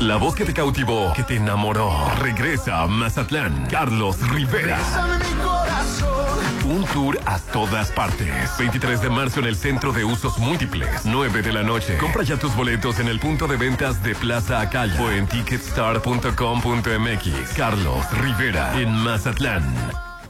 S3: La voz que te cautivó, que te enamoró, regresa a Mazatlán. Carlos Rivera. Un tour a todas partes. 23 de marzo en el Centro de Usos Múltiples. 9 de la noche. Compra ya tus boletos en el punto de ventas de Plaza Acaya o en ticketstar.com.mx. Carlos Rivera en Mazatlán.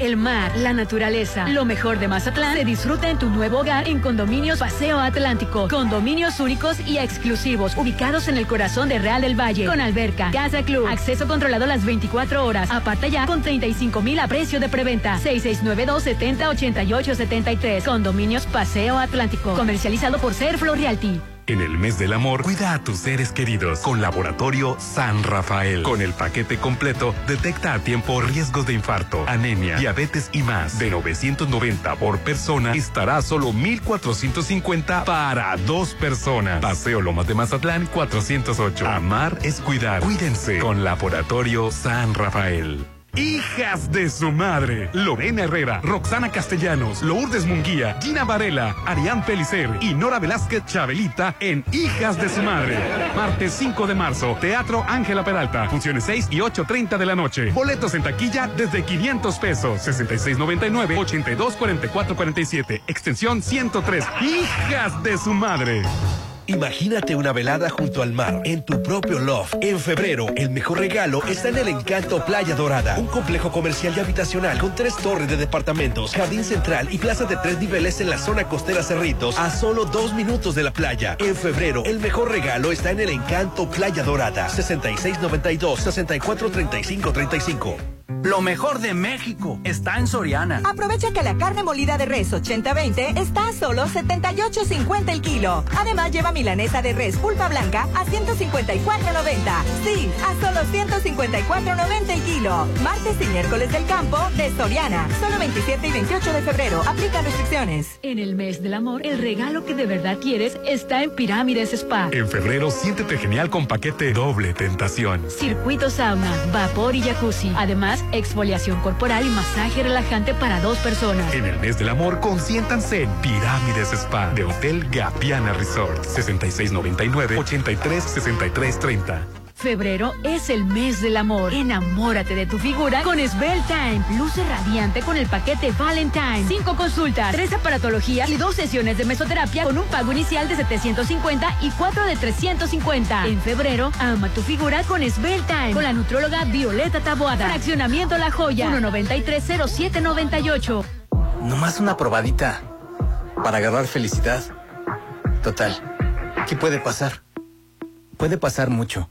S9: El mar, la naturaleza, lo mejor de Mazatlán se disfruta en tu nuevo hogar en Condominios Paseo Atlántico. Condominios únicos y exclusivos, ubicados en el corazón de Real del Valle, con alberca, casa club, acceso controlado las 24 horas. Aparta ya con 35 mil a precio de preventa. 6692 70 88 73. Condominios Paseo Atlántico. Comercializado por Serflo Realty.
S12: En el mes del amor, cuida a tus seres queridos con Laboratorio San Rafael. Con el paquete completo, detecta a tiempo riesgos de infarto, anemia, diabetes y más. De 990 por persona, estará solo 1450 para dos personas. Paseo Lomas de Mazatlán 408. Amar es cuidar. Cuídense con Laboratorio San Rafael. Hijas de su madre. Lorena Herrera, Roxana Castellanos, Lourdes Munguía, Gina Varela, Arián Pelicer y Nora Velázquez Chabelita en Hijas de su madre. Martes 5 de marzo, Teatro Ángela Peralta. Funciones 6 y 8.30 de la noche. Boletos en taquilla desde 500 pesos. 6699-824447. Extensión 103. Hijas de su madre.
S13: Imagínate una velada junto al mar, en tu propio loft. En febrero, el mejor regalo está en el Encanto Playa Dorada, un complejo comercial y habitacional con tres torres de departamentos, jardín central y plaza de tres niveles en la zona costera Cerritos, a solo dos minutos de la playa. En febrero, el mejor regalo está en el Encanto Playa Dorada, 6692-643535.
S1: Lo mejor de México está en Soriana.
S18: Aprovecha que la carne molida de res 80-20 está a solo 78.50 el kilo. Además lleva milanesa de res pulpa blanca a 154.90. Sí, a solo 154.90 el kilo. Martes y miércoles del campo de Soriana. Solo 27 y 28 de febrero. Aplica restricciones.
S9: En el mes del amor, el regalo que de verdad quieres está en Pirámides Spa.
S12: En febrero, siéntete genial con paquete doble tentación.
S9: Circuito sauna, vapor y jacuzzi. Además, exfoliación corporal y masaje relajante para dos personas.
S12: En el mes del amor, consiéntanse en Pirámides Spa de Hotel Gapiana Resort. 6699-836330.
S9: Febrero es el mes del amor. Enamórate de tu figura con Svel Time. Luce radiante con el paquete Valentine. Cinco consultas, tres aparatologías y dos sesiones de mesoterapia con un pago inicial de 750 y cuatro de 350. En febrero, ama tu figura con Svel Time. Con la nutróloga Violeta Taboada. Fraccionamiento La Joya. 1930798.
S19: Nomás una probadita. Para agarrar felicidad. Total. ¿Qué puede pasar? Puede pasar mucho.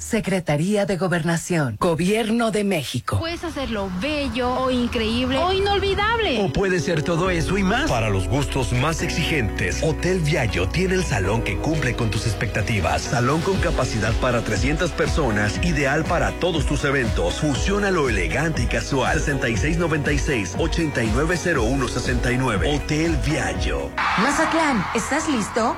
S20: Secretaría de Gobernación, Gobierno de México.
S21: Puedes hacerlo bello o increíble o inolvidable.
S13: O puede ser todo eso y más. Para los gustos más exigentes, Hotel Viallo tiene el salón que cumple con tus expectativas. Salón con capacidad para 300 personas, ideal para todos tus eventos. Fusiona lo elegante y casual. 6696-890169. Hotel Viallo.
S16: Mazatlán, ¿estás listo?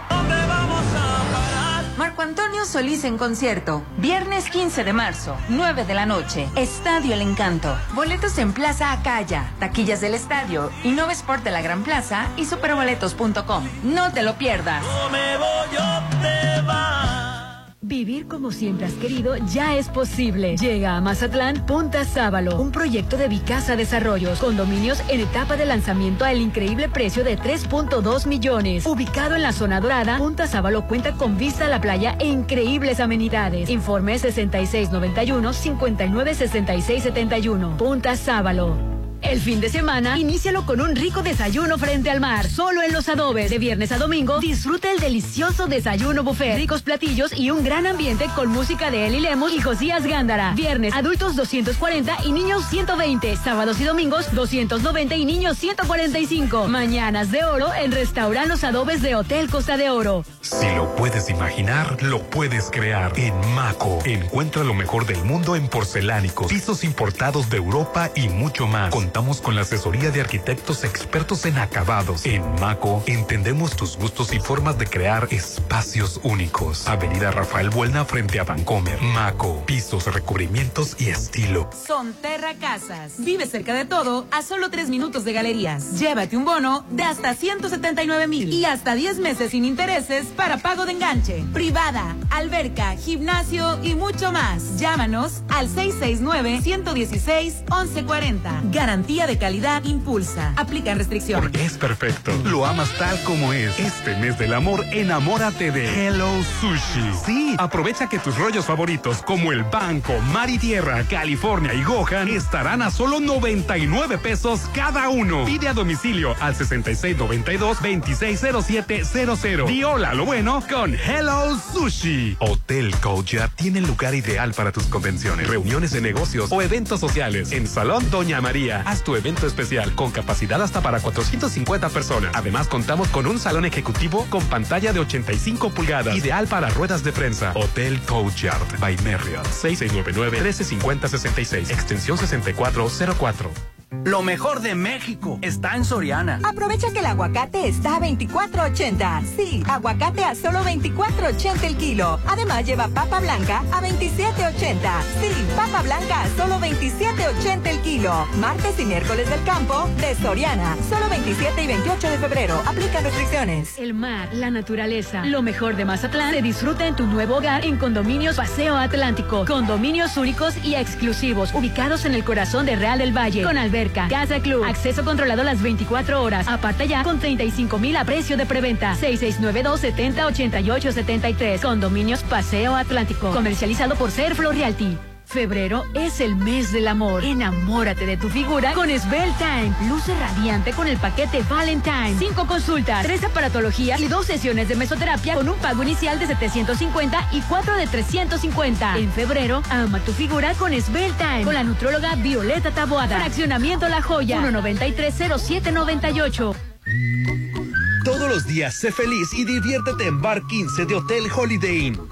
S16: Marco Antonio Solís en concierto. Viernes 15 de marzo, 9 de la noche. Estadio El Encanto. Boletos en Plaza Acaya, taquillas del estadio, Innova Sport de la Gran Plaza y superboletos.com. No te lo pierdas.
S9: Vivir como siempre has querido ya es posible. Llega a Mazatlán Punta Sábalo, un proyecto de Vicasa Desarrollos, condominios en etapa de lanzamiento al increíble precio de 3.2 millones. Ubicado en la zona dorada, Punta Sábalo cuenta con vista a la playa e increíbles amenidades. Informe 6691-596671. Punta Sábalo. El fin de semana, inícialo con un rico desayuno frente al mar, solo en los adobes. De viernes a domingo, disfruta el delicioso desayuno buffet, ricos platillos y un gran ambiente con música de Eli Lemos y Josías Gándara. Viernes, adultos 240 y niños 120. Sábados y domingos, 290 y niños 145. Mañanas de oro en Restaurant Los Adobes de Hotel Costa de Oro.
S12: Si lo puedes imaginar, lo puedes crear. En Maco, encuentra lo mejor del mundo en porcelánicos, pisos importados de Europa y mucho más. Contamos con la asesoría de arquitectos expertos en acabados. En Maco, entendemos tus gustos y formas de crear espacios únicos. Avenida Rafael Buelna frente a Vancomer. Maco, pisos, recubrimientos y estilo.
S10: Sonterra Casas. Vive cerca de todo a solo tres minutos de galerías. Llévate un bono de hasta 179 mil y hasta 10 meses sin intereses para pago de enganche. Privada, alberca, gimnasio y mucho más. Llámanos al 669-116-1140. Garantía de calidad impulsa. Aplican restricciones.
S12: Porque es perfecto. Lo amas tal como es. Este mes del amor, enamórate de Hello Sushi. Sí, aprovecha que tus rollos favoritos como el Banco, Mar y Tierra, California y Gohan estarán a solo 99 pesos cada uno. Pide a domicilio al 6692-260700. Di hola lo bueno con Hello Sushi. Hotel Cocha tiene el lugar ideal para tus convenciones, reuniones de negocios o eventos sociales. En Salón Doña María, tu evento especial con capacidad hasta para 450 personas. Además, contamos con un salón ejecutivo con pantalla de 85 pulgadas, ideal para ruedas de prensa. Hotel Courtyard by Marriott, 6699-135066, extensión 6404.
S1: Lo mejor de México está en Soriana.
S18: Aprovecha que el aguacate está a 24.80. Sí, aguacate a solo 24.80 el kilo. Además lleva papa blanca a 27.80. Sí, papa blanca a solo 27.80 el kilo. Martes y miércoles del campo de Soriana. Solo 27 y 28 de febrero. Aplican restricciones.
S9: El mar, la naturaleza, lo mejor de Mazatlán se disfruta en tu nuevo hogar en Condominios Paseo Atlántico. Condominios únicos y exclusivos, ubicados en el corazón de Real del Valle, con alberca Casa Club. Acceso controlado las 24 horas. Aparta ya con 35 mil a precio de preventa. 6692 70 88 73. Condominios Paseo Atlántico. Comercializado por Serflo Realty. Febrero es el mes del amor. Enamórate de tu figura con Svel Time. Luce radiante con el paquete Valentine. Cinco consultas, tres aparatologías y dos sesiones de mesoterapia con un pago inicial de 750 y cuatro de 350. En febrero, ama tu figura con Svel Time. Con la nutróloga Violeta Taboada. Fraccionamiento La Joya. 1930798.
S13: Todos los días sé feliz y diviértete en Bar 15 de Hotel Holiday Inn.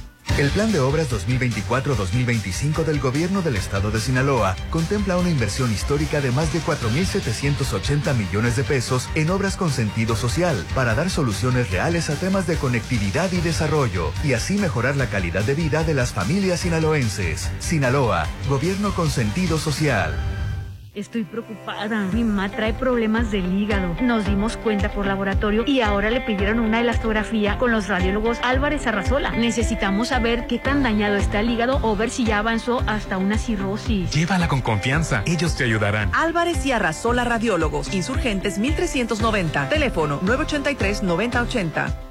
S14: El Plan de Obras 2024-2025 del Gobierno del Estado de Sinaloa contempla una inversión histórica de más de 4.780 millones de pesos en obras con sentido social para dar soluciones reales a temas de conectividad y desarrollo y así mejorar la calidad de vida de las familias sinaloenses. Sinaloa, Gobierno con sentido social.
S9: Estoy preocupada. Mi mamá trae problemas del hígado. Nos dimos cuenta por laboratorio y ahora le pidieron una elastografía con los radiólogos Álvarez Arrazola. Necesitamos saber qué tan dañado está el hígado o ver si ya avanzó hasta una cirrosis.
S12: Llévala con confianza. Ellos te ayudarán.
S15: Álvarez y Arrazola Radiólogos. Insurgentes 1390. Teléfono 983-9080.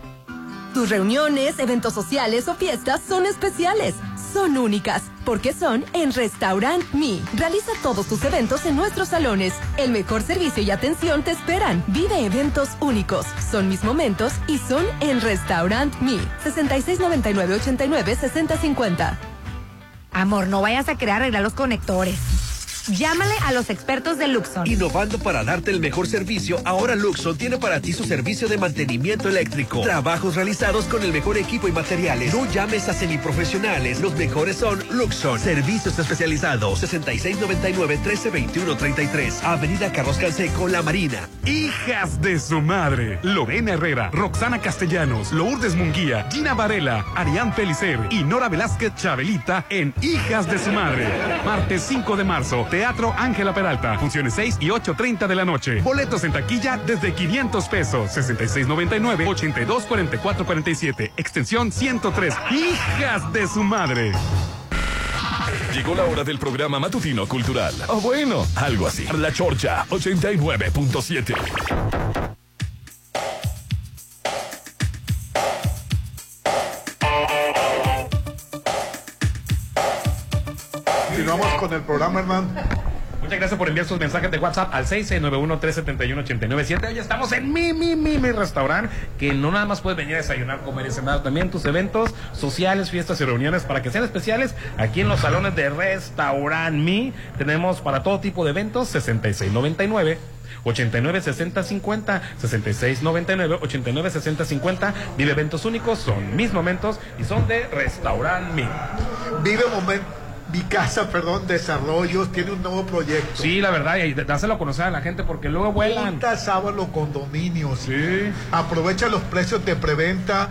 S17: Tus reuniones, eventos sociales o fiestas son especiales. Son únicas, porque son en Restaurant Me. Realiza todos tus eventos en nuestros salones. El mejor servicio y atención te esperan. Vive eventos únicos. Son mis momentos y son en Restaurant Me. 6699-89-6050.
S5: Amor, no vayas a querer arreglar los conectores. Llámale a los expertos de Luxon.
S13: Innovando para darte el mejor servicio, ahora Luxon tiene para ti su servicio de mantenimiento eléctrico. Trabajos realizados con el mejor equipo y materiales. No llames a semiprofesionales, los mejores son Luxon. Servicios especializados 6699-1321-33. Avenida Carlos Canseco, La Marina.
S12: Hijas de su madre. Lorena Herrera, Roxana Castellanos, Lourdes Munguía, Gina Varela, Arián Pelicer y Nora Velázquez Chabelita en Hijas de su madre. Martes 5 de marzo. Teatro Ángela Peralta. Funciones 6 y 8.30 de la noche. Boletos en taquilla desde 500 pesos. 6699-824447. Extensión 103. Hijas de su madre.
S3: Llegó la hora del programa matutino cultural. O bueno, algo así. La Chorcha 89.7.
S6: con el programa, hermano.
S7: Muchas gracias por enviar sus mensajes de WhatsApp al 691-371-897. Hoy estamos en mi, mi, mi, mi restaurante, que no nada más puedes venir a desayunar, comer y cenar, también tus eventos sociales, fiestas y reuniones para que sean especiales. Aquí en los salones de Restaurant Mi tenemos para todo tipo de eventos 6699. 89 60 50 66 99 89 60 50 vive eventos únicos son mis momentos y son de Restaurant Mi
S6: Vive momento mi casa, perdón, desarrollos, tiene un nuevo proyecto.
S7: Sí, la verdad, y dáselo a conocer a la gente porque luego vuelan.
S6: Punta Sábalo Condominios. Sí. Aprovecha los precios de preventa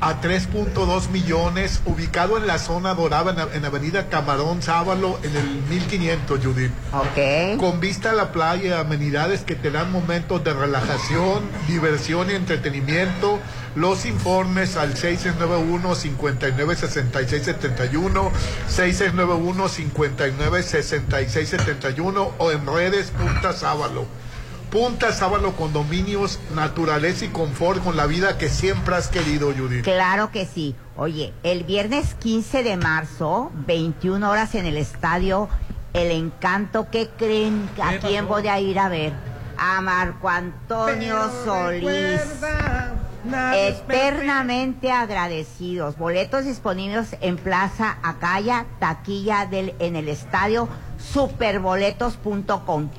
S6: a 3.2 millones, ubicado en la zona dorada, en, en Avenida Camarón Sábalo, en el 1500, Judith.
S5: Ok.
S6: Con vista a la playa amenidades que te dan momentos de relajación, diversión y entretenimiento. Los informes al 6691-596671, 6691-596671 o en redes Punta Sábalo. Punta Sábalo Condominios, naturaleza y confort con la vida que siempre has querido, Judith.
S5: Claro que sí. Oye, el viernes 15 de marzo, 21 horas en el estadio El Encanto, ¿qué creen? ¿A quién voy a ir a ver? A Marco Antonio Solís. Eternamente agradecidos. Boletos disponibles en Plaza Acaya, taquilla del, en el estadio superboletos.com.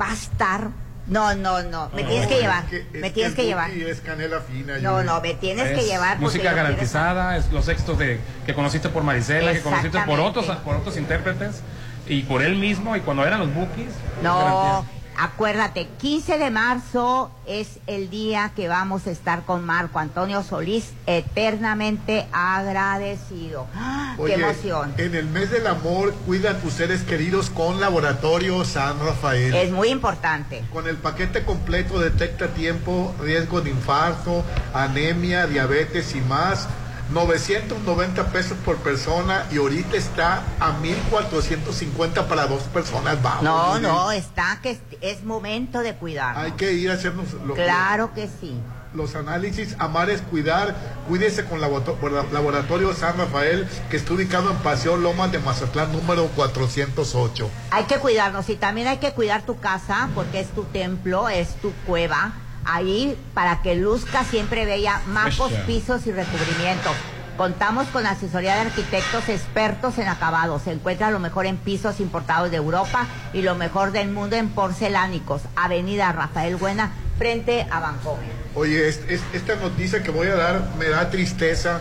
S5: Va a estar. No, no, no. Me tienes que llevar. me tienes que, llevar.
S6: es canela fina.
S5: No, no, me tienes que llevar.
S7: Música garantizada, es los éxitos de, que conociste por Marisela, que conociste por otros, por otros intérpretes y por él mismo y cuando eran los bookies.
S5: No. Acuérdate, 15 de marzo es el día que vamos a estar con Marco Antonio Solís, eternamente agradecido. ¡Ah! ¡Qué emoción!
S6: En el mes del amor, cuida a tus seres queridos con Laboratorio San Rafael.
S5: Es muy importante.
S6: Con el paquete completo detecta tiempo riesgo de infarto, anemia, diabetes y más. 990 pesos por persona y ahorita está a 1450 para dos personas. Vamos.
S5: No, no, está que es, es momento de cuidar.
S6: Hay que ir a hacernos lo-
S5: Claro que sí.
S6: los análisis. Amar es cuidar. Cuídese con Laborato- Laboratorio San Rafael, que está ubicado en Paseo Lomas de Mazatlán, número 408.
S5: Hay que cuidarnos y también hay que cuidar tu casa porque es tu templo, es tu cueva. Ahí para que luzca siempre bella mapos, pisos y recubrimientos. Contamos con asesoría de arquitectos expertos en acabados. Se encuentra lo mejor en pisos importados de Europa y lo mejor del mundo en porcelánicos. Avenida Rafael Buena, frente a Bancomer.
S6: Oye, es- es- esta noticia que voy a dar me da tristeza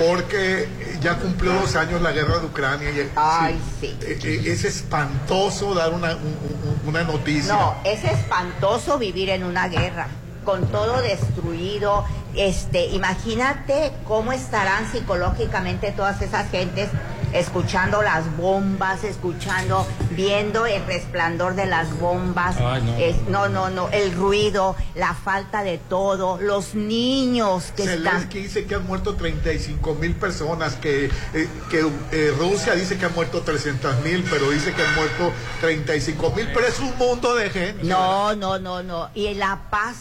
S6: porque ya cumplió dos años la guerra de Ucrania. y-
S5: Ay, sí.
S6: Eh, eh, Es espantoso dar una, un- un- una noticia.
S5: No, es espantoso vivir en una guerra, con todo destruido. Este, imagínate cómo estarán psicológicamente todas esas gentes escuchando las bombas, escuchando, viendo el resplandor de las bombas.
S6: Ay, no.
S5: Es- no, no, no, el ruido, la falta de todo, los niños que están
S6: Zelensky dice que han muerto 35 mil personas, que, eh, que eh, Rusia dice que han muerto 300 mil, pero dice que han muerto 35 mil, pero es un mundo de gente.
S5: No, no, no, no. Y la paz.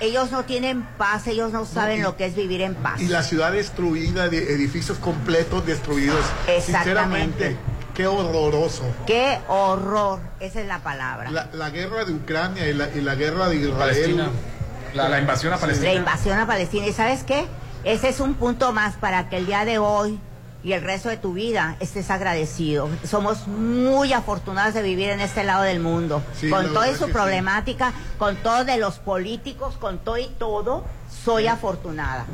S5: Ellos no tienen paz, ellos no saben
S6: y-
S5: lo que es vivir en paz.
S6: Y la ciudad destruida, de edificios completos destruidos.
S5: Exactamente.
S6: Sinceramente, qué horroroso.
S5: Qué horror, esa es la palabra.
S6: La, la guerra de Ucrania y la, y la guerra de Israel.
S7: Palestina. La, la invasión a Palestina.
S5: La invasión a Palestina. ¿Y sabes qué? Ese es un punto más para que el día de hoy y el resto de tu vida estés agradecido. Somos muy afortunados de vivir en este lado del mundo.
S6: Sí,
S5: con
S6: la
S5: toda su
S6: sí.
S5: problemática, con todo de los políticos, con todo y todo, soy afortunada.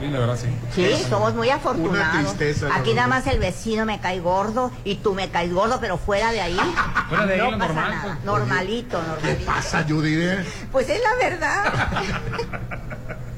S7: Sí, de verdad sí.
S5: Sí, somos muy afortunados.
S6: tristeza, la
S5: Aquí nada más el vecino me cae gordo y tú me caes gordo, pero fuera de ahí, *laughs*
S7: Fuera de ahí,
S5: no pasa
S7: normal,
S5: nada.
S7: pues.
S5: Normalito,
S6: ¿Qué
S5: normalito.
S6: pasa, Judy? eh?
S5: Pues es la verdad. *laughs*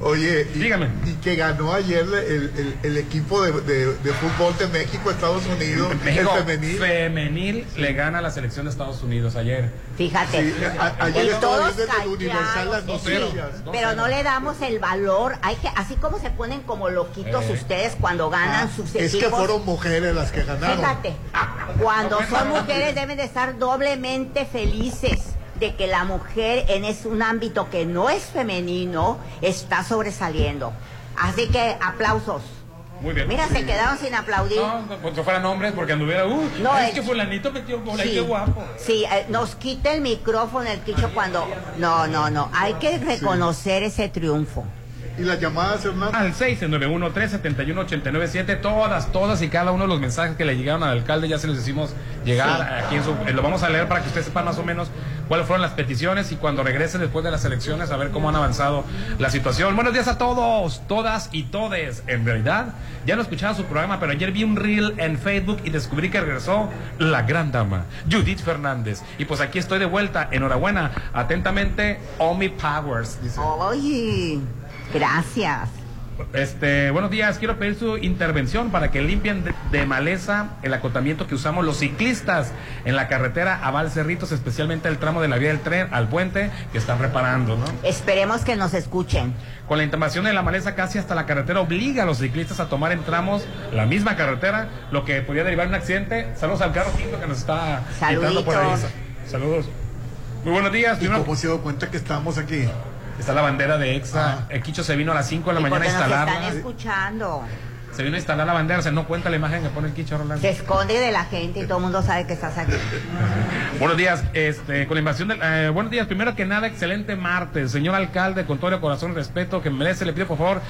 S6: Oye, y,
S7: Dígame.
S6: y que ganó ayer el, el- el equipo de, de- de fútbol de México, Estados Unidos,
S7: México
S6: el femenil.
S7: femenil le gana a la selección de Estados Unidos ayer.
S5: Fíjate.
S6: Sí, a- ayer estaba
S5: todos
S6: viendo en el Universal las
S5: callados, sí,
S6: noticias.
S5: pero no le damos el valor. Hay que, así como se ponen como loquitos
S6: Eh.
S5: ustedes cuando ganan
S6: Ah,
S5: sus
S6: es que
S5: equipos.
S6: fueron mujeres las que ganaron.
S5: Fíjate, cuando son mujeres deben de estar doblemente felices de que la mujer en es un ámbito que no es femenino está sobresaliendo. Así que aplausos.
S7: Muy bien.
S5: Mira, se quedaron sin aplaudir.
S7: No, pues si fueran hombres porque anduviera, uh,
S5: No,
S7: es
S5: es-
S7: que fulanito metió gol,
S5: Sí.
S7: qué guapo.
S5: Sí, eh, nos quita el micrófono el quicho cuando... No, no, no. Hay que reconocer ese triunfo.
S6: ¿Y las llamadas, Hernán?
S7: Al 691-371-897, todas, todas y cada uno de los mensajes que le llegaron al alcalde ya se los hicimos llegar
S5: Sí.
S7: aquí en su... eh, lo vamos a leer para que ustedes sepan más o menos cuáles fueron las peticiones y cuando regrese después de las elecciones a ver cómo han avanzado la situación. Buenos días a todos, todas y todes. En realidad, ya no escuchaba su programa, pero ayer vi un reel en Facebook y descubrí que regresó la gran dama, Judith Fernández. Y pues aquí estoy de vuelta. Enhorabuena. Atentamente, Omi Powers.
S5: Oye, gracias.
S7: Este, buenos días, quiero pedir su intervención para que limpien de, de maleza el acotamiento que usamos los ciclistas en la carretera a Valcerritos, especialmente el tramo de la vía del tren al puente que están reparando, ¿no?
S5: Esperemos que nos escuchen.
S7: Con la intervención de la maleza casi hasta la carretera obliga a los ciclistas a tomar en tramos la misma carretera, lo que podría derivar en un accidente. Saludos al carro quinto que nos está
S5: Saluditos.
S7: quitando por ahí. Saludos. Muy buenos días.
S6: ¿Y cómo se dio cuenta que estamos aquí?
S7: Está la bandera de EXA. El Quicho se vino a las 5 de la
S5: ¿Y por
S7: mañana a instalarla.
S5: están escuchando?
S7: Se vino a instalar la bandera, se no cuenta la imagen que pone el Quicho Rolando.
S5: Se esconde de la gente y todo el mundo sabe que estás aquí. *laughs*
S7: Buenos días, este, con la invasión del, eh, buenos días, primero que nada, excelente martes, señor alcalde, con todo el corazón y respeto que merece, le pido por favor,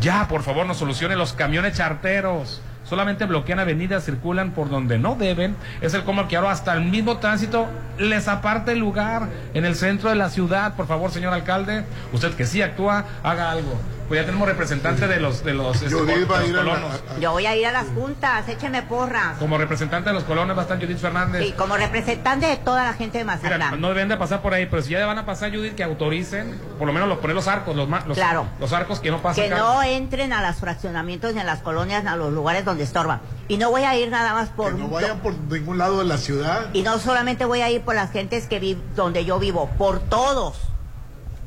S7: ya por favor nos solucione los camiones charteros. Solamente bloquean avenidas, circulan por donde no deben. Es el ahora hasta el mismo tránsito les aparte el lugar en el centro de la ciudad. Por favor, señor alcalde, usted que sí actúa, haga algo. Pues ya tenemos representante de los de los, este,
S6: a ir a la-
S7: colonos.
S5: Yo voy a ir a las juntas, écheme porras.
S7: Como representante de los colonos va a estar Judith Fernández.
S5: Y como representante de toda la gente de
S7: Mira,
S5: Mazatlán.
S7: no deben de pasar por ahí, pero si ya van a pasar, Judith, que autoricen, por lo menos los poner los arcos, los, ma- los,
S5: Claro.
S7: los arcos que no pasan.
S5: que no entren a los fraccionamientos ni a las colonias ni a los lugares donde estorban. Y no voy a ir nada más por...
S6: No vayan por ningún lado de la ciudad.
S5: Y no solamente voy a ir por las gentes que vi donde yo vivo, por todos.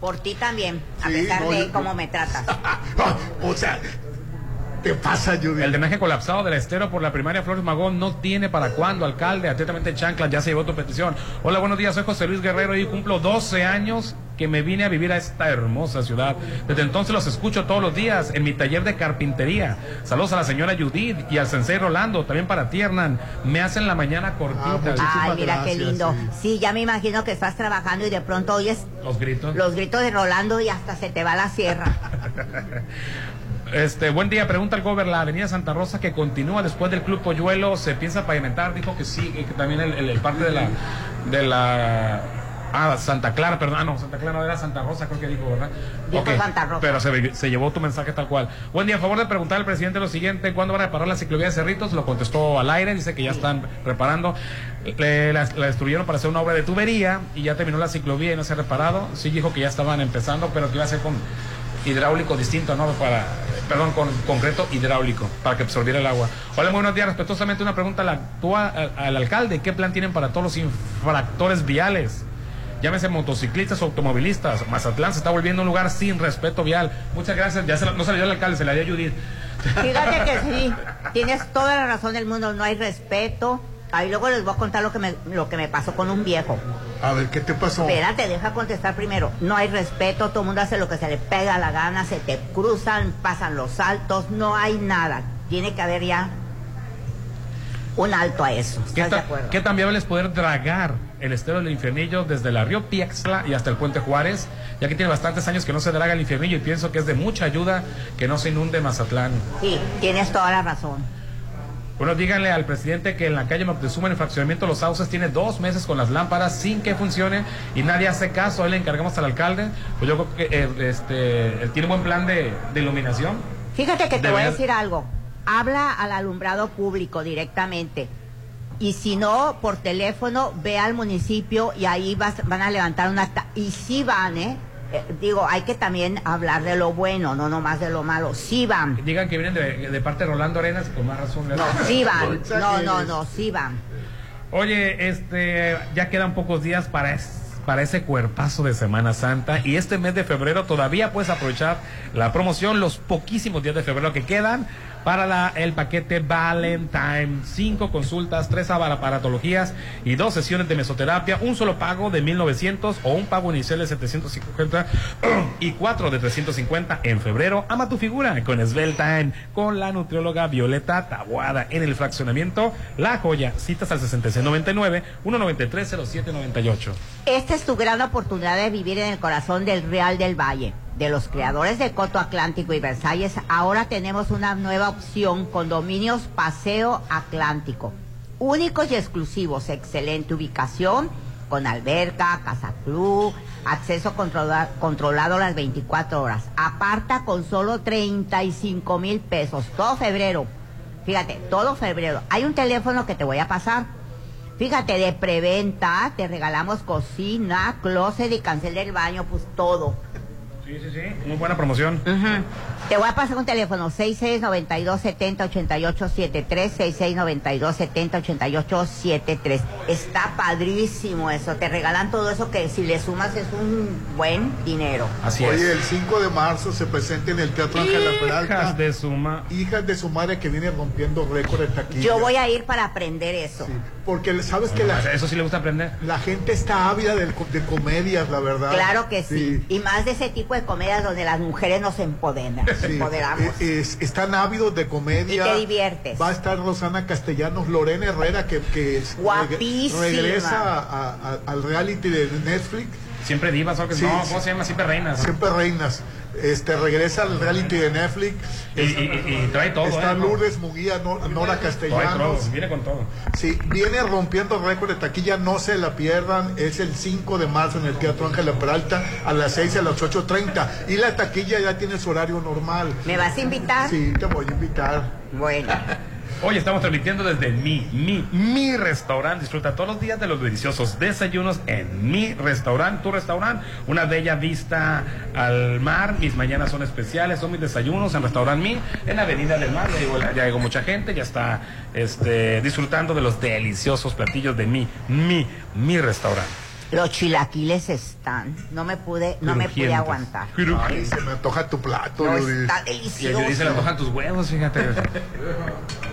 S5: Por ti también, a
S6: Sí,
S5: pesar
S6: no,
S5: de
S6: yo-
S5: cómo me tratas. *laughs*
S6: o sea, te pasa, Judith.
S7: El drenaje colapsado del estero por la primaria Flores Magón no tiene para cuándo, alcalde. Atentamente, Chancla, ya se llevó tu petición. Hola, buenos días, soy José Luis Guerrero y cumplo 12 años que me vine a vivir a esta hermosa ciudad. Desde entonces los escucho todos los días en mi taller de carpintería. Saludos a la señora Judith y al sensei Rolando, también para ti, Hernán. Me hacen la mañana cortita.
S5: Ay, mira qué lindo. Sí, ya me imagino que estás trabajando y de pronto oyes
S7: Los gritos.
S5: los gritos de Rolando y hasta se te va la sierra. *laughs*
S7: Este, buen día, pregunta el gober, la avenida Santa Rosa que continúa después del Club Polluelo, ¿se piensa pavimentar? Dijo que sí, que también el, el- el parte de la, de la, ah, Santa Clara, perdón, ah, no, Santa Clara no era Santa Rosa, creo que dijo, ¿verdad?
S5: Dijo Santa Rosa.
S7: Pero se, se llevó tu mensaje tal cual. Buen día, a favor de preguntar al presidente lo siguiente, ¿cuándo van a reparar la ciclovía de Cerritos? Lo contestó al aire, dice que ya están reparando. Le- la, la destruyeron para hacer una obra de tubería y ya terminó la ciclovía y no se ha reparado. Sí dijo que ya estaban empezando, pero que iba a ser con hidráulico distinto, ¿no? Para, perdón, con concreto hidráulico, para que absorbiera el agua. Hola, muy buenos días. Respetuosamente una pregunta al alcalde. ¿Qué plan tienen para todos los infractores viales? Llámese motociclistas o automovilistas. Mazatlán se está volviendo un lugar sin respeto vial. Muchas gracias. Ya se la- no se le dio al alcalde, se le dio a Judith.
S5: Fíjate que sí, *laughs* tienes toda la razón del mundo, no hay respeto. Ahí luego les voy a contar lo que me, lo que me pasó con un viejo.
S6: A ver, ¿qué te pasó?
S5: Espérate, deja contestar primero. No hay respeto, todo el mundo hace lo que se le pega la gana, se te cruzan, pasan los saltos, no hay nada. Tiene que haber ya un alto a eso.
S7: ¿Qué,
S5: ¿Estás de
S7: ta-
S5: acuerdo?
S7: qué tan viable es poder dragar el estero del infiernillo desde la Río Piaxla y hasta el Puente Juárez? Ya que tiene bastantes años que no se draga el infiernillo y pienso que es de mucha ayuda que no se inunde Mazatlán.
S5: Sí, tienes toda la razón.
S7: Bueno, díganle al presidente que en la calle Moctezuma, en el fraccionamiento Los Sauces, tiene dos meses con las lámparas sin que funcione y nadie hace caso. Hoy le encargamos al alcalde. Pues yo creo que eh, este, él tiene buen plan de, de iluminación.
S5: Fíjate que te voy a decir algo. Habla al alumbrado público directamente. Y si no, por teléfono, ve al municipio y ahí vas- van a levantar una... Y sí van, ¿eh? Eh, Digo, hay que también hablar de lo bueno, no nomás de lo malo. Sí van.
S7: Digan que vienen de, de parte de Rolando Arenas y con más razón.
S5: No, sí van. *laughs* No, no, no, sí van.
S7: Oye, este, ya quedan pocos días para, es- para ese cuerpazo de Semana Santa y este mes de febrero todavía puedes aprovechar la promoción, los poquísimos días de febrero que quedan para el paquete Valentine. Cinco consultas, tres aparatologías y dos sesiones de mesoterapia, un solo pago de 1900 o un pago inicial de 750 *clears throat* y cuatro de 350 en febrero. Ama tu figura con Sveltime, con la nutrióloga Violeta Tabuada en el fraccionamiento La Joya. Citas al 6699-193-0798.
S5: Esta es tu gran oportunidad de vivir en el corazón del Real del Valle. De los creadores de Coto Atlántico y Versalles, ahora tenemos una nueva opción, condominios Paseo Atlántico. Únicos y exclusivos, excelente ubicación, con alberca, casa club, acceso controla- controlado las 24 horas. Aparta con solo 35 mil pesos, todo febrero. Fíjate, todo febrero. Hay un teléfono que te voy a pasar. Fíjate, de preventa te regalamos cocina, closet y cancel del baño, pues todo.
S7: Sí, sí, sí. Muy buena promoción.
S5: Te voy a pasar un teléfono 6692-708873, 6692-708873. Está padrísimo eso, te regalan todo eso que si le sumas es un buen dinero.
S7: Así
S6: Oye,
S7: es.
S6: el 5 de marzo se presenta en el Teatro Ángela Peralta.
S7: Hijas de su
S6: Hijas de su madre que viene rompiendo récord de taquilla.
S5: Yo voy a ir para aprender eso.
S6: Porque sabes que la,
S7: Eso sí le gusta aprender.
S6: la gente está ávida de, de comedias, la verdad.
S5: Claro que sí. Y más de ese tipo de comedias donde las mujeres nos empoderan.
S6: Sí,
S5: empoderamos.
S6: eh, es- están ávidos de comedia.
S5: Y te diviertes.
S6: Va a estar Rosana Castellanos, Lorena Herrera, que, que es-
S5: Guapísima.
S6: regresa a- a- al reality de Netflix.
S7: Siempre divas, ¿o qué?
S6: Sí,
S7: no,
S6: sí.
S7: ¿cómo se llama? Siempre reinas.
S6: Siempre reinas. Este regresa al reality de Netflix.
S7: Y, y- y- y trae todo,
S6: Está
S7: ¿eh?
S6: Lourdes Muguía, No- Nora
S7: Trae
S6: Castellanos.
S7: todo, viene con todo.
S6: Sí, viene rompiendo récord de taquilla, no se la pierdan. Es el 5 de marzo en el Teatro Ángela Peralta a las 6 y a las 8.30. Y la taquilla ya tiene su horario normal.
S5: ¿Me vas a invitar?
S6: Sí, te voy a invitar.
S5: Bueno. *laughs*
S7: Hoy estamos transmitiendo desde mi, mi, mi restaurante. Disfruta todos los días de los deliciosos desayunos en mi restaurante, tu restaurante. Una bella vista al mar. Mis mañanas son especiales, son mis desayunos en restaurante Mi, en la Avenida del Mar. Ya llegó, ya llegó mucha gente, ya está este, disfrutando de los deliciosos platillos de mi, mi, mi restaurante.
S5: Los chilaquiles están. No me pude, no me pude aguantar.
S6: Ay, se me antoja tu plato,
S5: No, está
S7: Y
S5: delicioso.
S7: Judy se le antojan tus huevos, fíjate. *laughs*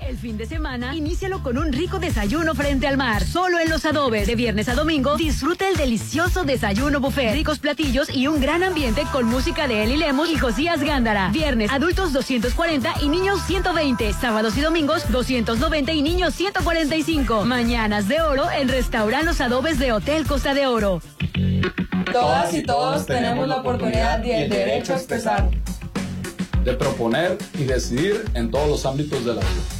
S9: El fin de semana, inícialo con un rico desayuno frente al mar. Solo en Los Adobes. De viernes a domingo, disfruta el delicioso desayuno buffet. Ricos platillos y un gran ambiente con música de Eli Lemos y Josías Gándara. Viernes, adultos 240 y niños 120. Sábados y domingos, 290 y niños 145. Mañanas de oro en Restaurant Los Adobes de Hotel Costa de Oro.
S22: Todas y todos tenemos la oportunidad y el derecho a expresar.
S23: de proponer y decidir en todos los ámbitos de la vida.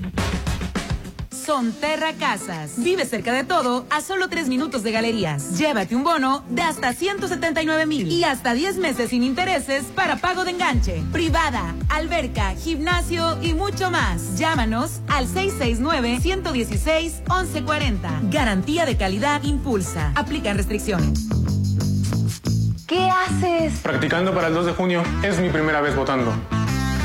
S10: Sonterra Casas. Vive cerca de todo a solo tres minutos de galerías. Llévate un bono de hasta 179 mil y hasta 10 meses sin intereses para pago de enganche. Privada, alberca, gimnasio y mucho más. Llámanos al 669-116-1140. Garantía de calidad impulsa. Aplican restricciones.
S24: ¿Qué haces?
S22: Practicando para el 2 de junio, es mi primera vez votando.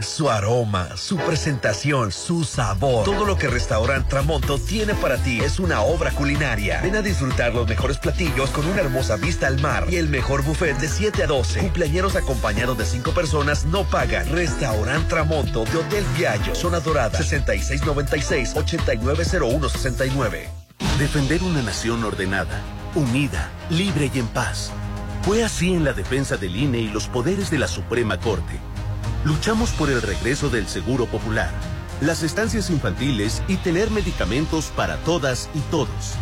S13: Su aroma, su presentación, su sabor. Todo lo que Restaurant Tramonto tiene para ti es una obra culinaria. Ven a disfrutar los mejores platillos con una hermosa vista al mar y el mejor buffet de 7 a 12. Cumpleañeros acompañados de 5 personas no pagan. Restaurant Tramonto de Hotel Viallo, Zona Dorada, 6696-890169.
S25: Defender una nación ordenada, unida, libre y en paz. Fue así en la defensa del INE y los poderes de la Suprema Corte. Luchamos por el regreso del Seguro Popular, las estancias infantiles y tener medicamentos para todas y todos.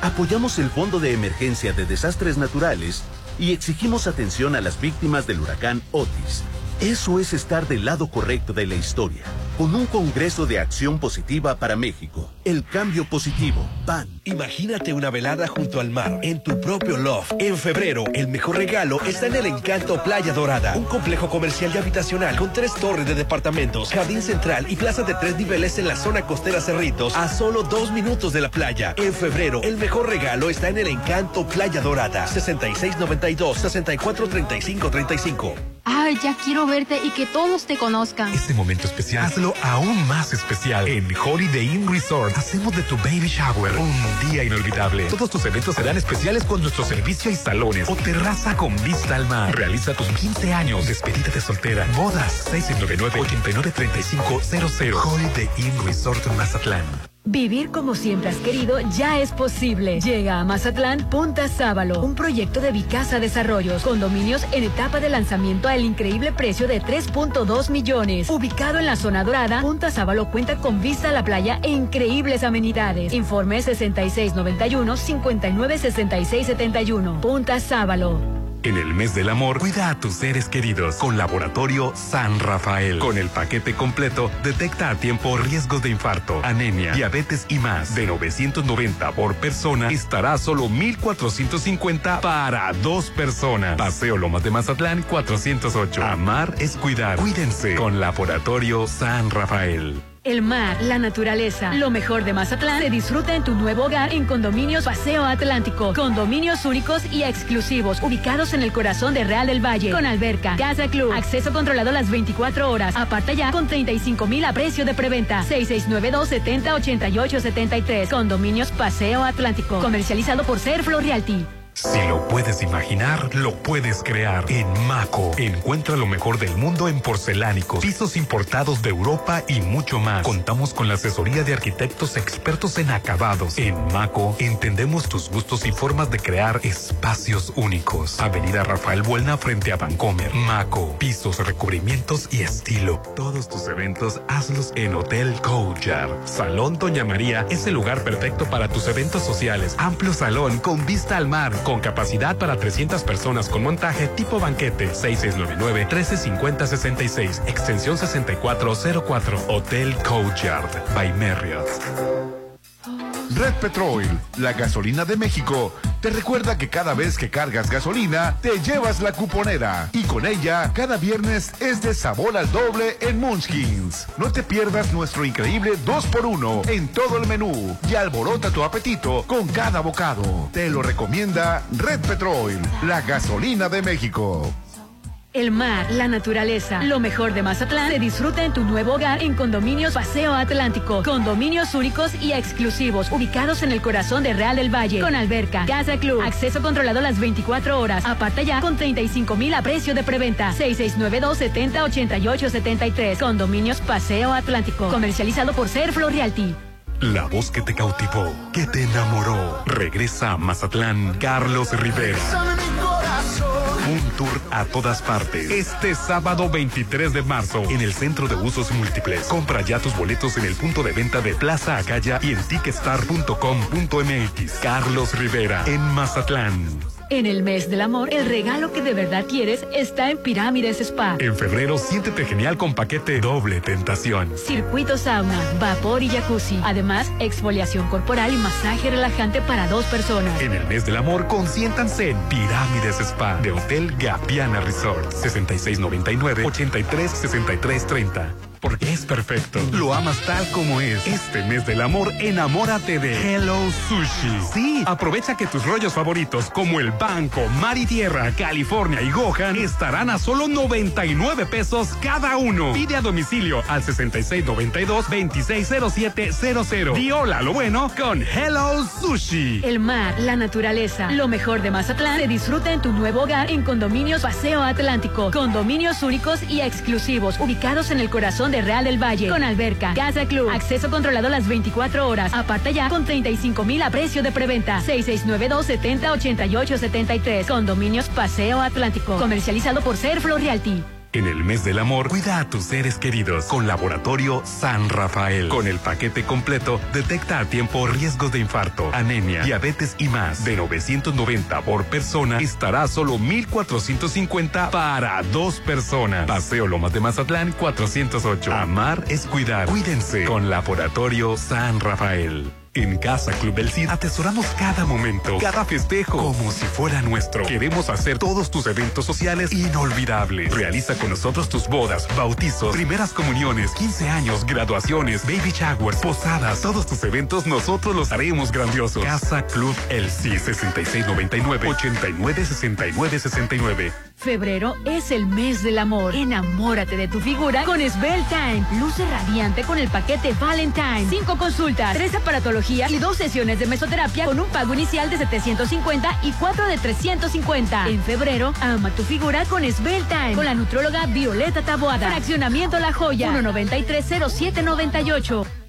S25: Apoyamos el Fondo de Emergencia de Desastres Naturales y exigimos atención a las víctimas del huracán Otis. Eso es estar del lado correcto de la historia, con un Congreso de Acción Positiva para México. El cambio positivo, PAN.
S13: Imagínate una velada junto al mar, en tu propio loft. En febrero, el mejor regalo está en el Encanto Playa Dorada, un complejo comercial y habitacional con tres torres de departamentos, jardín central y plaza de tres niveles en la zona costera Cerritos, a solo dos minutos de la playa. En febrero, el mejor regalo está en el Encanto Playa Dorada, 6692-643535.
S26: Ay, ya quiero verte y que todos te conozcan.
S12: Este momento especial, hazlo aún más especial. En Holiday Inn Resort, hacemos de tu baby shower un día inolvidable. Todos tus eventos serán especiales con nuestro servicio y salones o terraza con vista al mar. Realiza tus 15 años, despedida de soltera, bodas, 699-893500. Holiday Inn Resort Mazatlán.
S9: Vivir como siempre has querido ya es posible. Llega a Mazatlán Punta Sábalo, un proyecto de Vicasa Desarrollos, condominios en etapa de lanzamiento al increíble precio de 3.2 millones. Ubicado en la zona dorada, Punta Sábalo cuenta con vista a la playa e increíbles amenidades. Informe 6691-596671. Punta Sábalo.
S12: En el mes del amor, cuida a tus seres queridos con Laboratorio San Rafael. Con el paquete completo, detecta a tiempo riesgos de infarto, anemia, diabetes y más. De 990 por persona, estará solo 1450 para dos personas. Paseo Lomas de Mazatlán 408. Amar es cuidar. Cuídense con Laboratorio San Rafael.
S9: El mar, la naturaleza, lo mejor de Mazatlán se disfruta en tu nuevo hogar en Condominios Paseo Atlántico. Condominios únicos y exclusivos, ubicados en el corazón de Real del Valle, con alberca, casa club, acceso controlado las 24 horas. Aparta ya con 35 mil a precio de preventa. 6692 70 88 73. Condominios Paseo Atlántico, comercializado por Serflo Realty.
S12: Si lo puedes imaginar, lo puedes crear. En Maco, encuentra lo mejor del mundo en porcelánicos, pisos importados de Europa y mucho más. Contamos con la asesoría de arquitectos expertos en acabados. En Maco, entendemos tus gustos y formas de crear espacios únicos. Avenida Rafael Buelna frente a Vancomer. Maco, pisos, recubrimientos y estilo. Todos tus eventos hazlos en Hotel Courtyard. Salón Doña María es el lugar perfecto para tus eventos sociales. Amplio salón con vista al mar con capacidad para 300 personas con montaje tipo banquete 6699-135066, extensión 6404, Hotel Courtyard by Marriott.
S27: Red Petrol, la gasolina de México, te recuerda que cada vez que cargas gasolina, te llevas la cuponera. Y con ella, cada viernes es de sabor al doble en Munchkins. No te pierdas nuestro increíble 2x1 en todo el menú y alborota tu apetito con cada bocado. Te lo recomienda Red Petrol, la gasolina de México.
S9: El mar, la naturaleza, lo mejor de Mazatlán se disfruta en tu nuevo hogar en Condominios Paseo Atlántico. Condominios únicos y exclusivos, ubicados en el corazón de Real del Valle, con alberca, casa club, acceso controlado las 24 horas. Aparta ya con 35 mil a precio de preventa. 6692 70 88 73. Condominios Paseo Atlántico, comercializado por Serflo Realty.
S12: La voz que te cautivó, que te enamoró. Regresa a Mazatlán, Carlos Rivera. Un tour a todas partes. Este sábado 23 de marzo en el Centro de Usos Múltiples. Compra ya tus boletos en el punto de venta de Plaza Acaya y en ticketstar.com.mx. Carlos Rivera en Mazatlán.
S9: En el mes del amor, el regalo que de verdad quieres está en Pirámides Spa.
S12: En febrero, siéntete genial con paquete doble tentación.
S9: Circuito sauna, vapor y jacuzzi. Además, exfoliación corporal y masaje relajante para dos personas.
S12: En el mes del amor, consiéntanse en Pirámides Spa de Hotel Gapiana Resort. 6699-836330 porque es perfecto. Lo amas tal como es. Este mes del amor, enamórate de Hello Sushi. Sí, aprovecha que tus rollos favoritos como el Banco, Mar y Tierra, California y Gohan estarán a solo 99 pesos cada uno. Pide a domicilio al 6692-260700. Y hola lo bueno con Hello Sushi.
S9: El mar, la naturaleza, lo mejor de Mazatlán se disfruta en tu nuevo hogar en Condominios Paseo Atlántico. Condominios únicos y exclusivos, ubicados en el corazón de Real del Valle, con alberca, casa club, acceso controlado las 24 horas. Aparta ya con 35 mil a precio de preventa. 6692 70 88 73. Condominios Paseo Atlántico. Comercializado por Serflo Realty.
S12: En el mes del amor, cuida a tus seres queridos con Laboratorio San Rafael. Con el paquete completo, detecta a tiempo riesgos de infarto, anemia, diabetes y más. De 990 por persona, estará solo 1450 para dos personas. Paseo Lomas de Mazatlán 408. Amar es cuidar. Cuídense con Laboratorio San Rafael. En Casa Club del Cid atesoramos cada momento, cada festejo, como si fuera nuestro. Queremos hacer todos tus eventos sociales inolvidables. Realiza con nosotros tus bodas, bautizos, primeras comuniones, 15 años, graduaciones, baby showers, posadas. Todos tus eventos nosotros los haremos grandiosos. Casa Club El Cid 6699 896969.
S9: Febrero es el mes del amor. Enamórate de tu figura con Svel Time. Luce radiante con el paquete Valentine. Cinco consultas, tres aparatologías y dos sesiones de mesoterapia con un pago inicial de 750 y cuatro de 350. En febrero, ama tu figura con Svel Time. Con la nutróloga Violeta Taboada. Fraccionamiento La Joya. 1930798.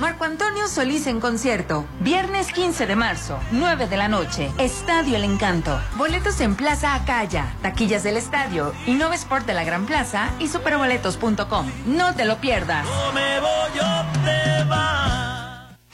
S24: Marco Antonio Solís en concierto. Viernes 15 de marzo, 9 de la noche. Estadio El Encanto. Boletos en Plaza Acaya, taquillas del estadio, Innova Sport de la Gran Plaza y superboletos.com. No te lo pierdas.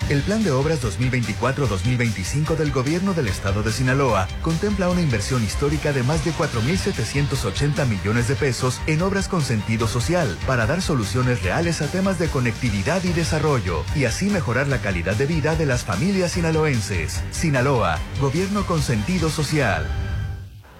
S28: El Plan de Obras 2024-2025 del Gobierno del Estado de Sinaloa contempla una inversión histórica de más de 4.780 millones de pesos en obras con sentido social para dar soluciones reales a temas de conectividad y desarrollo y así mejorar la calidad de vida de las familias sinaloenses. Sinaloa, Gobierno con sentido social.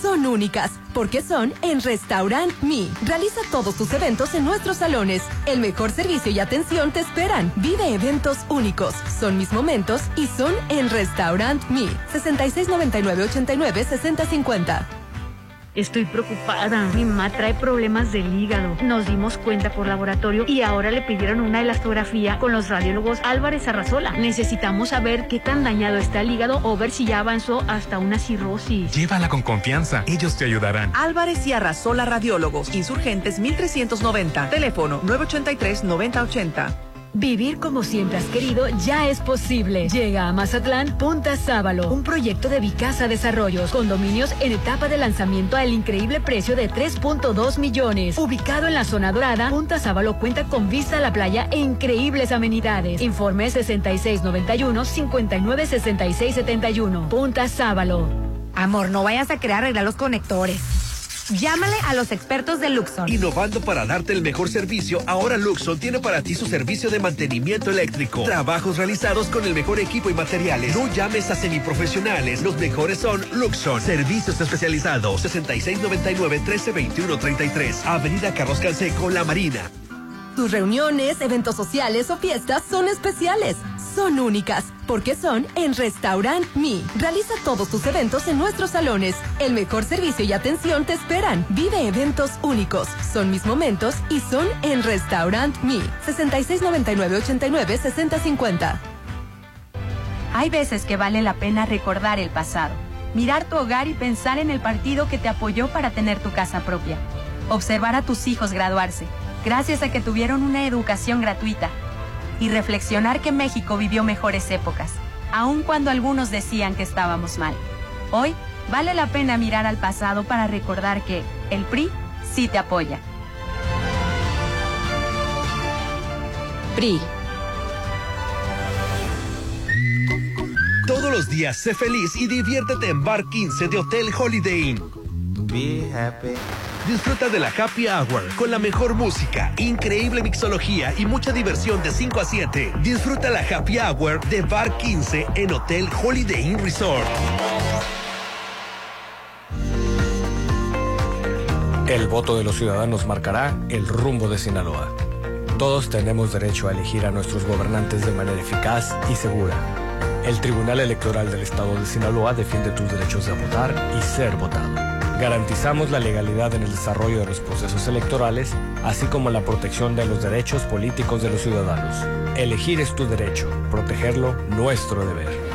S17: son únicas, porque son en Restaurant Me. Realiza todos tus eventos en nuestros salones. El mejor servicio y atención te esperan. Vive eventos únicos, son mis momentos y son en Restaurant Me. 6699-89-6050.
S9: Estoy preocupada. Mi mamá trae problemas del hígado. Nos dimos cuenta por laboratorio y ahora le pidieron una elastografía con los radiólogos Álvarez Arrazola. Necesitamos saber qué tan dañado está el hígado o ver si ya avanzó hasta una cirrosis.
S12: Llévala con confianza. Ellos te ayudarán.
S15: Álvarez y Arrasola Radiólogos, Insurgentes 1390. Teléfono 983-9080.
S9: Vivir como siempre has querido ya es posible. Llega a Mazatlán Punta Sábalo, un proyecto de Vicasa Desarrollos, condominios en etapa de lanzamiento al increíble precio de 3.2 millones. Ubicado en la zona dorada, Punta Sábalo cuenta con vista a la playa e increíbles amenidades. Informe 6691-596671. Punta Sábalo.
S24: Amor, no vayas a querer arreglar los conectores. Llámale a los expertos de Luxon.
S13: Innovando para darte el mejor servicio, ahora Luxon tiene para ti su servicio de mantenimiento eléctrico. Trabajos realizados con el mejor equipo y materiales. No llames a semiprofesionales, los mejores son Luxon. Servicios especializados 6699-1321-33. Avenida Carlos Canseco, La Marina.
S17: Tus reuniones, eventos sociales o fiestas son especiales, son únicas, porque son en Restaurant Me. Realiza todos tus eventos en nuestros salones. El mejor servicio y atención te esperan. Vive eventos únicos, son mis momentos y son en Restaurant Me. 6699-89-6050.
S29: Hay veces que vale la pena recordar el pasado, mirar tu hogar y pensar en el partido que te apoyó para tener tu casa propia. Observar a tus hijos graduarse, gracias a que tuvieron una educación gratuita. Y reflexionar que México vivió mejores épocas, aun cuando algunos decían que estábamos mal. Hoy vale la pena mirar al pasado para recordar que el PRI sí te apoya.
S17: PRI.
S13: Todos los días sé feliz y diviértete en Bar 15 de Hotel Holiday Inn.
S30: Be happy.
S13: Disfruta de la Happy Hour con la mejor música, increíble mixología y mucha diversión de 5 a 7. Disfruta la Happy Hour de Bar 15 en Hotel Holiday Inn Resort.
S31: El voto de los ciudadanos marcará el rumbo de Sinaloa. Todos tenemos derecho a elegir a nuestros gobernantes de manera eficaz y segura. El Tribunal Electoral del Estado de Sinaloa defiende tus derechos de votar y ser votado. Garantizamos la legalidad en el desarrollo de los procesos electorales, así como la protección de los derechos políticos de los ciudadanos. Elegir es tu derecho, protegerlo nuestro deber.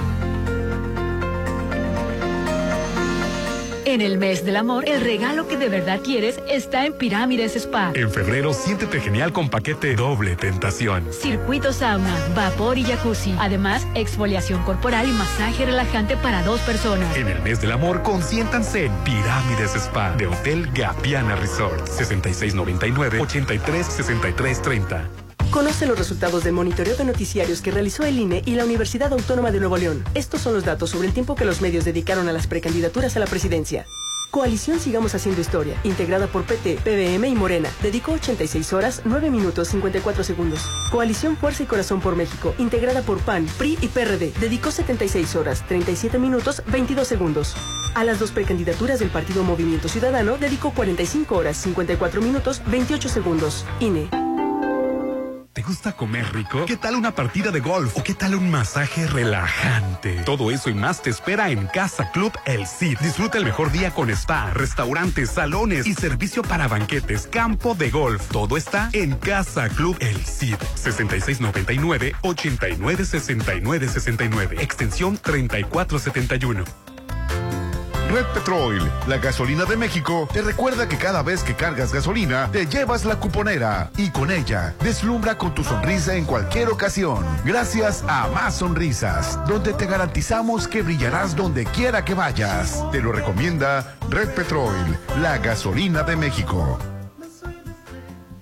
S9: En el mes del amor, el regalo que de verdad quieres está en Pirámides Spa.
S12: En febrero, siéntete genial con paquete doble tentación.
S9: Circuito sauna, vapor y jacuzzi. Además, exfoliación corporal y masaje relajante para dos personas.
S12: En el mes del amor, consiéntanse en Pirámides Spa de Hotel Gapiana Resort. 6699-836330.
S32: Conoce los resultados del monitoreo de noticiarios que realizó el INE y la Universidad Autónoma de Nuevo León. Estos son los datos sobre el tiempo que los medios dedicaron a las precandidaturas a la presidencia. Coalición Sigamos Haciendo Historia, integrada por PT, PBM y Morena. Dedicó 86 horas, 9 minutos, 54 segundos. Coalición Fuerza y Corazón por México, integrada por PAN, PRI y PRD. Dedicó 76 horas, 37 minutos, 22 segundos. A las dos precandidaturas del Partido Movimiento Ciudadano dedicó 45 horas, 54 minutos, 28 segundos. INE.
S12: ¿Te gusta comer rico? ¿Qué tal una partida de golf? ¿O qué tal un masaje relajante? Todo eso y más te espera en Casa Club El Cid. Disfruta el mejor día con spa, restaurantes, salones y servicio para banquetes, campo de golf. Todo está en Casa Club El Cid. 6699 896969 Extensión 3471.
S27: Red Petrol, la gasolina de México, te recuerda que cada vez que cargas gasolina, te llevas la cuponera y con ella deslumbra con tu sonrisa en cualquier ocasión. Gracias a Más Sonrisas, donde te garantizamos que brillarás donde quiera que vayas. Te lo recomienda Red Petrol, la gasolina de México.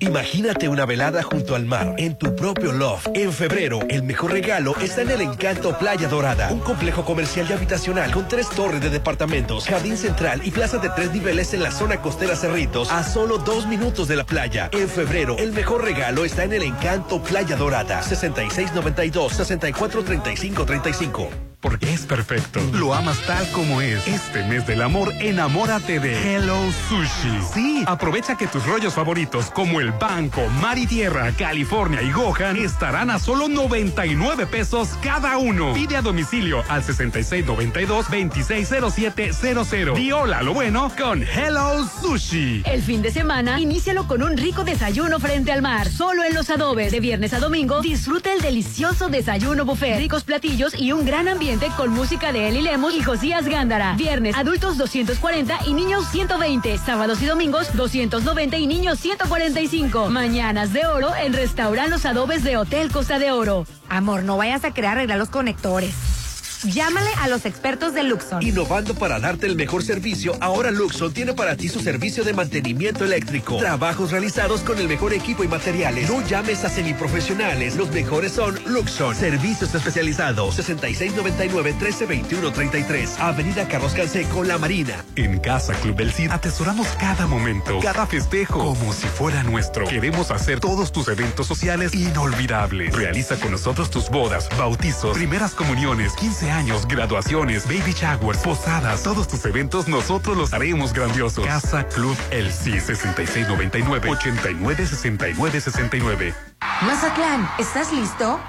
S13: Imagínate una velada junto al mar, en tu propio loft. En febrero, el mejor regalo está en el Encanto Playa Dorada, un complejo comercial y habitacional con tres torres de departamentos, jardín central y plaza de tres niveles en la zona costera Cerritos, a solo dos minutos de la playa. En febrero, el mejor regalo está en el Encanto Playa Dorada, 6692 643535
S12: porque es perfecto. Lo amas tal como es. Este mes del amor, enamórate de Hello Sushi. Sí, aprovecha que tus rollos favoritos como el Banco, Mar y Tierra, California y Gohan estarán a solo 99 pesos cada uno. Pide a domicilio al 6692-260700. Y hola lo bueno con Hello Sushi.
S9: El fin de semana, inícialo con un rico desayuno frente al mar. Solo en los adobes. De viernes a domingo, disfruta el delicioso desayuno buffet. Ricos platillos y un gran ambiente con música de Eli Lemos y Josías Gándara. Viernes, adultos 240 y niños 120. Sábados y domingos 290 y niños 145. Mañanas de oro en Restaurant Los Adobes de Hotel Costa de Oro.
S33: Amor, no vayas a querer arreglar los conectores. Llámale a los expertos de Luxon.
S13: Innovando para darte el mejor servicio, ahora Luxon tiene para ti su servicio de mantenimiento eléctrico. Trabajos realizados con el mejor equipo y materiales. No llames a semiprofesionales. Los mejores son Luxon. Servicios especializados. 6699-1321-33. Avenida Carlos Canseco, La Marina.
S12: En Casa Club del Cid atesoramos cada momento, cada festejo, como si fuera nuestro. Queremos hacer todos tus eventos sociales inolvidables. Realiza con nosotros tus bodas, bautizos, primeras comuniones, 15 años, graduaciones, baby showers, posadas, todos tus eventos nosotros los haremos grandiosos. Casa Club El C 6699 896969.
S24: Mazatlán, ¿estás listo?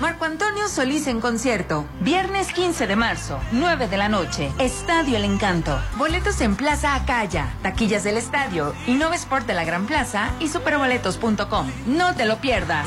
S24: Marco Antonio Solís en concierto. Viernes 15 de marzo, 9 de la noche. Estadio El Encanto. Boletos en Plaza Acaya, taquillas del estadio, Innova Sport de la Gran Plaza y superboletos.com. No te lo pierdas.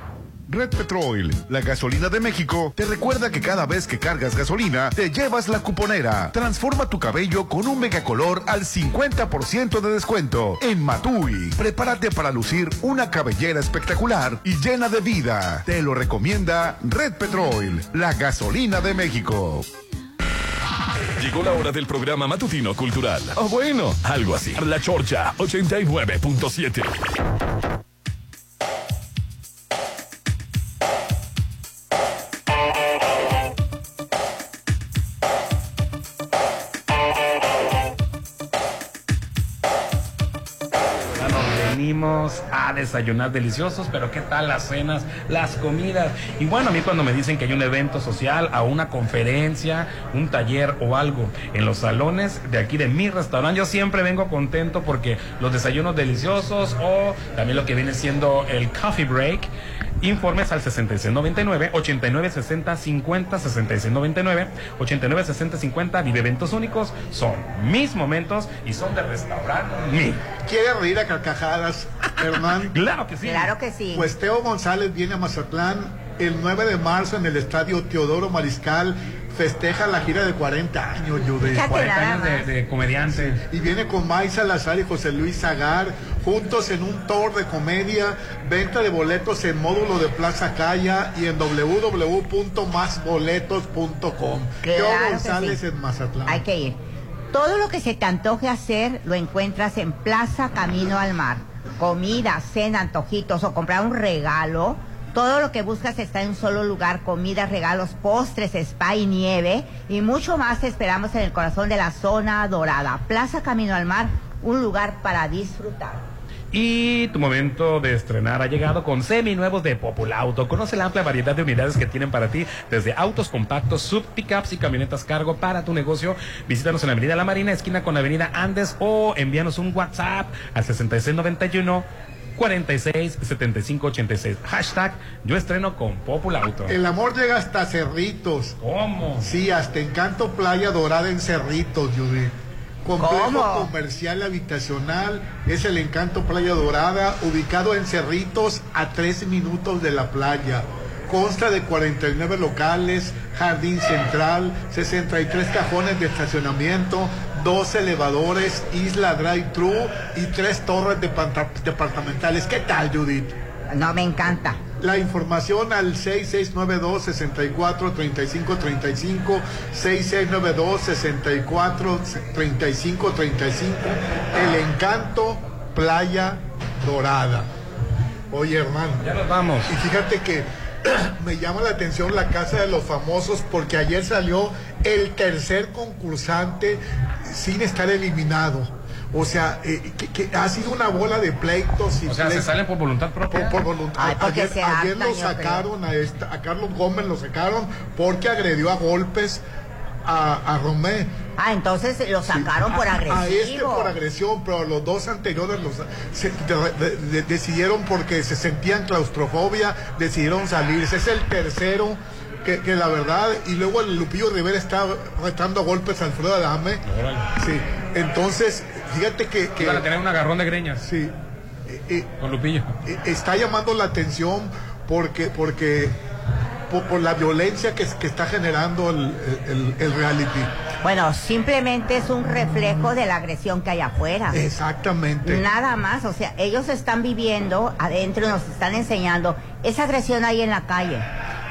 S27: Red Petrol, la gasolina de México, te recuerda que cada vez que cargas gasolina, te llevas la cuponera. Transforma tu cabello con un megacolor al 50% de descuento en Matui. Prepárate para lucir una cabellera espectacular y llena de vida. Te lo recomienda Red Petrol, la gasolina de México.
S34: Llegó la hora del programa matutino cultural. O bueno, algo así. La Chorcha 89.7.
S35: desayunar deliciosos, pero ¿qué tal las cenas, las comidas? Y bueno, a mí cuando me dicen que hay un evento social, a una conferencia, un taller o algo en los salones de aquí de mi restaurante, yo siempre vengo contento porque los desayunos deliciosos o también lo que viene siendo el coffee break. Informes al 6699 8960 50 6699 8960 50 Vive eventos únicos. Son mis momentos y son de restaurante mi.
S36: ¿Quiere reír a carcajadas, Hernán? *laughs*
S35: claro que sí.
S33: Claro que sí.
S36: Pues Teo González viene a Mazatlán
S6: el 9 de marzo en el estadio Teodoro Mariscal festeja la gira de 40 años, Judy.
S7: 40 años de, de comediante.
S6: Y viene con May Salazar y José Luis Zagar, juntos en un tour de comedia, venta de boletos en módulo de Plaza Calla y en www.masboletos.com.
S5: Claro
S6: Yo González
S5: sí.
S6: en Mazatlán.
S5: Hay que ir. Todo lo que se te antoje hacer lo encuentras en Plaza Camino al Mar. Comida, cena, antojitos o comprar un regalo. Todo lo que buscas está en un solo lugar. Comida, regalos, postres, spa y nieve. Y mucho más te esperamos en el corazón de la zona dorada. Plaza Camino al Mar, un lugar para disfrutar.
S7: Y tu momento de estrenar ha llegado con seminuevos de Populauto. Conoce la amplia variedad de unidades que tienen para ti, desde autos compactos, sub pickups y camionetas cargo para tu negocio. Visítanos en la Avenida La Marina, esquina con la Avenida Andes, o envíanos un WhatsApp al 6691 46 75 86. Hashtag yo estreno con Populauto.
S6: El amor llega hasta Cerritos.
S7: ¿Cómo?
S6: Sí, hasta Encanto Playa Dorada en Cerritos, Judy. Complejo
S5: ¿Cómo?
S6: comercial habitacional es el Encanto Playa Dorada, ubicado en Cerritos a tres minutos de la playa. Consta de 49 locales, jardín central, 63 cajones de estacionamiento, dos elevadores, isla drive-thru y tres torres departamentales. ¿Qué tal, Judith?
S5: No, me encanta.
S6: La información al 6692 64 35 35 6692 64 35 35 El Encanto Playa Dorada. Oye, hermano.
S7: Ya nos vamos.
S6: Y fíjate que *clears throat* me llama la atención la casa de los famosos porque ayer salió el tercer concursante sin estar eliminado. O sea, eh, que, que ha sido una bola de pleitos y
S7: O sea, se salen por voluntad propia.
S6: Por, por voluntad.
S5: Ay,
S6: ayer ayer lo sacaron a, esta- a Carlos Gómez, lo sacaron porque agredió a golpes a, a Romé.
S5: Ah, entonces lo sacaron por
S6: A-
S5: agresivo.
S6: A este por agresión, pero a los dos anteriores los se- de- de- de- decidieron porque se sentían claustrofobia, decidieron salirse. Es el tercero que, que la verdad, y luego el Lupillo Rivera está retando a golpes a Alfredo Adame. Sí, entonces, fíjate que... que
S7: a tener un agarrón de greñas.
S6: Sí. Eh,
S7: Con Lupillo.
S6: eh, está llamando la atención porque porque por, por la violencia que, que está generando el, el- el reality.
S5: Bueno, simplemente es un reflejo de la agresión que hay afuera.
S6: Exactamente.
S5: Nada más, o sea, ellos están viviendo adentro, nos están enseñando, esa agresión hay en la calle,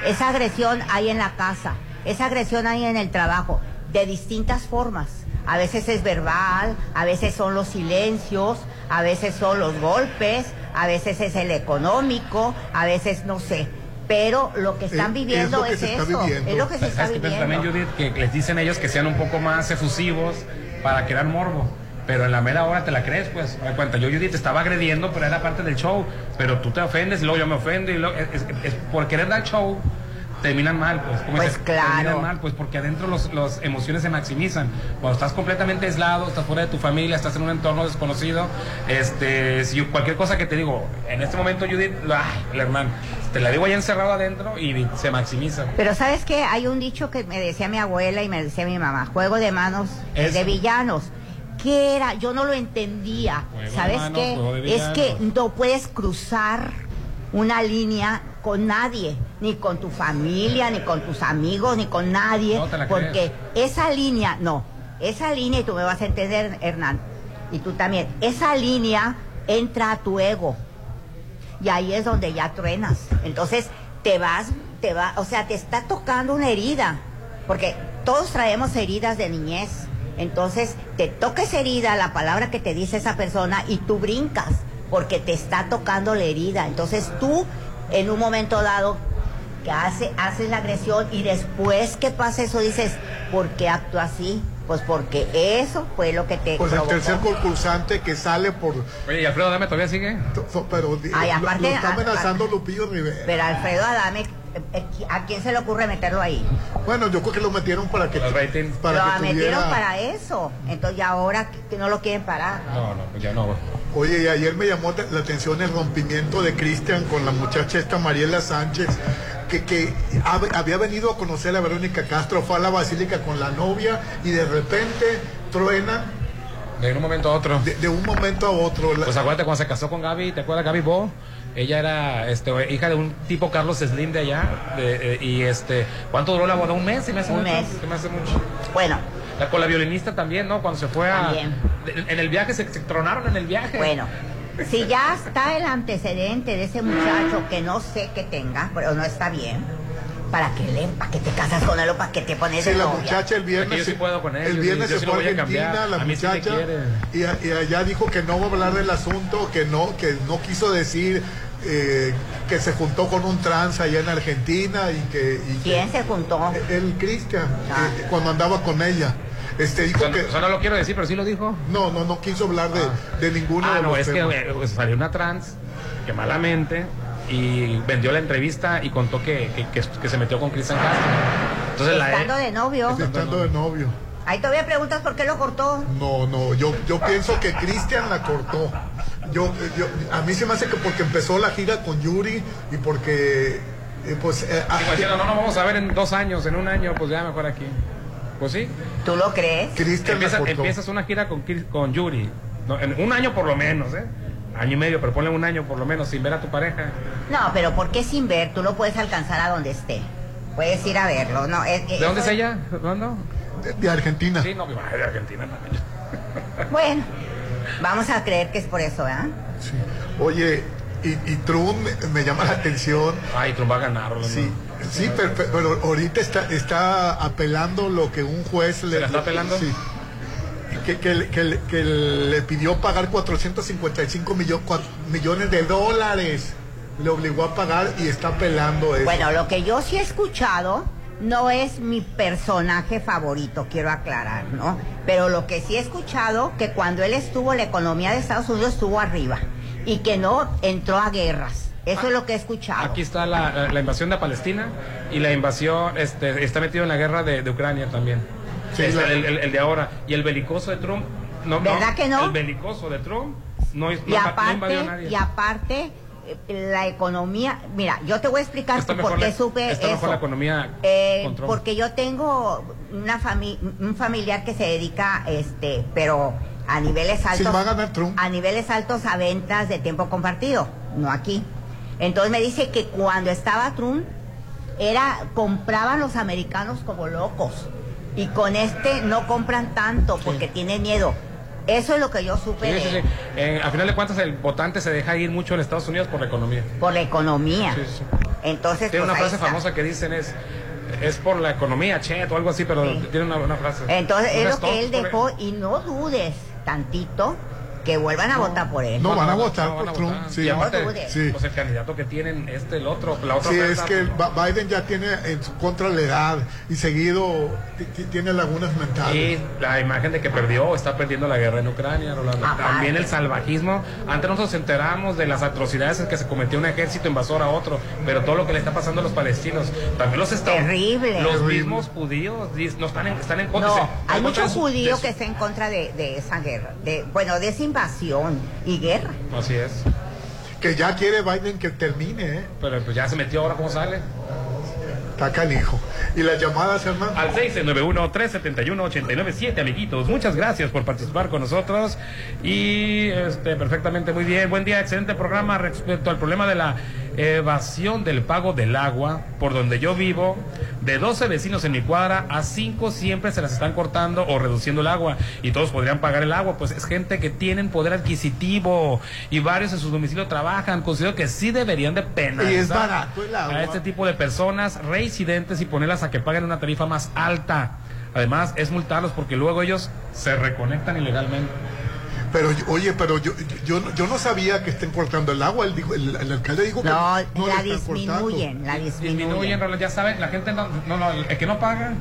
S5: esa agresión hay en la casa, esa agresión hay en el trabajo, de distintas formas. A veces es verbal, a veces son los silencios, a veces son los golpes, a veces es el económico, a veces no sé. Pero lo que están
S6: Eh, es
S5: viviendo
S6: lo que
S5: es,
S6: se está
S5: eso,
S6: viviendo.
S5: es lo que se está
S7: ¿Sabes qué pienso
S5: viviendo.
S7: también, Judith? Que les dicen ellos que sean un poco más efusivos para crear morbo. Pero en la mera hora te la crees, pues. Me cuenta, yo, Judith, te estaba agrediendo, pero era parte del show. Pero tú te ofendes y luego yo me ofendo. Y luego, es, es- por querer dar show, terminan mal, pues. Como
S5: Pues
S7: dices,
S5: claro.
S7: Terminan mal, pues, porque adentro los, los emociones se maximizan. Cuando estás completamente aislado, estás fuera de tu familia, estás en un entorno desconocido, este, si cualquier cosa que te digo, en este momento, Judith, ay, el hermano, te la digo allá encerrado adentro y se maximiza.
S5: Pero sabes qué, hay un dicho que me decía mi abuela y me decía mi mamá, juego de manos es de villanos. ¿Qué era? Yo no lo entendía. ¿Sabes qué?
S7: de
S5: Es que no puedes cruzar una línea con nadie, ni con tu familia, ni con tus amigos, ni con nadie,
S7: No
S5: porque esa línea, no, esa línea, y tú me vas a entender, Hernán, y tú también, esa línea entra a tu ego y ahí es donde ya truenas. Entonces te vas, te va, o sea, te está tocando una herida, porque todos traemos heridas de niñez. Entonces te toca esa herida, la palabra que te dice esa persona y tú brincas, porque te está tocando la herida. Entonces tú, en un momento dado, que hace, haces la agresión y después que pasa eso dices, ¿por qué actúa así? Pues porque eso fue lo que te
S6: Pues el tercer concursante que sale por...
S7: Oye, ¿y Alfredo Dame todavía sigue?
S6: Pero
S5: Ay,
S6: lo-
S5: aparte,
S6: lo, está
S5: a-
S6: amenazando Lupillo Rivera.
S5: Pero Alfredo Adame, ¿a quién se le ocurre meterlo ahí?
S6: Bueno, yo creo que lo metieron para que... Para
S5: lo
S6: que
S5: metieron
S6: tuviera-
S5: para eso. Entonces ya ahora que- no lo quieren parar.
S7: No, no, pues ya no.
S6: Oye, y ayer me llamó la atención el rompimiento de Cristian con la muchacha esta Mariela Sánchez, que, que hab- había venido a conocer a Verónica Castro, fue a la basílica con la novia y de repente truenan
S7: De un momento a otro.
S6: de, de un momento a otro. La-
S7: Pues acuérdate cuando se casó con Gaby, ¿te acuerdas Gaby Bo? Ella era este, hija de un tipo Carlos Slim de allá. de- eh, y este, ¿cuánto duró la boda? Un mes, se me hace
S5: Un
S7: mucho.
S5: mes.
S7: Se me hace mucho.
S5: Bueno.
S7: La, con la violinista también, ¿no? Cuando se fue a.
S5: También.
S7: En el viaje se, se tronaron en el viaje.
S5: Bueno, si ya está el antecedente de ese muchacho que no sé que tenga, pero no está bien, ¿para qué le, para qué te casas con él o para qué te pones
S6: Sí,
S5: de
S6: la
S5: novia?
S6: muchacha el viernes,
S7: yo sí puedo con él,
S6: el viernes
S7: sí- yo
S6: se
S7: sí
S6: fue a Argentina, la
S7: A sí
S6: muchacha,
S7: quiere.
S6: y, y allá dijo que no va a hablar del asunto, que no, que no quiso decir eh, que se juntó con un trans allá en Argentina y que... y que-
S5: ¿Quién se juntó?
S6: el Cristian,
S5: Ah.
S6: eh, cuando andaba con ella. Este dijo
S7: Eso,
S6: que
S7: eso no lo quiero decir, pero sí lo dijo.
S6: no, no, no quiso hablar de, de ninguno
S7: Ah,
S6: de
S7: no,
S6: los
S7: es que
S6: temas.
S7: eh, pues, salió una trans que malamente y vendió la entrevista y contó que, que, que- que se metió con Cristian Castro. Entonces la
S5: Estando de novio.
S6: Estando de novio.
S5: Ahí todavía preguntas por qué lo cortó.
S6: No, no, yo, yo pienso que Cristian la cortó. Yo, yo, a mí se me hace que porque empezó la gira con Yuri y porque, eh, pues, eh, ah,
S7: no nos vamos a ver en dos años, en un año, pues ya mejor aquí. Pues sí.
S5: ¿Tú lo crees?
S6: Cristian la
S7: Empieza-
S6: cortó.
S7: empiezas una gira con, con Yuri. No, en un año por lo menos, ¿eh? Año y medio, pero ponle un año por lo menos sin ver a tu pareja.
S5: No, pero ¿por qué sin ver? Tú lo puedes alcanzar a donde esté. Puedes ir a verlo. No, es-
S7: ¿De dónde es ella? ¿Dónde?
S6: de, de Argentina.
S7: Sí, no, mi madre de Argentina también. *laughs*
S5: Bueno, vamos a creer que es por eso, ¿verdad?
S6: Oye, y, y Trump me, me llama la atención.
S7: Ay, Trump va a ganar, Rolando.
S6: Sí, sí, pero, pero ahorita está, está apelando lo que un juez le...
S7: la está apelando?
S6: Sí. Que, que, que, que le pidió pagar 455 millo- millones de dólares. Le obligó a pagar y está apelando eso.
S5: Bueno, lo que yo sí he escuchado no es mi personaje favorito, quiero aclarar, ¿no? Pero lo que sí he escuchado, que cuando él estuvo, la economía de Estados Unidos estuvo arriba y que no entró a guerras. Eso es lo que he escuchado.
S7: Aquí está la, la invasión de Palestina y la invasión, este, está metido en la guerra de, de Ucrania también.
S6: Sí,
S7: el, el- el de ahora. Y el belicoso de Trump. No,
S5: ¿Verdad que no?
S7: El belicoso de Trump no, es-
S5: Y
S7: no inva- no invadió a
S5: aparte,
S7: nadie.
S5: y aparte, eh, la economía, mira, yo te voy a explicar
S7: Está
S5: por qué
S7: la,
S5: supe
S7: está mejor
S5: eso.
S7: la economía
S5: Eh, porque yo tengo una fami un familiar que se dedica, este, pero a niveles altos.
S6: va a ganar Trump.
S5: A niveles altos a ventas de tiempo compartido, no aquí. Entonces me dice que cuando estaba Trump, era, compraban los americanos como locos. Y con este no compran tanto porque tienen miedo. Eso es lo que yo supe
S7: Sí, sí, sí. Eh, a final de cuentas, el votante se deja ir mucho en Estados Unidos por la economía.
S5: por la economía.
S7: Sí, sí.
S5: Entonces,
S7: Tiene
S5: pues,
S7: una
S5: ahí
S7: frase famosa que dicen es es por la economía, chet, o algo así, pero tiene una, una frase.
S5: Entonces, es lo que él dejó y no dudes tantito que vuelvan a votar por él.
S6: No, van a votar
S7: no
S6: por
S7: a
S6: Trump,
S7: votar.
S6: sí.
S7: Y aparte,
S5: No.
S6: Sí.
S7: pues el candidato que tienen, este, el otro, la otra
S6: Sí, es que
S7: pues,
S6: Biden ya tiene en su contra la edad y seguido ti- ti- tiene lagunas mentales.
S7: Y la imagen de que perdió, está perdiendo la guerra en Ucrania, Rolando.
S5: Aparte.
S7: También el salvajismo. Antes nosotros nos enteramos de las atrocidades en que se cometió un ejército invasor a otro, pero todo lo que le está pasando a los palestinos, también los estados,
S5: Terrible.
S7: los
S6: Terrible.
S7: mismos judíos no están en, están en contra.
S5: No, hay muchos judíos que están en contra de, de esa guerra, de, bueno, de esa invasión y guerra.
S7: Así es.
S6: Que ya quiere Biden que termine, ¿eh?
S7: Pero pues ya se metió ahora, ¿cómo sale?
S6: Está canijo. Y las llamadas, hermano.
S7: Al 691-371-897, amiguitos. Muchas gracias por participar con nosotros. Y este, perfectamente, muy bien. Buen día, excelente programa respecto al problema de la evasión del pago del agua. Por donde yo vivo, de 12 vecinos en mi cuadra, a 5 siempre se las están cortando o reduciendo el agua. Y todos podrían pagar el agua. Pues es gente que tienen poder adquisitivo. Y varios en su domicilio trabajan. Considero que sí deberían de penalizar
S6: Y es barato el agua.
S7: a este tipo de personas reincidentes y ponerlas a que paguen una tarifa más alta. Además, es multarlos porque luego ellos se reconectan ilegalmente.
S6: Pero, yo- oye, pero yo, yo, yo no sabía que estén cortando el agua. El, dijo- el, el alcalde dijo que
S5: No,
S6: no
S5: la disminuyen, la disminuyen.
S7: Ya saben, la gente no, no, no, el que no paga,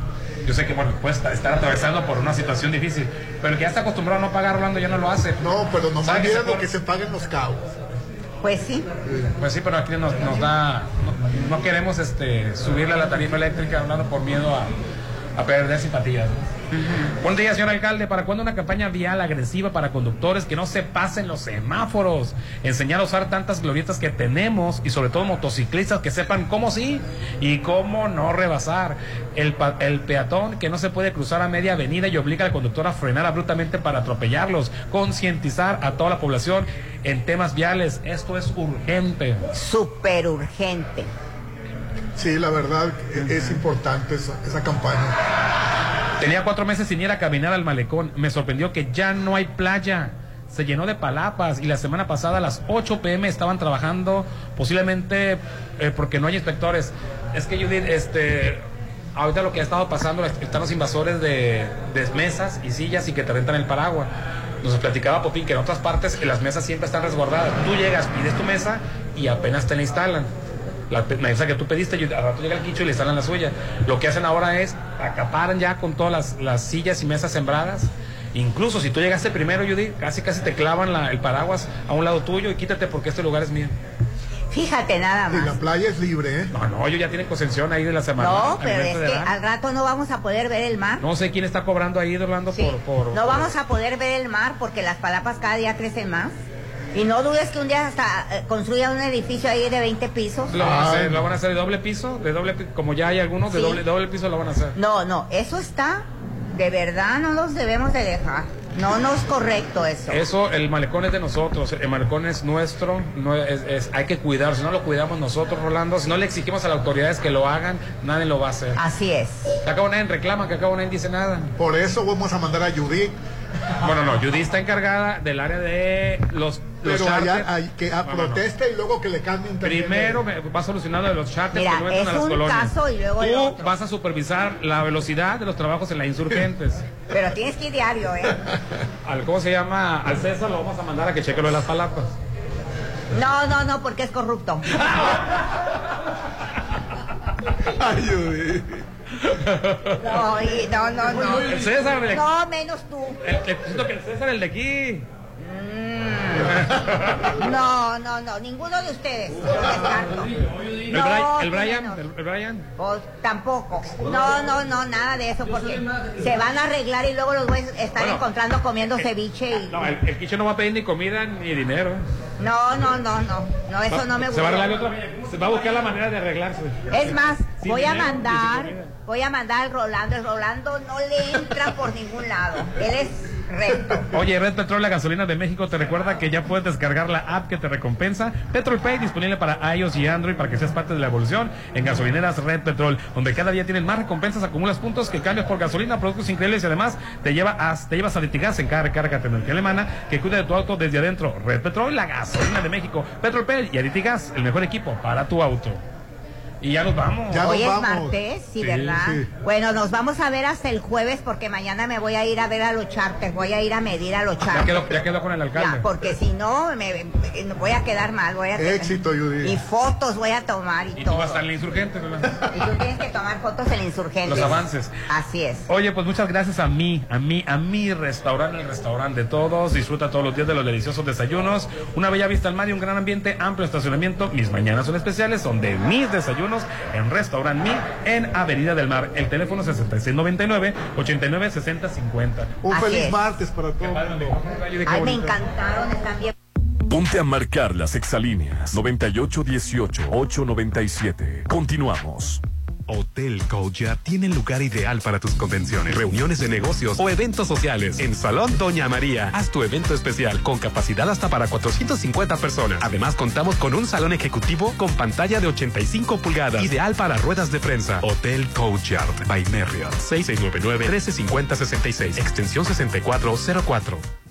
S7: yo sé que bueno, puede estar, atravesando por una situación difícil, pero el que ya está acostumbrado a no pagar, Rolando, ya no lo hace.
S6: No, pero nomás
S7: ¿Sabe que
S6: mira
S7: se
S6: lo que se paga en los cabos.
S5: Pues sí.
S7: Pues sí, pero aquí nos, nos da, no, no queremos este subirle a la tarifa eléctrica, hablando por miedo a, a perder simpatías. Buen día, señor alcalde. ¿Para cuándo una campaña vial agresiva para conductores que no se pasen los semáforos? Enseñar a usar tantas glorietas que tenemos y sobre todo motociclistas que sepan cómo sí y cómo no rebasar. El, el peatón que no se puede cruzar a media avenida y obliga al conductor a frenar abruptamente para atropellarlos. Concientizar a toda la población en temas viales. Esto es urgente.
S5: Súper urgente.
S6: Sí, la verdad e- es importante esa, esa campaña.
S7: Tenía cuatro meses sin ir a caminar al malecón. Me sorprendió que ya no hay playa. Se llenó de palapas y la semana pasada a las 8 pm estaban trabajando posiblemente eh, porque no hay inspectores. Es que Judith, este, ahorita lo que ha estado pasando están los invasores de, de mesas y sillas y que te rentan el paraguas. Nos platicaba Popín que en otras partes las mesas siempre están resguardadas. Tú llegas, pides tu mesa y apenas te la instalan. La mesa que tú pediste, y al rato llega el quicho y le instalan la suya. Lo que hacen ahora es acaparan ya con todas las, las sillas y mesas sembradas. Incluso si tú llegaste primero, Judy, casi casi te clavan la- el paraguas a un lado tuyo y quítate porque este lugar es mío.
S5: Fíjate nada
S6: Y la
S5: más.
S6: playa es libre, ¿eh?
S7: No, no, ellos ya tienen concesión ahí de la semana.
S5: No, pero es que
S7: edad.
S5: al rato no vamos a poder ver el mar.
S7: No sé quién está cobrando ahí, Orlando,
S5: Sí.
S7: por, por...
S5: No vamos a poder ver el mar porque las palapas cada día crecen más. Y no dudes que un día hasta eh, construyan un edificio ahí de 20 pisos.
S7: Lo van, a hacer, lo van a hacer de doble piso, de doble como ya hay algunos, de
S5: Sí.
S7: doble, doble piso lo van a hacer.
S5: No, no, eso está, de verdad no los debemos de dejar. No, no es correcto eso.
S7: Eso, el malecón es de nosotros, el malecón es nuestro, no es, es- hay que cuidar, si no lo cuidamos nosotros, Rolando, si no le exigimos a las autoridades que lo hagan, nadie lo va a hacer.
S5: Así es.
S7: Que acabo nadie reclama, que acabo nadie dice nada.
S6: Por eso vamos a mandar a Judith.
S7: Bueno, no, Judy está encargada del área de los, los
S6: Pero allá hay que a
S7: No, no, no.
S6: proteste y luego que le cambien también.
S7: Primero me- va solucionando de los charters
S5: Mira,
S7: que no entran
S5: es
S7: a las
S5: un
S7: colonias.
S5: caso y luego
S7: Tú
S5: otro.
S7: vas a supervisar la velocidad de los trabajos en la insurgentes. *laughs*
S5: Pero tienes que ir diario, ¿eh?
S7: Al, ¿Cómo se llama? Al César lo vamos a mandar a que cheque lo de las palapas.
S5: No, no, no, porque es corrupto. *laughs*
S6: Ay, Judith.
S5: No, y- no, no, no.
S7: El César, el-
S5: No, menos tú.
S7: El, el, que el César, el de aquí.
S5: No, no, no, ninguno de ustedes. Lo.
S7: El,
S5: No,
S7: Bri- el Brian, el, el Brian.
S5: Pues tampoco. No, no, no, nada de eso, porque se van a arreglar y luego los voy a estar
S7: Bueno.
S5: encontrando comiendo ceviche y...
S7: No, el, el Quicho no va a pedir ni comida ni dinero.
S5: No, no, no, no, no, eso no me
S7: Se va a
S5: gusta.
S7: arreglar otra. Se va a buscar la manera de arreglarse.
S5: Es más,
S7: Sin
S5: voy a
S7: dinero
S5: mandar. Voy a mandar al Rolando. El Rolando no le entra por ningún lado. Él es recto.
S7: Oye, Red Petrol, la gasolina de México, te recuerda que ya puedes descargar la app que te recompensa. Petrol Pay, disponible para iOS y Android para que seas parte de la evolución en gasolineras Red Petrol, donde cada día tienes más recompensas, acumulas puntos que cambias por gasolina, productos increíbles y además te, lleva a, te llevas a Litigas en cada recarga tecnología alemana que cuida de tu auto desde adentro. Red Petrol, la gasolina de México. Petrol Pay y Aditigas, el mejor equipo para tu auto. Y ya nos vamos.
S5: Hoy es martes, sí,
S7: Sí,
S5: ¿verdad?
S7: sí.
S5: Bueno, nos vamos a ver hasta el jueves porque mañana me voy a ir a ver a los charters, voy a ir a medir a los
S7: Ya
S5: charters.
S7: quedó, ya quedó con el alcalde.
S5: Ya, porque si no, me, me- voy a quedar mal. Voy a
S6: Éxito, Judith.
S5: Y fotos voy a tomar y,
S7: Y tú
S5: todo.
S7: vas a estar en la insurgente, ¿verdad?
S5: Y tú tienes que tomar fotos en la insurgente.
S7: Los avances.
S5: Así es.
S7: Oye, pues muchas gracias a mí, a mí, a mi restaurante, el restaurante de todos. Disfruta todos los días de los deliciosos desayunos. Una bella vista al mar y un gran ambiente, amplio estacionamiento. Mis mañanas son especiales, son de mis desayunos en Restaurant Mi en Avenida del Mar. El teléfono 6699-896050.
S6: Un
S5: Así
S6: feliz
S5: es.
S6: martes para todos.
S5: Ay, me encantaron, están bien.
S3: Ponte a marcar las exalíneas 9818-897. Continuamos.
S12: Hotel Coucha tiene el lugar ideal para tus convenciones, reuniones de negocios o eventos sociales. En Salón Doña María, haz tu evento especial con capacidad hasta para 450 personas. Además, contamos con un salón ejecutivo con pantalla de 85 pulgadas, ideal para ruedas de prensa. Hotel Courtyard by Marriott, 6699-1350-66, extensión 6404.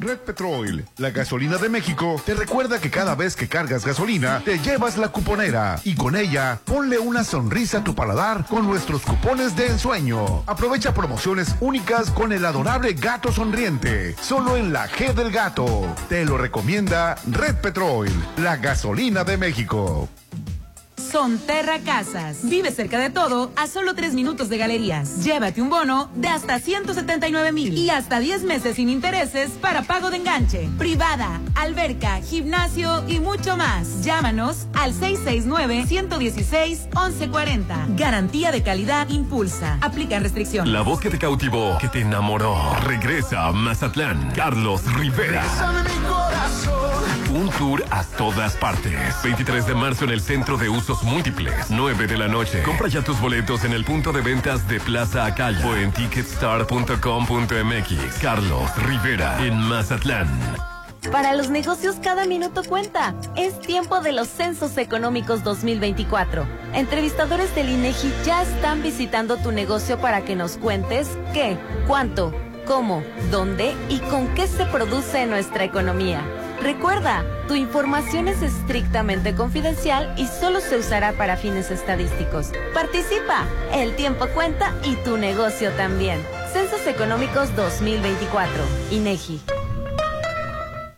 S27: Red Petrol, la gasolina de México, te recuerda que cada vez que cargas gasolina, te llevas la cuponera y con ella ponle una sonrisa a tu paladar con nuestros cupones de ensueño. Aprovecha promociones únicas con el adorable gato sonriente, solo en la G del gato. Te lo recomienda Red Petrol, la gasolina de México.
S10: Sonterra Casas. Vive cerca de todo a solo tres minutos de galerías. Llévate un bono de hasta 179 mil y hasta 10 meses sin intereses para pago de enganche. Privada, alberca, gimnasio y mucho más. Llámanos al 669-116-1140. Garantía de calidad impulsa. Aplica restricción.
S3: La voz que te cautivó, que te enamoró. Regresa a Mazatlán. Carlos Rivera. Un tour a todas partes. 23 de marzo en el Centro de Usos Múltiples. 9 de la noche. Compra ya tus boletos en el punto de ventas de Plaza Acaya o en ticketstar.com.mx. Carlos Rivera en Mazatlán.
S26: Para los negocios cada minuto cuenta. Es tiempo de los Censos Económicos 2024. Entrevistadores del INEGI ya están visitando tu negocio para que nos cuentes qué, cuánto, cómo, dónde y con qué se produce nuestra economía. Recuerda, tu información es estrictamente confidencial y solo se usará para fines estadísticos. Participa, el tiempo cuenta y tu negocio también. Censos Económicos 2024, INEGI.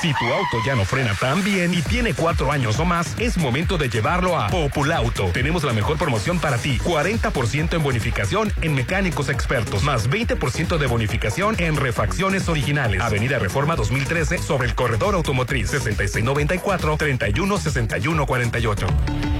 S12: Si tu auto ya no frena tan bien y tiene cuatro años o más, es momento de llevarlo a Populauto. Tenemos la mejor promoción para ti. 40% en bonificación en mecánicos expertos, más 20% de bonificación en refacciones originales. Avenida Reforma 2013 sobre el corredor automotriz 6694-316148.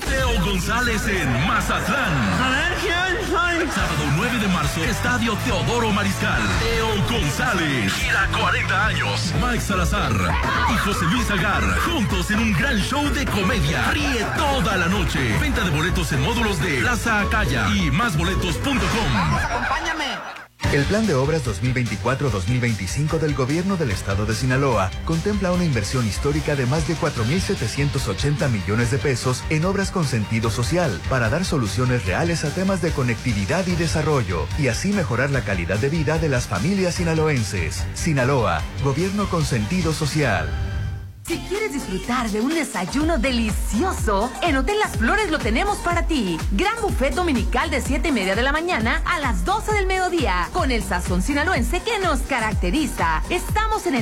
S3: Teo González en Mazatlán.
S1: A ver, ¿quién soy?
S3: Sábado 9 de marzo, Estadio Teodoro Mariscal. Teo González. Gira 40 años. Mike Salazar y José Luis Agar. Juntos en un gran show de comedia. Ríe toda la noche. Venta de boletos en módulos de Plaza Acaya y másboletos.com.
S1: Acompáñame.
S14: El Plan de Obras 2024-2025 del Gobierno del Estado de Sinaloa contempla una inversión histórica de más de 4.780 millones de pesos en obras con sentido social para dar soluciones reales a temas de conectividad y desarrollo y así mejorar la calidad de vida de las familias sinaloenses. Sinaloa, Gobierno con sentido social.
S10: Si quieres disfrutar de un desayuno delicioso, en Hotel Las Flores lo tenemos para ti. Gran buffet dominical de 7 y media de la mañana a las 12 del mediodía, con el sazón sinaloense que nos caracteriza. Estamos en el